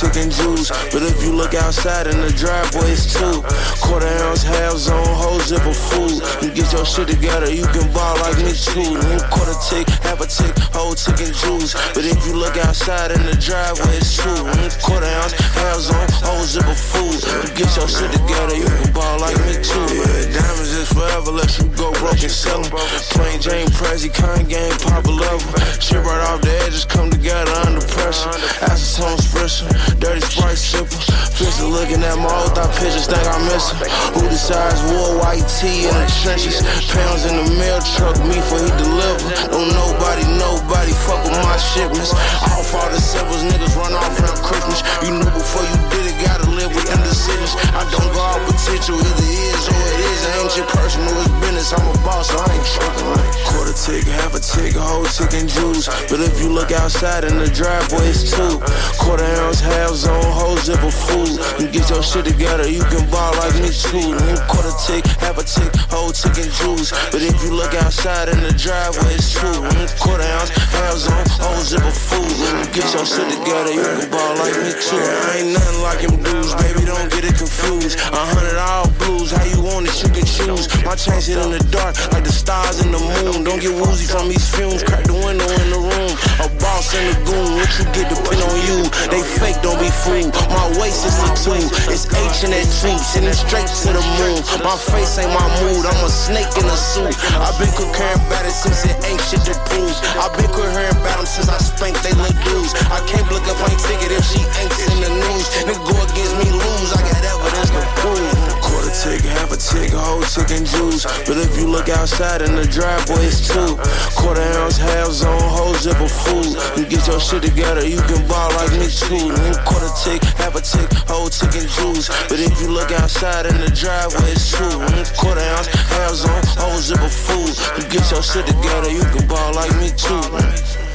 Chicken juice. But if you look outside in the driveway, it's two. Quarter ounce, half zone, whole zipper food. You get your shit together, you can ball like me too. Then quarter tick, half a tick, whole chicken juice. But if you look outside in the driveway, it's two. Then Quarter ounce, half zone, whole zipper food. You get your shit together, you can ball like me too. Diamonds is forever, let you go broke and sell 'em. Plain Jane, Prezi, Kanye, Papa Lover. Shit right off the edges come together under pressure. Acetone spritzer, dirty Sprite sipper. Fisher looking at my old thought pictures, think I miss her. Who decides war, white tee in the trenches? Pounds in the mail truck, me for he deliver. Don't nobody, nobody fuck with my shipments. Off all the siblings, niggas run off around Christmas. You knew before you did it, gotta live with indecisions. I don't go out potential, either is or it is. It ain't your personal, it's business. I'm a boss, so I ain't tripping. Quarter tick, half a tick, whole tick and juice. But if you look outside in the driveway, it's two. Quarter ounce, half zone, whole zipper food. You get your shit together, you can ball like me too. Then quarter tick, half a tick, whole tick and juice. But if you look outside in the driveway, it's true. Then Quarter ounce, half zone, whole zipper food. You get your shit together, you can ball like me too. I ain't nothing like them dudes, baby, don't get it confused. A hundred all blues, how you want it, you can choose. My chains hit in the dark, like the stars in the moon. Don't get woozy from these fumes, crack the window in the room. A boss and a goon, what you get depend on you. They fake, don't be fooled. My waist is a two, it's H and that G, sending straight to the moon. My face ain't my mood, I'm a snake in a suit. I've been comparing about it since it ain't shit to prove. I've been comparing about them since I spanked they little dudes. I can't look up my ticket if she ain't in the news. Nigga go against me, lose, I got evidence to prove. Quarter tick, half a tick, whole chicken juice. But if you look outside in the driveway, it's two. Quarter ounce, half zone, whole zipper food. You get your shit together, you can ball like me too. Then quarter tick, half a tick, whole chicken juice. But if you look outside in the driveway, it's two. Then Quarter ounce, half zone, whole zipper food. You get your shit together, you can ball like me too.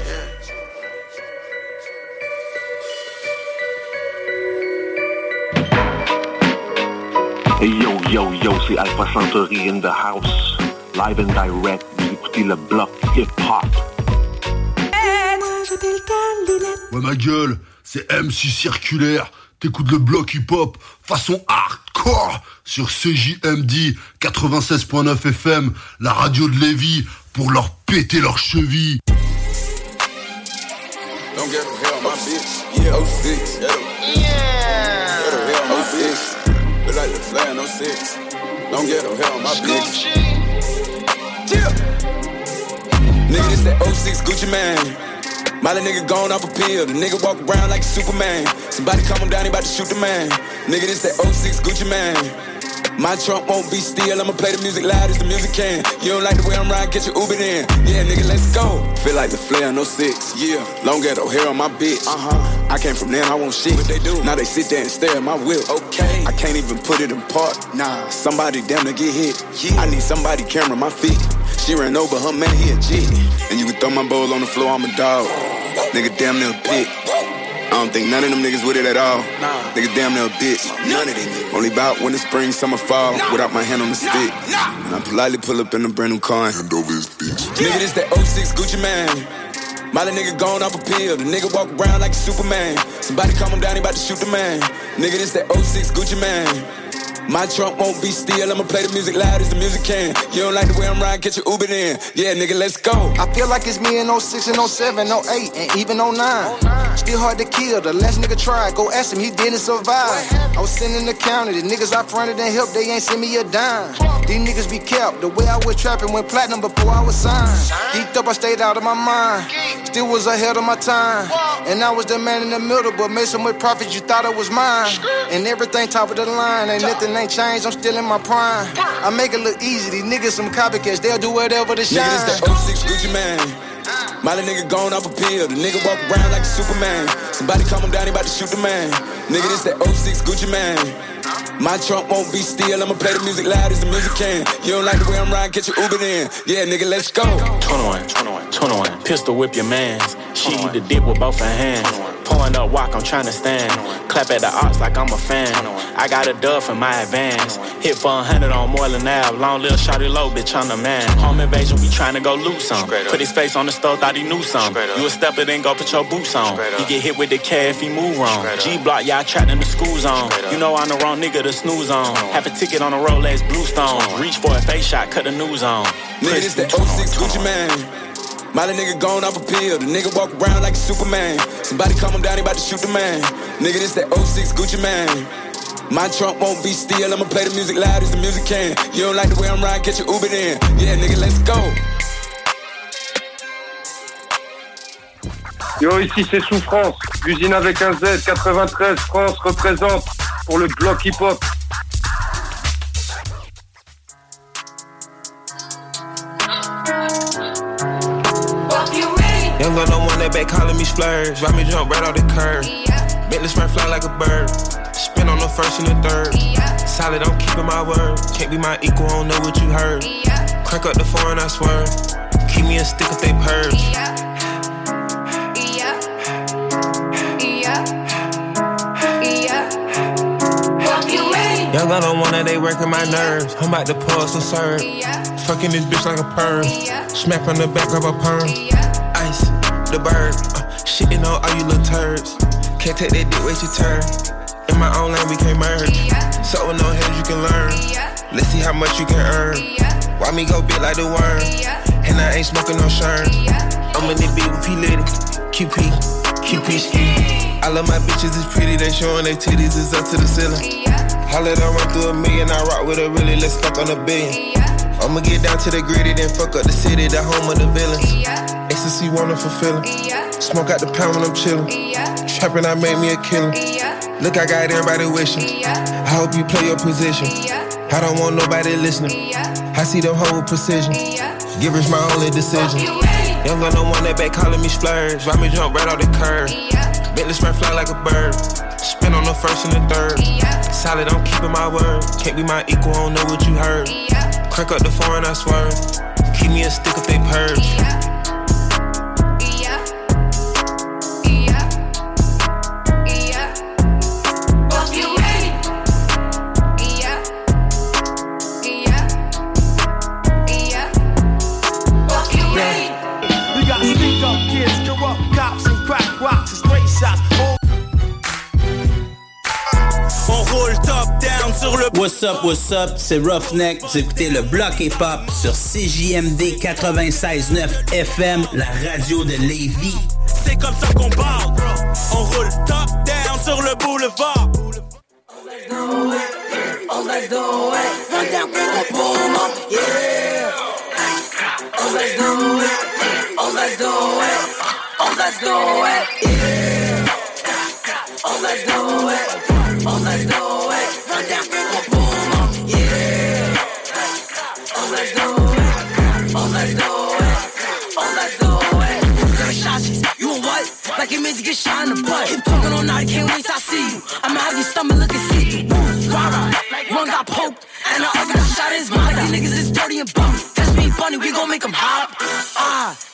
Hey yo, yo, yo, c'est Alpha Centauri in the house. Live and direct, vous écoutez le bloc hip-hop. Ouais, ma gueule, c'est MC Circulaire. T'écoutes le bloc hip-hop façon hardcore sur CJMD 96.9 FM, la radio de Lévis, pour leur péter leurs chevilles. Don't get hell, my bitch. Yeah, 06. Get them. Yeah. Get hell, my bitch. Look like the flag, no six. Don't get them hell, my bitch. Yeah. Nigga, this that 06 Gucci Mane. My little nigga gone off a pill. The nigga walk around like a Superman. Somebody calm him down, he about to shoot the man. Nigga, this that 06 Gucci Mane. My trunk won't be still. I'ma play the music loud as the music can. You don't like the way I'm riding, get your Uber in. Yeah, nigga, let's go. Feel like the flare, no six. Yeah, long ghetto hair on my bitch. Uh huh. I came from there, I want shit. What they do? Now they sit there and stare at my whip. Okay. I can't even put it in park. Nah. Somebody damn to get hit. Yeah. I need somebody camera my feet. She ran over her man, he a G. And you can throw my bowl on the floor, I'm a dog. Nigga, damn near a. I don't think none of them niggas with it at all. Nigga, damn near a bitch. None of them. Only about when the spring, summer, fall. Without my hand on the stick. And I politely pull up in a brand new car and hand over his bitch. Nigga, this that 06 Gucci Mane. My little nigga gone off a pill. The nigga walk around like a Superman. Somebody calm him down, he about to shoot the man. Nigga, this that 06 Gucci Mane. My trunk won't be still. I'ma play the music loud as the music can. You don't like the way I'm riding, get your Uber in. Yeah, nigga, let's go. I feel like it's me in 06 and 07, 08, and even 09. Still hard to kill. The last nigga tried. Go ask him, he didn't survive. I was sitting in the county. The niggas I fronted and helped, they ain't send me a dime. These niggas be kept. The way I was trapping went platinum before I was signed. Geeked up, I stayed out of my mind. Still was ahead of my time. And I was the man in the middle, but made so much profit you thought it was mine. And everything top of the line. Ain't nothing ain't changed, I'm still in my prime. I make it look easy. These niggas some copycats, they'll do whatever to shine. Nigga, this the 06 Gucci Mane. My little nigga gone off a pill. The nigga walk around like a Superman. Somebody calm him down, he about to shoot the man. Nigga, this that 06 Gucci Mane. My trunk won't be still. I'ma play the music loud as the music can. You don't like the way I'm riding, get your Uber in. Yeah, nigga, let's go. 21, 21, 21. Pistol whip your mans. She eat the dick with both her hands. Pulling up walk, I'm trying to stand. Clap at the ox like I'm a fan. I got a dub for my advance. Hit for a hundred on Moreland Ave. Long little shotty low, bitch, I'm the man. Home invasion, we trying to go loose some. Put his face on the stove, thought he knew some. You a stepper, then go put your boots on. He get hit with the K if he move wrong. G block, y'all trapped in the school zone. You know I'm the wrong nigga to snooze on. Have a ticket on a Rolex Bluestone. Reach for a face shot, cut the news on. Nigga, this that 06 Gucci Mane. Little nigga gone off a pill. The nigga walk around like a Superman. Somebody calm him down, he about to shoot the man. Nigga, this that 06 Gucci man. My trunk won't be still. I'ma play the music loud as the music can. You don't like the way I'm riding, get your Uber in. Yeah, nigga, let's go. Yo, ici c'est Souffrance, l'usine avec un Z, 93 France représente pour le bloc hip-hop. Young gun no one that back calling me splurge. Ride me jump right off the curb. Bentley spread fly like a bird. Spin on the first and the third. Solid, I'm keeping my word. Can't be my equal, I don't know what you heard. Crank up the foreign, I swear. Keep me a stick if they purge. Yeah. Young on one that they working my nerves. I'm about to pull some serve. Fucking this bitch like a perm. Smack on the back of a perm. The bird. Uh, shitting on all you little turds. Can't take that dick, wait your turn. In my own lane, we can't merge. So with no hands, you can learn. Let's see how much you can earn. Why me go big like the worm? And I ain't smoking no shirt. I'm in the beat with P Litty. QP, QP ski. I love my bitches, it's pretty. They showing their titties, it's up to the ceiling. I let her run through a million, I rock with a really, let's fuck on a billion. I'ma get down to the gritty, then fuck up the city, the home of the villains. Ecstasy, wonderful feeling. Smoke out the pound when I'm chillin'. Trapping, I made me a killer. Look, I got everybody wishing. I hope you play your position. I don't want nobody listening. I see them with precision. Givers my only decision. Young gun, no one that back calling me splurge. Ride me jump right off the curb. Bentley spread fly like a bird. Spin on the first and the third. Solid, I'm keeping my word. Can't be my equal, I don't know what you heard. Crank up the foreign, I swear. Keep me a stick if they purge. What's up, what's up, c'est Roughneck. Vous écoutez le bloc hip-hop sur CJMD 96.9 FM, la radio de Lévis. C'est comme ça qu'on parle. On roule top down sur le boulevard. Oh, let's do it. Run down, yeah. Oh, let's do it. Oh, let's do it. Oh, let's do it, yeah. Oh, let's do it. Oh, let's do it. Run down, let's do it. Oh, let's do it. Oh, let's do it. Versace, you a what? Like your music get shot in the butt. Keep talking all night, can't wait till I see you. I'ma have your stomach looking see through. Rah, one got poked, and the other got shot in his mouth. These niggas is dirty and bum.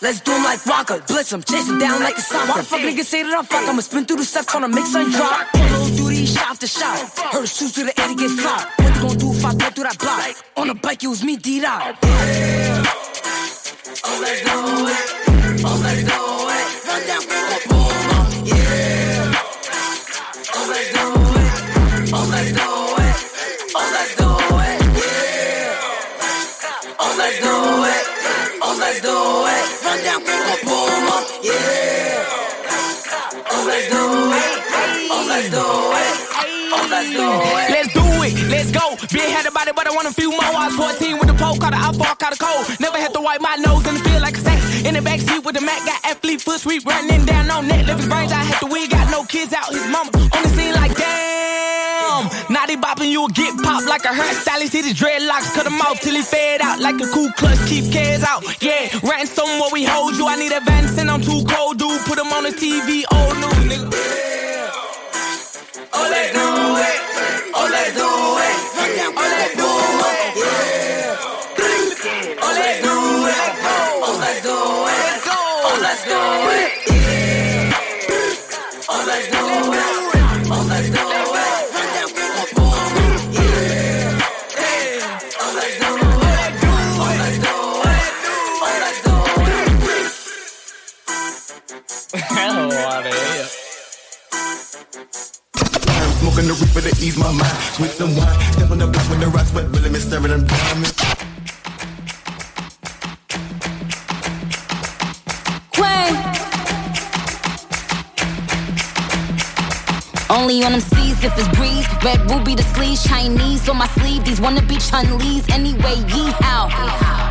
Let's do 'em like Waka, blitz 'em, chase 'em down like a soccer. Why the fuck niggas say that I'm fuck? I'ma spin through the steps, tryna make something drop. Pull duty, shot to shot. Heard shoes to the to get flop. What you gonna do if I go through that block? On the bike, it was me, D-Dot. Oh, yeah. Oh, let's it. Oh, let's do it. Run down, let's do it. Run down, boom up, yeah. Oh, let's do it. Oh, let's do it. Oh, let's do it. Let's do it, let's go. Been had about it, but I want a few more. I was 14 with the pole, caught an outfall, caught a cold. Never had to wipe my nose in the field like a sack. In the backseat with the Mac, got athlete foot sweep running down on net. Lift his brains, I had the wig, got no kids out. His mama on the scene like damn. Now bopping, you'll get popped like a hairstylist. Hit his dreadlocks, cut him off till he fade out like a cool clutch. Keep cares out, yeah. Ransom where we hold you. I need advance and I'm too cold, dude. Put him on the TV, old news, nigga. Oh, let's do it. Oh, let's do it. Oh, let's do it. The reaper to ease my mind. Switch some wine. Step on the block with the rocks, but really me staring them diamonds. Only on them seas if it's breeze. Red ruby the sleeves, Chinese on my sleeve. These wanna be Chun-Li's anyway. Yee how.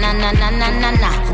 na na na na na na.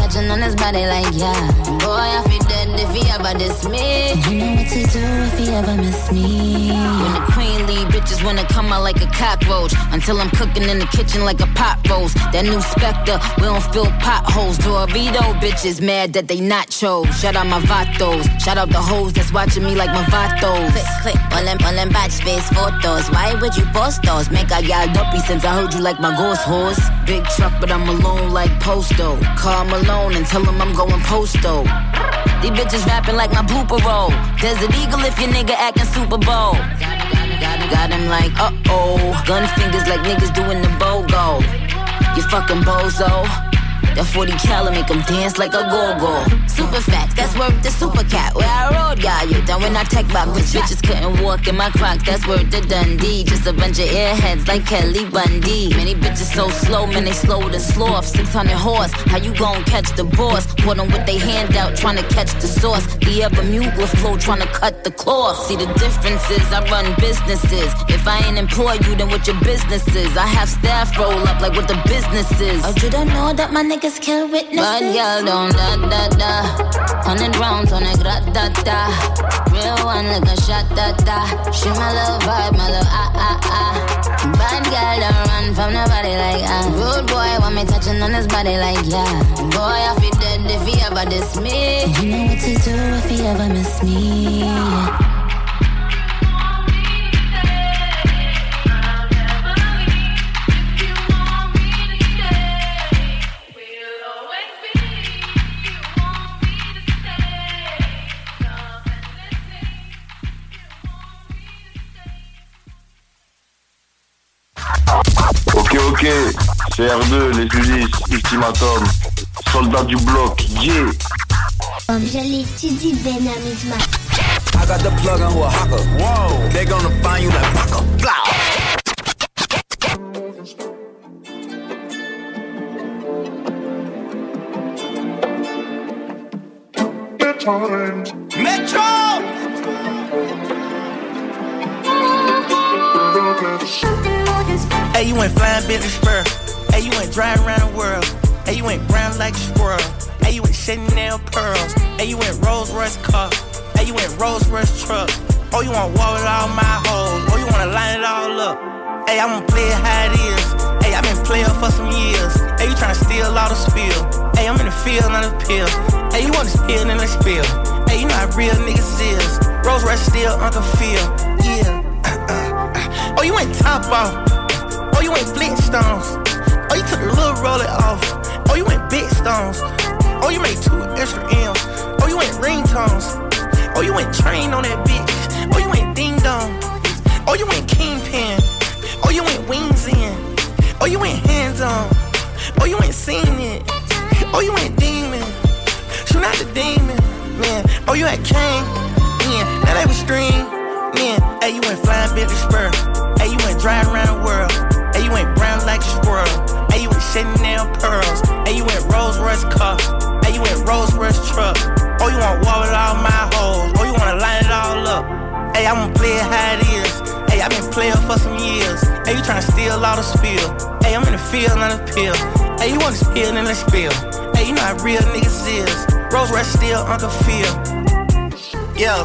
touching on his body like yeah. Boy I feel dead if he ever diss me. You know what to do if he ever miss me. When the queen leave, bitches wanna come out like a cockroach. Until I'm cooking in the kitchen like a pot roast. That new Spectre, we don't fill potholes. Dorito bitches mad that they not chose. Shout out my vatos. Shout out the hoes that's watching me like my vatos. Click, click, all them, all them batch face photos. Why would you post those? Make I got dumpy since I heard you like my ghost horse. Big truck, but I'm alone like Posto. Call Malone and tell him I'm going posto. These bitches rapping like my blooper roll. Desert Eagle if your nigga acting Super Bowl. Got got him like, uh oh. Gun fingers like niggas doing the BOGO. You fucking bozo. That 40 cal make them dance like a go-go. Super facts, that's worth the super cat. Where I rode, got you down when I tech back. Bitch, bitches couldn't walk in my crocs, that's worth the Dundee. Just a bunch of airheads like Kelly Bundy. Many bitches so slow, man, they slow to sloth. 600 horse, how you gon' catch the boss? Put them with they hand out, trying to catch the sauce. The Bermuda flow, trying to cut the cloth. See the differences, I run businesses. If I ain't employ you, then what your business is? I have staff roll up like what the business is. Oh, you don't know that my niggas kill witnesses? Bad girl, don't da da da. Hundred rounds on a grat da da. Real one like a shot da da. She my little vibe, my little ah ah ah. Bad girl, don't run from nobody like ah. Rude boy, want me touching on his body like yeah. Boy, I feel dead if he ever diss me. You know what to do if he ever miss me. Yeah. Ok, ok, c'est R2, les Ulysses, Ultimatum, soldat du bloc, yeah. Je l'étudie, Ben Amizma. I got the plug on who a hawker. Whoa. They gonna find you like Paco. Blah. Metro! Hey, you ain't flying Billy Spur. Hey, you ain't driving around the world. Hey, you ain't brown like a squirrel. Hey, you ain't Chanel pearls. Hey, you ain't Rolls Royce car. Hey, you ain't Rolls Royce truck. Oh, you want war with all my hoes. Oh, you wanna line it all up. Hey, I'ma play it how it is. Hey, i been playing for some years. Hey, you tryna steal all the spill. Hey, I'm in the field, not the pill. Hey, you want to spill, then let's spill. Hey, you know how real niggas is. Rolls Royce still Uncle Phil. Yeah. Uh, uh, uh. Oh, you ain't top off. Oh, you ain't Flintstones. Oh, you took the little roller off. Oh, you ain't big stones. Oh, you made two extra M's. Oh, you ain't ringtones. Oh, you ain't trained on that bitch. Oh, you ain't ding dong. Oh, you ain't kingpin. Oh, you ain't wings in. Oh, you ain't hands on. Oh, you ain't seen it. Oh, you ain't demon. Shoot out the demon, man. Oh, you ain't king, man. Now they was string, man. Hey, you ain't flying Billy Spur. Hey, you ain't driving around the world. You ain't brown like a squirrel. Hey, you ain't Chanel pearls. Hey, you ain't Rolls Royce car. Hey, you ain't Rolls Royce truck. Oh, you want war with all my hoes. Oh, you wanna line it all up. Hey, I'ma play it how it is. Hey, i been playing for some years. Hey, you tryna steal all the spill. Hey, I'm in the field, not a pill. Hey, you wanna spill, then let's spill. Hey, you know how real niggas is. Rolls Royce still Uncle Phil. Yeah,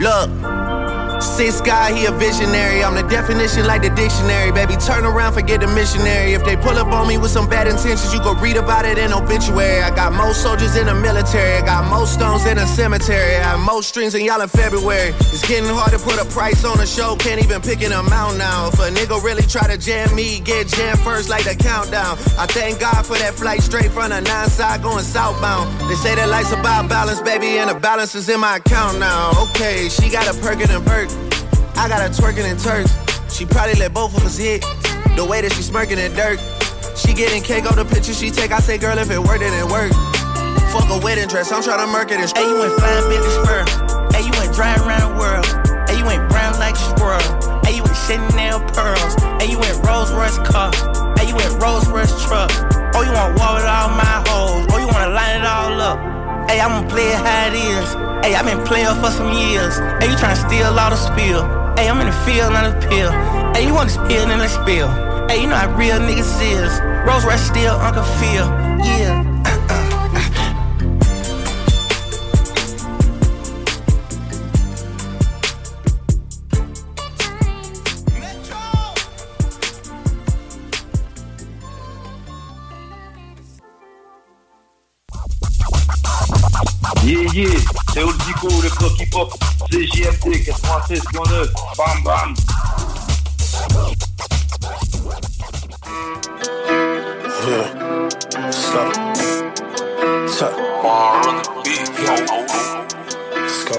look. Six guy, he a visionary. I'm the definition like the dictionary. Baby, turn around, forget the missionary. If they pull up on me with some bad intentions, you go read about it in obituary. I got most soldiers in the military. I got most stones in a cemetery. I have most strings in y'all in February. It's getting hard to put a price on a show. Can't even pick an amount now. If a nigga really try to jam me, get jammed first like the countdown. I thank God for that flight straight from the nine side going southbound. They say that life's about balance, baby, and the balance is in my account now. Okay, she got a Birkin and Burke. I got her twerking in Turks. She probably let both of us hit. The way that she smirking in dirt. She getting cake on the picture she take. I say, girl, if it worked, it worked. Fuck a wedding dress. I'm trying to murk it Hey, you ain't flying Billy Spur. Hey, you ain't driving around the world. Hey, you ain't brown like a squirrel. Hey, you ain't Chanel pearls. Hey, you ain't Rolls Royce car. Hey, you ain't Rolls Royce truck. Oh, you want war with all my hoes. Oh, you wanna line it all up. Hey, I'ma play it how it is. Hey, i been playing for some years. Hey, you tryna steal all the spill. Hey, I'm in the field, not a pill. Hey, you wanna spill, then let's spill. Hey, you know how real niggas is. Rolls Royce still Uncle Phil. Yeah. Yeah, c'est Old le bloc hip-hop, CJMD 96.9, bam bam. Stop. Stop. Let's go.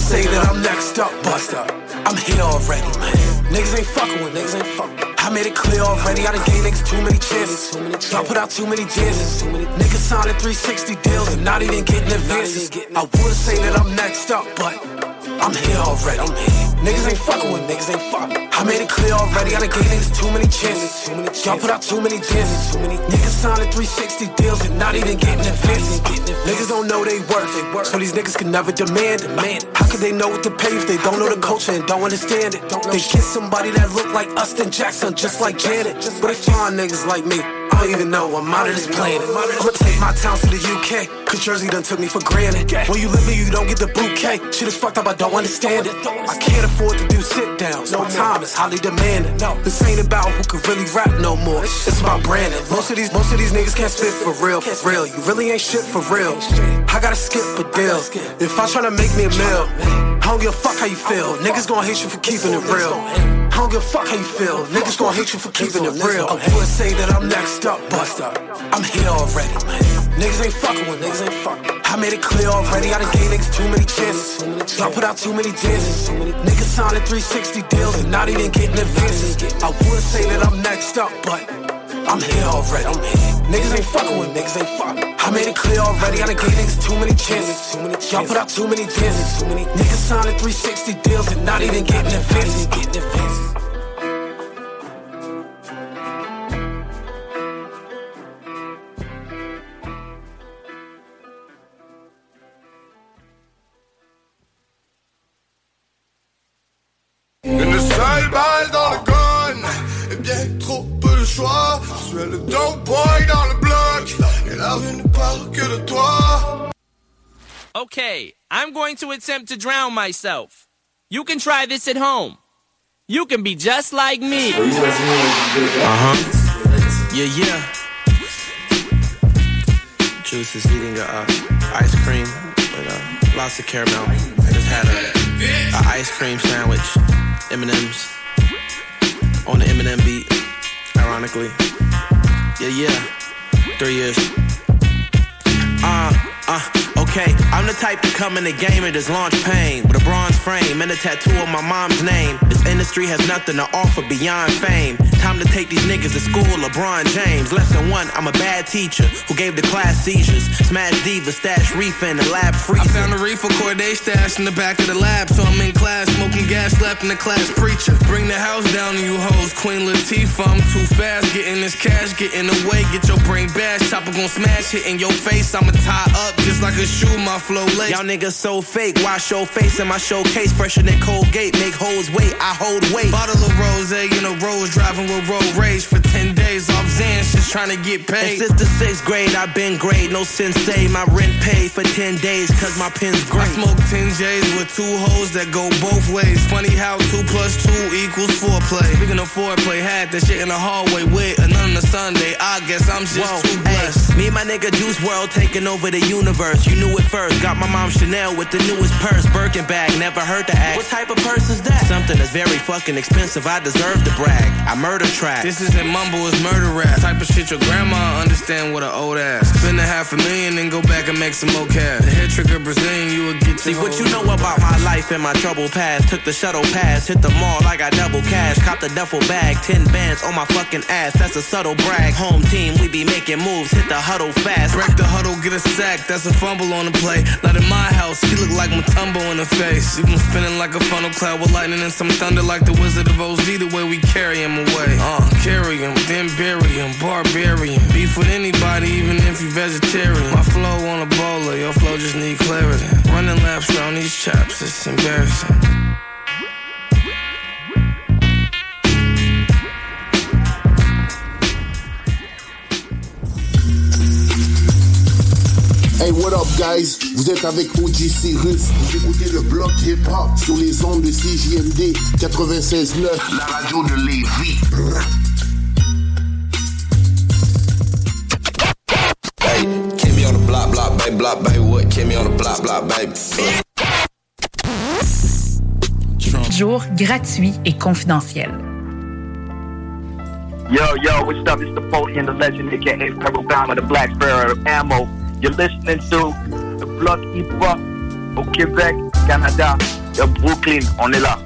say that I'm next up, bust up. I'm here already, man. Niggas ain't fucking with niggas ain't fucking. I made it clear already. I done gave niggas too many chances. Y'all put out too many chances. Niggas signing 360 deals and not even getting advances. I would say that I'm next up, but I'm here already. I'm here. Niggas ain't fucking with niggas ain't fucking. I made it clear already. I done gave niggas too many chances. too many Y'all put out too many chances. Niggas signing 360 deals and not even getting advances. Uh, niggas don't know they worth. So these niggas can never demand it. How could they know what to pay if they don't know the culture and don't understand it? They kiss somebody that look like Austin Jackson, just like Janet. But they find niggas like me. I don't even know I'm out of this planet. I'ma take my towns to the UK, cause Jersey done took me for granted. When you live here, you don't get the bouquet. Shit is fucked up, I don't understand it. I can't afford to do sit downs. No time is highly demanding. No, this ain't about who can really rap no more. It's about branding. Most of these, most of these niggas can't spit for real, for real. You really ain't shit for real. I gotta skip a deal. If I try to make me a meal, I don't give a fuck how you feel. Niggas gonna hate you for keeping it real. I don't give a fuck how you feel. Niggas gon' hate you for keeping it real. I would say that I'm next up, but I'm here already. Niggas ain't fucking with niggas ain't fucking. I made it clear already. I done gave niggas too many chances. Y'all put out too many chances. Niggas signing 360 deals and not even getting advances. I would say that I'm next up, but I'm here already. I'm here. Niggas ain't fucking with niggas ain't fucking. I made it clear already. I done gave niggas too many chances. Y'all put out too many chances. Niggas signing 360 deals and not even getting advances. I'm going to attempt to drown myself. You can try this at home. You can be just like me. Uh huh. Yeah, yeah. Juice is eating a uh, ice cream with uh, lots of caramel. I just had a, a ice cream sandwich, M&M's on the Eminem beat. Ironically, yeah, yeah. Three years. Uh, uh, okay. I'm the type to come in the game and just launch pain with a bronze frame and a tattoo of my mom's name. This industry has nothing to offer beyond fame. Time to take these niggas to school, LeBron James. Lesson one, I'm a bad teacher who gave the class seizures. Smash diva, stash reef in the lab freezer. I found a reefer Corday stash in the back of the lab, so I'm in class smoking gas, slapping the class preacher. Bring the house down you hoes, Queen Latifah. I'm too fast, getting this cash, getting away, get your brain bashed. Chopper gon' smash, hitting your face. I'ma tie up just like a shoe, my flow lace. Y'all niggas so fake. Wash your face in my showcase, fresher than Colgate. Make hoes wait, I hold weight. Bottle of rose in a rose, driving with road rage for 10 days off Zans, just trying to get paid. And since the sixth grade, I've been great. No sensei, my rent paid for 10 days, cause my pen's great. I smoke 10 J's with two hoes that go both ways. Funny how 2 plus 2 equals 4 play. Speaking of foreplay, had that shit in the hallway with another Sunday. I guess I'm just Whoa, too blessed. Ay, me and my nigga Juice WRLD taking over the universe. You knew it first. Got my mom Chanel with the newest purse, Birkin bag. Never heard the act. What type of purse is that? Something that's very fucking expensive. I deserve to brag. I murder track. This isn't mumble, it's murder rap. Type of shit your grandma understand with an old ass. Spend a half a million and go back and make some more cash. The head trigger Brazilian, you would get See what you know about my life and my trouble past. Took the shuttle pass, hit the mall, I got double cash. Cop the duffel bag, 10 bands on my fucking ass. That's a subtle brag. Home team, we be making moves, hit the huddle fast. Break the huddle, get a sack, that's a fumble on the play. Not in my house, he look like Mutombo in the face. Leave him spinning like a funnel cloud with lightning and some thunder like the Wizard of Oz. The way we carry him away. Uh, carry him, then bury him, barbarian. Beef with anybody, even if you vegetarian. My flow on a bowler, your flow just need clarity. Running laps around these chaps, it's embarrassing. Hey, what up, guys? Vous êtes avec OG Cyrus. Vous écoutez le bloc hip-hop sur les ondes de CJMD 96.9, la radio de Lévis. Hey, keep me on the block, block, baby, block, baby, what? Keep me on the block, block, baby. Jour gratuit et confidentiel. Yo, yo, what's up? It's the Foley and the legend, aka Purple Obama, the Black Sparrow of Ammo. You're listening to the Block Hip Hop au Québec, Canada. Y'a Brooklyn, on est là.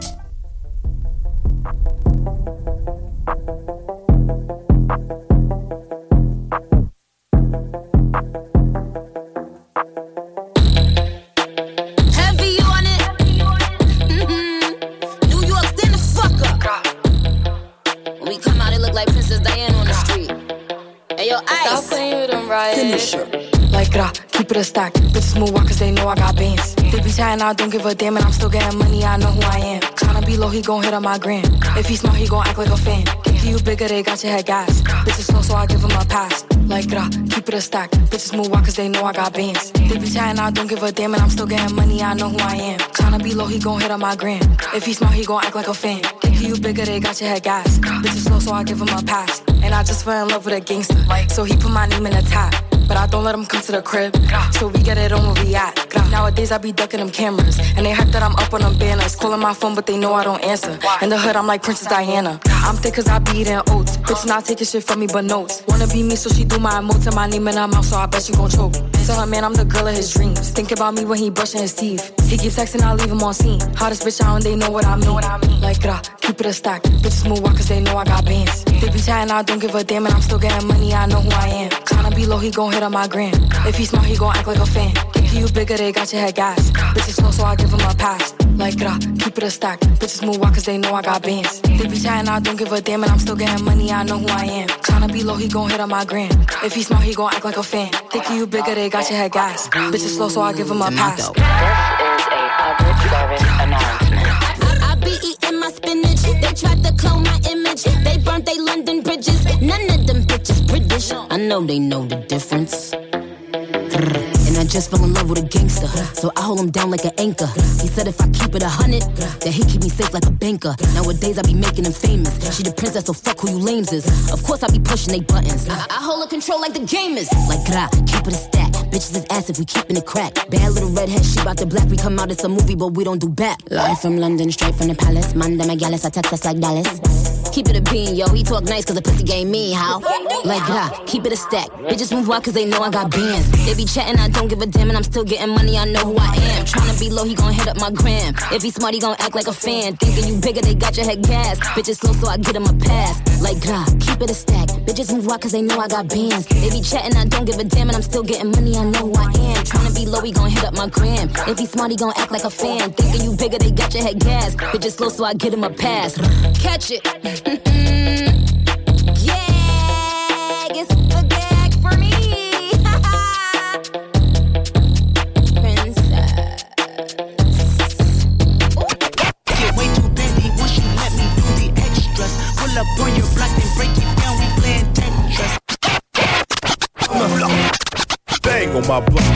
Heavy on it. Mm-hmm. New York, stand the fuck up. When we come out, it look like Princess Diana on the street. Hey, yo, Ice. Stop playing with them, right? Finisher. Like rah, keep it a stack. Bitches move walk cause they know I got bands. They be chatting, I don't give a damn, and I'm still getting money, I know who I am. Tryna be low, he gon' hit on my gram. If he smart, he gon' act like a fan. Think you bigger, they got your head gas. Bitches slow, so I give him a pass. Like rah, keep it a stack. Bitches move walk cause they know I got bands. They be chatting, I don't give a damn, and I'm still getting money, I know who I am. Tryna be low, he gon' hit on my gram. If he smart, he gon' act like a fan. Think you bigger, they got your head gas. Bitches slow, so I give him a pass. And I just fell in love with a gangster. So he put my name in the top. But I don't let him come to the crib. So we get it on where we at. Nowadays I be ducking them cameras. And they hype that I'm up on them banners. Calling my phone, but they know I don't answer. In the hood, I'm like Princess Diana. I'm thick cause I be eating oats. Bitch not taking shit from me but notes. Wanna be me, so she do my emotes and my name in her mouth, so I bet she gon' choke. Tell her man I'm the girl of his dreams. Think about me when he brushing his teeth. He keeps texting, I leave him on scene. Hottest bitch out and they know what I mean. Like rah, keep it a stack. Bitches move walk cause they know I got bands. They be chatting, I don't give a damn, and I'm still getting money, I know who I am. Tryna be low, he gon' hit on my gram. If he smart, he gon' act like a fan. Think you bigger, they got your head gas. Bitches slow, so I give him a pass. Like rah, keep it a stack. Bitches move walk cause they know I got bands. They be chatting, I don't give a damn, and I'm still getting money, I know who I am. Tryna be low, he gon' hit on my gram. If he smart, he gon' act like a fan. Think you bigger, they got your head gas. Bitches slow, so I give him a pass. I be eating my spinach. They tried to clone my image. They burnt they London bridges. None of them bitches British. I know they know the difference. Just fell in love with a gangster. So I hold him down like an anchor. He said if I keep it a hundred, that he keep me safe like a banker. Nowadays I be making him famous. She the princess, so fuck who you lames is. Of course I be pushing they buttons. I, I hold a control like the gamers. Like gra, keep it a stack. Bitches is ass if we keeping it crack. Bad little redhead, she bout the black. We come out, it's a movie, but we don't do back. Live from London, straight from the palace. Manda Megalis, I text us like Dallas. Keep it a bean, yo. He talk nice cause the pussy game mean, how? Like, gra, keep it a stack. Bitches move wild cause they know I got bands. They be chatting, I don't give a damn, and I'm still getting money, I know who I am. Tryna be low, he gon' hit up my gram. If he smart, he gon' act like a fan. Thinking you bigger, they got your head gas. Bitches slow, so I get him a pass. Like, gra, keep it a stack. Bitches move wild cause they know I got bands. They be chatting, I don't give a damn, and I'm still getting money, I know who I am. Tryna be low, he gon' hit up my gram. If he smart, he gon' act like a fan. Thinking you bigger, they got your head gas. Bitches slow, so I get him a pass. Catch it. Mm-hmm. yeah, it's the gag for me. Get way too busy once you let me do the extras. Pull up on your block and break it down. We playing Tetris. Bang on my block.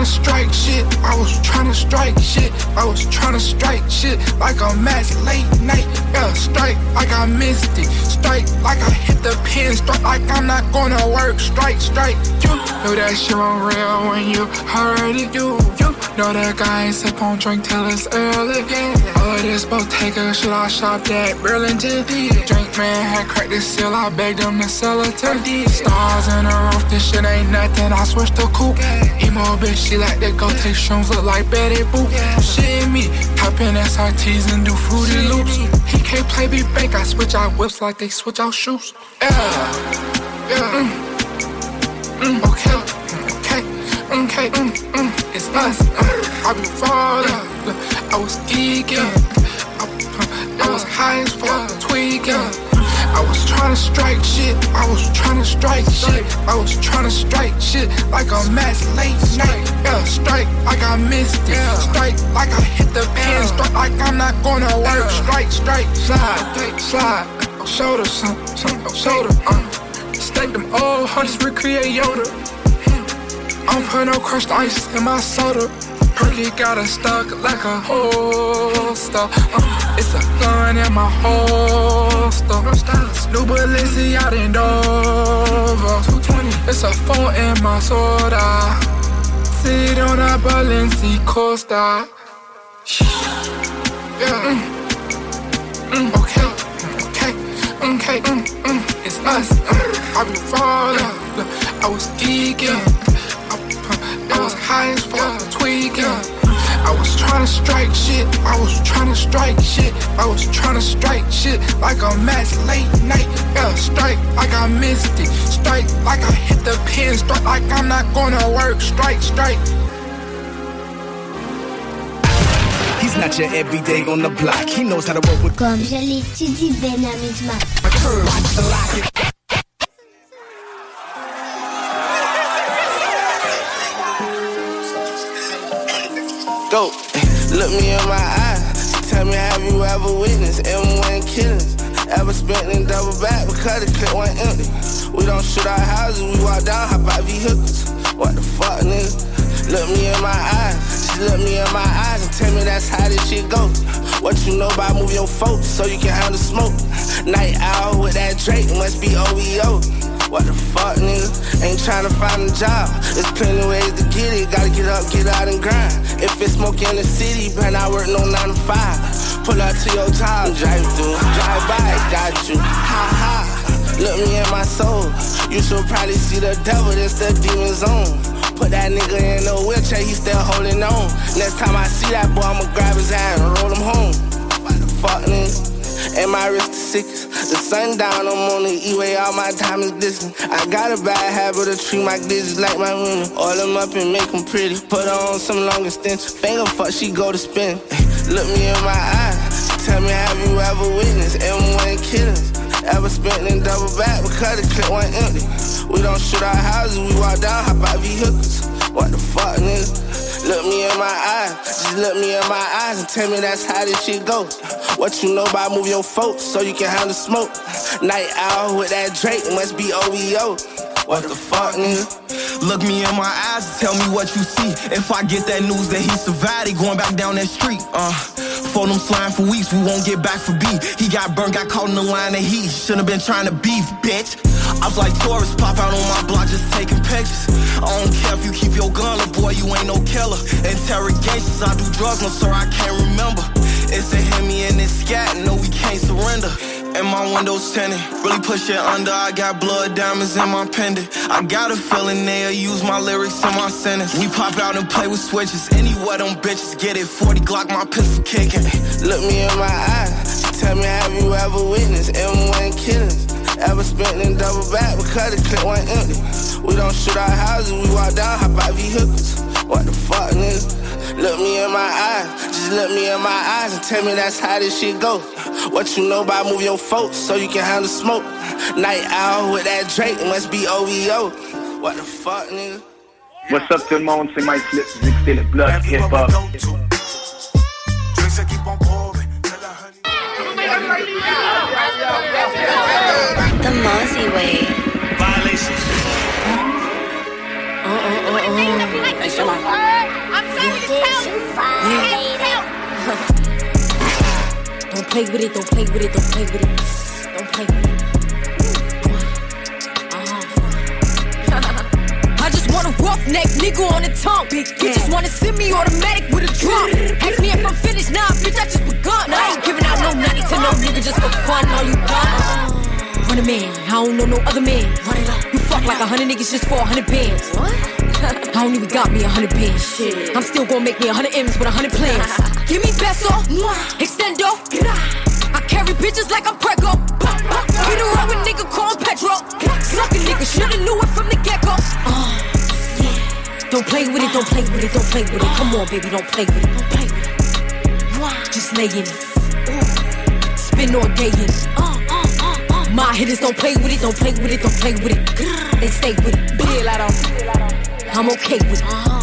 I was trying to strike shit, I was trying to strike shit, I was trying to strike shit like a match late night. Yeah, strike like I missed it, strike like I hit the pin, strike like I'm not gonna work, strike, strike. You know that shit won't real when you heard it, you, you know that guy ain't sip on drink till it's early. again. All of this Bottega shit I shopped at Burlington. Drink man had cracked the seal, I begged him to sell it to Stars in the roof, this shit ain't nothing. I switched to coupe. Emo bitch, she like to go take shrooms, look like Betty Boop. Shit me, hop in SRTs and do fruity loops. He can't play me bank, I switch out whips like they switch out shoes. Yeah, yeah. Mm. Mm, okay, okay, okay, mm, mm, it's us. Uh, I be falling, I was geeking, I, I was high as fuck, tweaking. I was trying to strike shit, I was trying to strike shit, I was trying to strike shit like a match late night. Yeah, strike like I missed it, strike like I hit the pin, strike like I'm not gonna work. Strike, strike, slide, slide, shoulder, some, some, shoulder. Uh, Stake them old hunters, recreate Yoda. I'm putting put no crushed ice in my soda. Perky got it stuck like a holster. Uh, it's a gun in my holster. New Balenciaga in Dover. 220. It's a phone in my soda. Sit on a Balenci Costa. Yeah. Mm. Mm, okay. Okay. Okay. Mm, mm, it's us. Uh, I be falling. I was geeking. I, I was high as fuck, tweaking. I was trying to strike shit. I was trying to strike shit. I was trying to strike shit like a match late night. Yeah, strike like I missed it. Strike like I hit the pin. Strike like I'm not gonna work. Strike, strike. He's not your everyday on the block. He knows how to work with. Comme je l'ai dit, Ben Amusement. Dope. Look me in my eyes. Tell me, have you ever witnessed M1 killings? Ever spent in double back because the clip went empty? We don't shoot our houses, we walk down, hop out vehicles. What the fuck, nigga? Look me in my eyes. She look me in my eyes and tell me that's how this shit goes. What you know about move your folks so you can handle smoke? Night owl with that Drake must be OVO. What the fuck, nigga? Ain't trying to find a job. There's plenty ways to get it. Gotta get up, get out and grind. If it's smoke in the city, better not work no 9 to 5. Pull up to your time, drive through, drive by, got you. Ha ha. Look me in my soul. You should probably see the devil, that's the demon zone. Put that nigga in a wheelchair, he still holding on. Next time I see that boy, I'ma grab his hand and roll him home. What the fuck nigga? And my wrist the sickest. The sun down, I'm on the E-way, all my diamonds glistening. I got a bad habit of treat my digits like my women. Oil them up and make them pretty. Put on some long extension. Finger fuck, she go to spin. Look me in my eyes. Tell me, have you ever witnessed M1 killings? Ever spent in double back because the clip went empty. We don't shoot our houses, we walk down, hop out vehicles. What the fuck, nigga? Look me in my eyes, just look me in my eyes and tell me that's how this shit goes. What you know about move your folks so you can handle smoke. Night owl with that Drake must be OVO. What the fuck, nigga? Look me in my eyes and tell me what you see. If I get that news that he survived, he going back down that street. Uh, for them slime for weeks, we won't get back for B. He got burned, got caught in the line of heat. Shouldn't have been trying to beef, bitch. I was like tourists, pop out on my block just taking pictures. I don't care if you keep your gun, little boy, you ain't no killer. Interrogations, I do drugs, no sir, I can't remember. It's a Hemi and it's scat, no, we can't surrender. And my windows tinted, really push it under. I got blood diamonds in my pendant. I got a feeling they'll use my lyrics in my sentence. We pop out and play with switches. Anywhere them bitches get it. 40 Glock, my pistol kicking. Look me in my eyes. Tell me, have you ever witnessed M1 killings? Ever spent in double back because the clip went empty. We don't shoot our houses, we walk down, hop out vehicles. What the fuck, nigga? Look me in my eyes, just look me in my eyes and tell me that's how this shit go. What you know about move your folks so you can handle smoke. Night owl with that Drake must be OVO. What the fuck, nigga? What's up tout le monde, c'est Mike Flip, vous écoutez le bloc hip-hop. The Mozzie way. Hey, come on. Don't play with it, don't play with it, don't play with it. Don't play with it. Uh-huh. I just want a roughneck nigga on the tongue. Bitches wanna send me automatic with a drum. Ask me if I'm finished, nah, bitch, I just begun. I ain't giving out no money to no nigga just for fun. Are you done? A man, I don't know no other man. Run it up. You fuck like a hundred niggas just for a hundred bands. What? I don't even got me a hundred bands. Shit. I'm still gonna make me a hundred M's with a hundred plans. Give me peso, extendo. I carry bitches like I'm Prego. Get around with nigga called Petro. Suck a nigga, shoulda knew it from the get go. Uh, don't play with it, don't play with it, don't play with it. Come on, baby, don't play with it, don't play with it. Just lay in it. Spin all day in it. Uh. My hitters don't play with it, don't play with it, don't play with it. They stay with it. Bill, I don't. I'm okay with it. Uh-huh.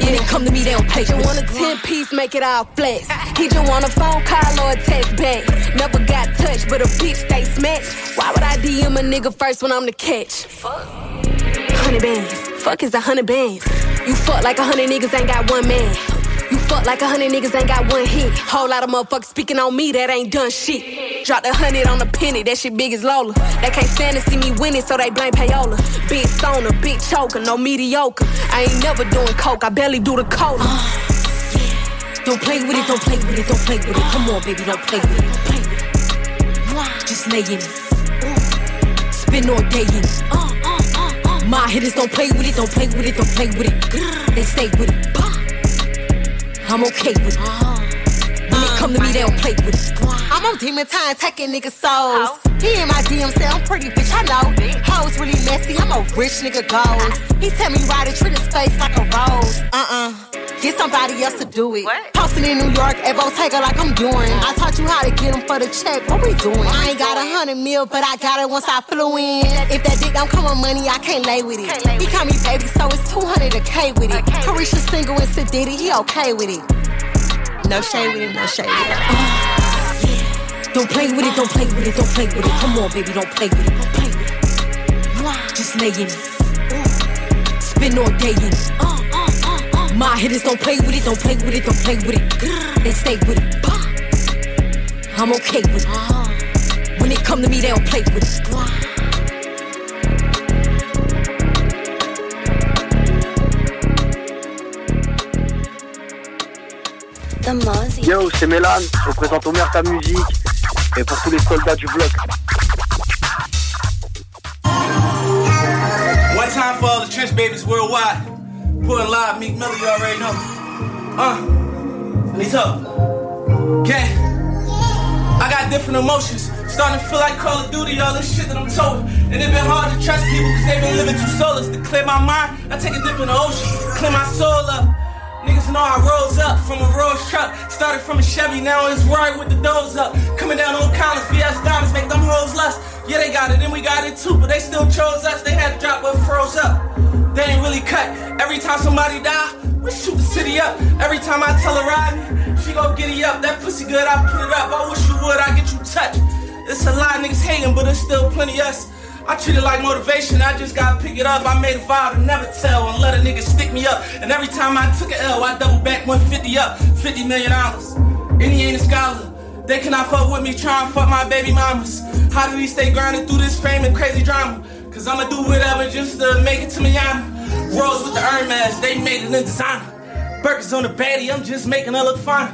When they come to me, they don't play Just want a 10 piece, make it all flex. He just want a phone call or a text back. Never got touched, but a bitch stay smashed. Why would I DM a nigga first when I'm the catch? Hundred bands, fuck is a hundred bands. You fuck like a hundred niggas ain't got one man. You fuck like a hundred niggas ain't got one hit. Whole lot of motherfuckers speaking on me that ain't done shit. Drop the hundred on the penny, that shit big as Lola. They can't stand to see me winning, so they blame payola. Big stoner, big choker, no mediocre. I ain't never doing coke, I barely do the cola. Don't play with it, don't play with it, don't play with it. Come on, baby, don't play with it, don't play with it. Just lay in it. Spin all day in it. My hitters don't play with it, don't play with it, don't play with it. They stay with it. I'm okay with come to me, they don't play with it. I'm on demon time taking niggas souls. He in my DM say I'm pretty bitch, I know. Hoes really messy, I'm a rich nigga goals. He tell me why to treat his face like a rose. Uh-uh. Get somebody else to do it. Posting in New York at Bottega like I'm doing. I taught you how to get them for the check. What we doing? I ain't got a hundred mil, but I got it once I flew in. If that dick don't come with money, I can't lay with it. He call me baby, so it's 200 a K with it. Carisha single and Sid Diddy, he okay with it. No shade with it, no shade with it. Uh, don't play with it, don't play with it, don't play with it. Come on, baby, don't play with it, don't play with it. Just lay in it. Spin all day in it. Uh, uh, My hitters don't play with it, don't play with it, don't play with it. They stay with it. I'm okay with it. Uh-huh. When it come to me, they don't play with it. Yo, c'est Mélan, je représente Omer ta musique et pour tous les soldats du bloc. One time for all the trench babies worldwide. Pulling live, Meek Miller, you already know. Uh, Let's up. Okay. different emotions. Starting to feel like Call of Duty, all this shit that I'm told. And it been hard to trust people because they been living too soulless. To clear my mind, I take a dip in the ocean, clear my soul up. Niggas know I rose up from a Rolls truck. Started from a Chevy, now it's right with the doors up. Coming down on Collins, Fiat diamonds, make them hoes lust. Yeah, they got it, and we got it too, but they still chose us. They had to drop what froze up. They ain't really cut. Every time somebody die, we shoot the city up. Every time I tell her ride she go giddy up. That pussy good, I put it up. I wish you would, I get you touched. It's a lot of niggas hating, but there's still plenty us. I treat it like motivation, I just gotta pick it up. I made a vow to never tell and let a nigga stick me up. And every time I took an L, I double back 150 up, 50 million dollars. And he ain't a scholar. They cannot fuck with me, try and fuck my baby mamas. How do we stay grounded through this fame and crazy drama? Cause I'ma do whatever just to make it to Miami. Rose with the Hermes, they made it in designer. Burgers on the baddie, I'm just making her look fine.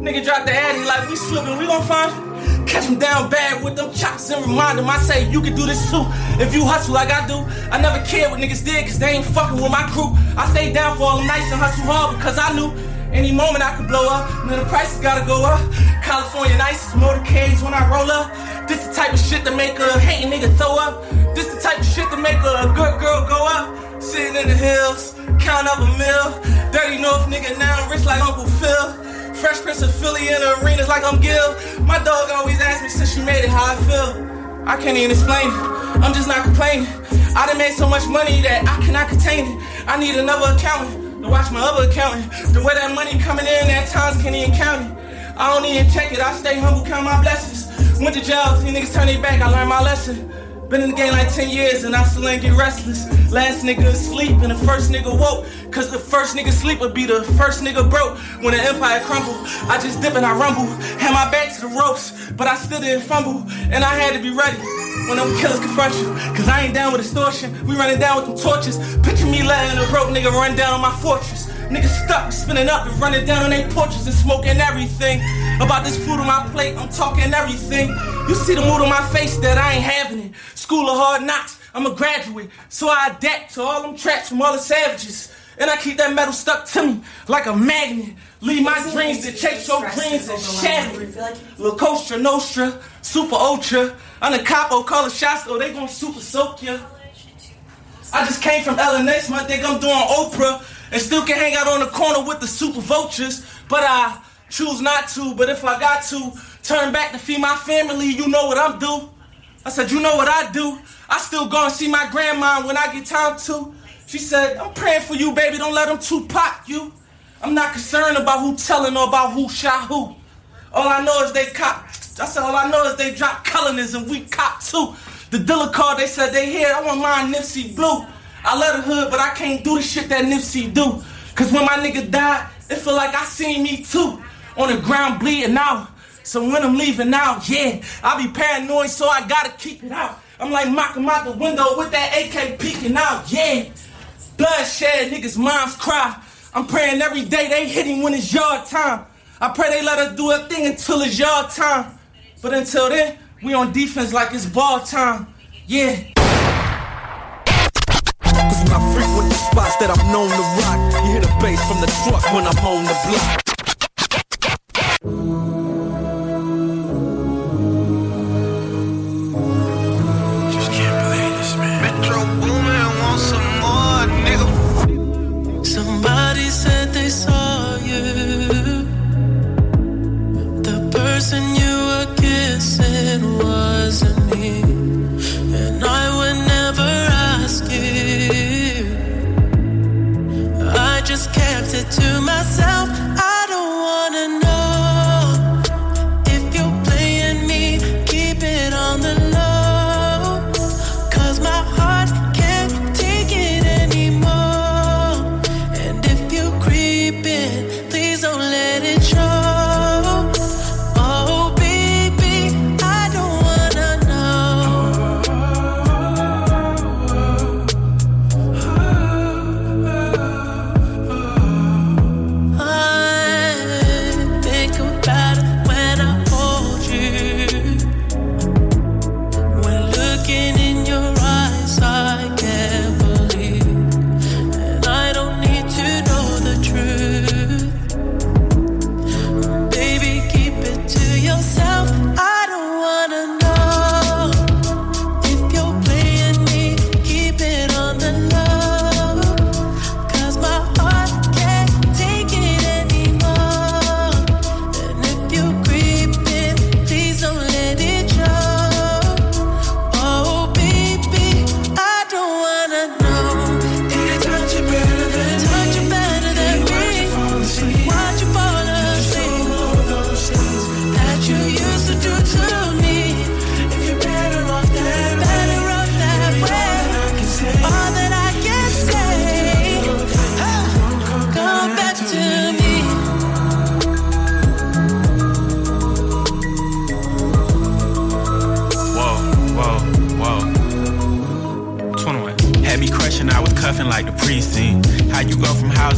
Nigga drop the addy like we slipping, we gon' find. Catch him down bad with them chops and remind him I say you can do this too. If you hustle like I do, I never cared what niggas did cause they ain't fucking with my crew. I stayed down for all them nights and hustle hard because I knew any moment I could blow up. And then the prices gotta go up. California nights, motorcades when I roll up. This the type of shit to make a hating nigga throw up. This the type of shit to make a good girl go up. Sitting in the hills, count up a mill. Dirty North nigga now rich like Uncle Phil. Fresh Prince of Philly in the arenas like I'm Gil. My dog always asks me since you made it how I feel. I can't even explain it. I'm just not complaining. I done made so much money that I cannot contain it. I need another accountant to watch my other accountant. The way that money coming in at times can't even count it. I don't even check it. I stay humble, count my blessings. Went to jail, these niggas turn their back. I learned my lesson. Been in the game like 10 years and I still ain't get restless. Last nigga asleep and the first nigga woke. Cause the first nigga sleep would be the first nigga broke. When the empire crumbled, I just dip and I rumble. Had my back to the ropes, but I still didn't fumble. And I had to be ready when them killers confront you. Cause I ain't down with extortion. We running down with them torches. Picture me letting a broke nigga run down my fortress. Niggas stuck, spinning up and running down on their porches and smoking everything. About this food on my plate, I'm talking everything. You see the mood on my face that I ain't having it. School of hard knocks, I'm a graduate. So I adapt to all them traps from all the savages. And I keep that metal stuck to me like a magnet. Leave my dreams to chase your dreams and shatter it. La Costa Nostra, Super Ultra. I'm the capo, call the shots, though they gon' super soak ya. I just came from LNS, my think I'm doing Oprah. And still can hang out on the corner with the super vultures. But I choose not to. But if I got to, turn back to feed my family, you know what I'm do. I said, you know what I do. I still go and see my grandma when I get time to. She said, I'm praying for you, baby. Don't let them Tupac you. I'm not concerned about who telling or about who shot who. All I know is they cop. I said, all I know is they drop colonies and we cop too. The dealer card, they said they here. I want mine Nipsey Blue. I love the hood, but I can't do the shit that Nipsey do. Cause when my nigga died, it feel like I seen me too. On the ground bleeding out. So when I'm leaving out, yeah, I be paranoid, so I gotta keep it out. I'm like mocking out the window with that AK peeking out, yeah. Bloodshed, niggas' moms cry. I'm praying every day they hit him when it's yard time. I pray they let us do a thing until it's yard time. But until then, we on defense like it's ball time. Yeah. Spots that I'm known to rock, you hear the bass from the truck when I'm on the block.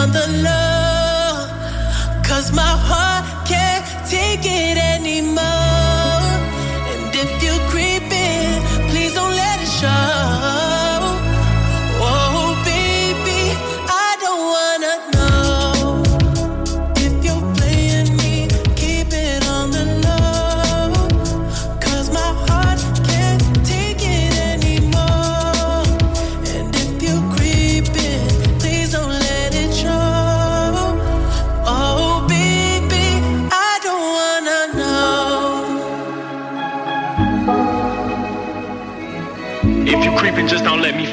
On the low. Cause my heart can't take it anymore.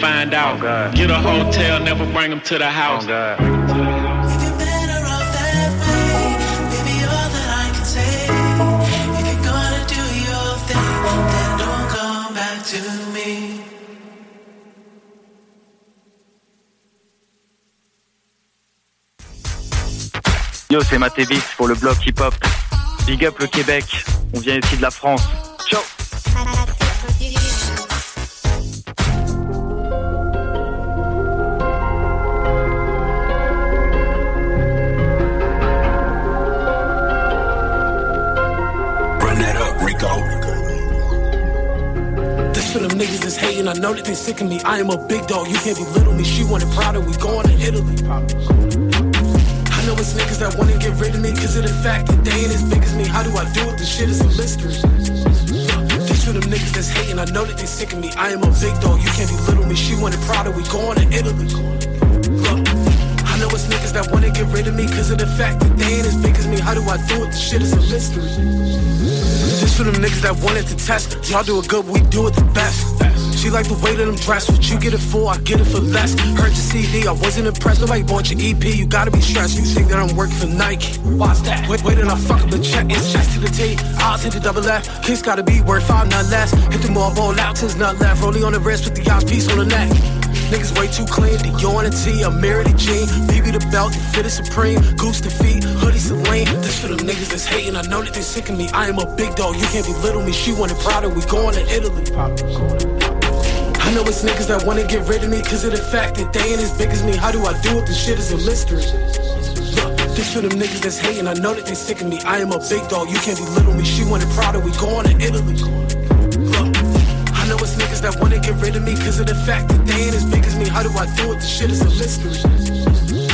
Find out. Get a hotel, never bring them to the house. Baby, all that I can say. If you're gonna do your thing, then don't come back to me. Yo, c'est Matévis pour le bloc hip-hop. Big up le Québec. On vient ici de la France. That's hating. I know that they sick of me. I am a big dog. You can't belittle me. She wanted Prada. We going to Italy. I know it's niggas that wanna get rid of me because of the fact that they ain't as big as me. How do I do it? This shit is a mystery. This for them niggas that's hating. I know that they sick of me. I am a big dog. You can't belittle me. She wanted Prada. We going to Italy. Look, I know it's niggas that wanna get rid of me because of the fact that they ain't as big as me. How do I do it? This shit is a mystery. For them niggas that wanted to test. Y'all do it good, we do it the best. She like the way that I'm dressed. What you get it for, I get it for less. Heard your CD, I wasn't impressed. Nobody bought your EP, you gotta be stressed. You think that I'm working for Nike? Why's that? Wait, wait, and I fuck up the check. It's chest to the T. I'll take the double F. Kiss gotta be worth five, not less. Hit the mall, ball out, it's not left. Rolling on the wrist with the eyes piece on the neck. Niggas way too clean. Dior and a T, I'm married to Jean. BB the belt, the fit is supreme. Goose the feet, hoodie Celine. This for them niggas that's hating. I know that they sick of me. I am a big dog, you can't belittle me. She wanted Prada, we going to Italy. I know it's niggas that wanna get rid of me because of the fact that they ain't as big as me. How do I do it? This shit is a mystery. Look, this for them niggas that's hating. I know that they sick of me. I am a big dog, you can't belittle me. She wanted Prada, we going to Italy. Look, I know it's niggas that wanna get rid of me because of the fact that they ain't as big as me. How do I do it? This shit is a mystery.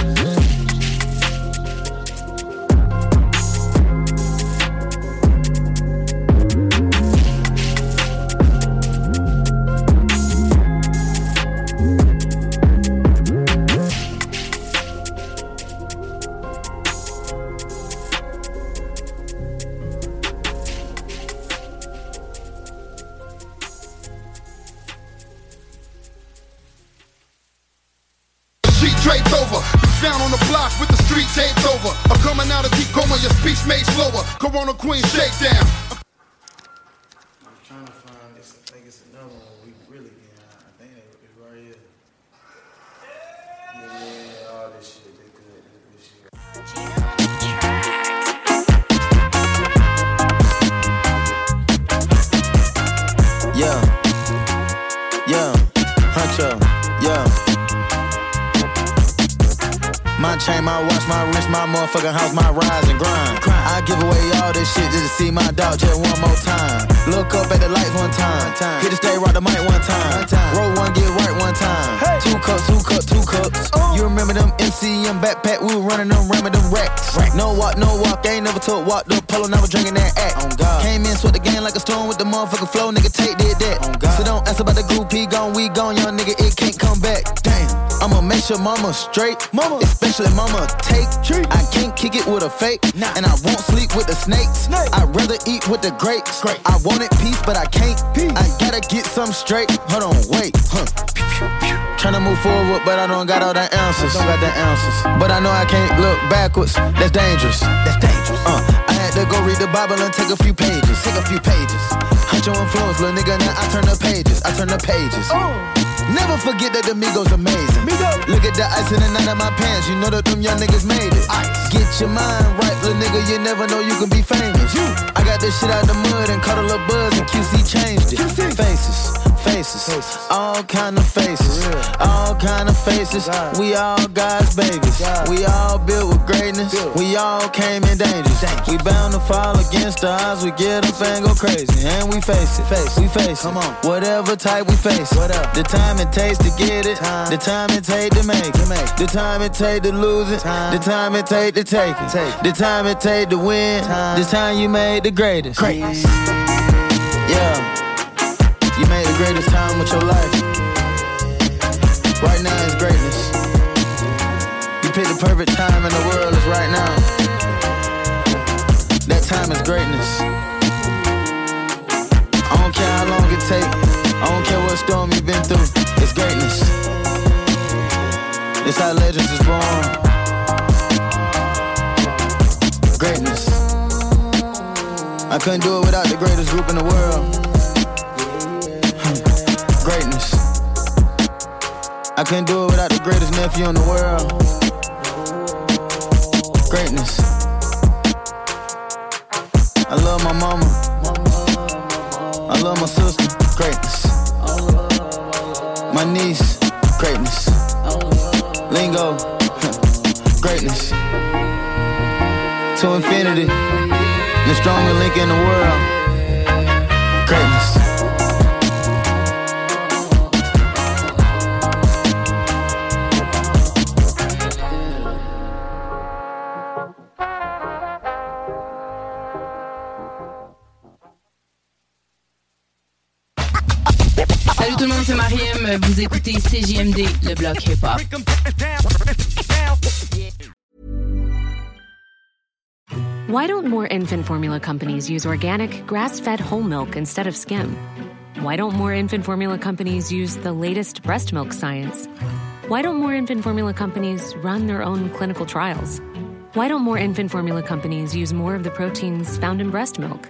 Sure mama straight, mama, especially mama take. I can't kick it with a fake, and I won't sleep with the snakes. I'd rather eat with the grapes. I wanted peace, but I can't. Peace. I gotta get some straight. Hold on, wait, huh? Tryna move forward, but I don't got all the answers. Don't got the answers. But I know I can't look backwards. That's dangerous. That's dangerous. Uh, I had to go read the Bible and take a few pages. Take a few pages. Hunt your influence, little nigga. Now I turn the pages. I turn the pages. Never forget that the Migos amazing. Look at the ice in the night of my pants. You know that them young niggas made it. Get your mind right, little nigga. You never know you can be famous. You. I got this shit out the mud and caught a little buzz and QC changed it. Faces, faces, all kind of faces, all kind of faces. We all God's babies. We all built with greatness. We all came in dangers. We bound to fall against the odds. We get up and go crazy, and we face it. We face it. Come on, whatever type we face. The time it takes to get it, the time it take to make it, the time it take to lose it, the time it take to take it, the time it take to win. This time you made the greatest. Greatness. Yeah, you made the greatest time with your life. Right now is greatness. You picked the perfect time in the world is right now. That time is greatness. I don't care how long it take. I don't care what storm you've been through. It's greatness. It's how legends is born. Greatness. I couldn't do it without the greatest group in the world. Greatness. I couldn't do it without the greatest nephew in the world. Greatness. I love my mama. I love my sister. Greatness. My niece. Greatness. Lingo. Greatness. To infinity. The strongest link in the world. Greatness. Écoutez CJMD, le bloc hip-hop. Why don't more infant formula companies use organic, grass fed whole milk instead of skim? Why don't more infant formula companies use the latest breast milk science? Why don't more infant formula companies run their own clinical trials? Why don't more infant formula companies use more of the proteins found in breast milk?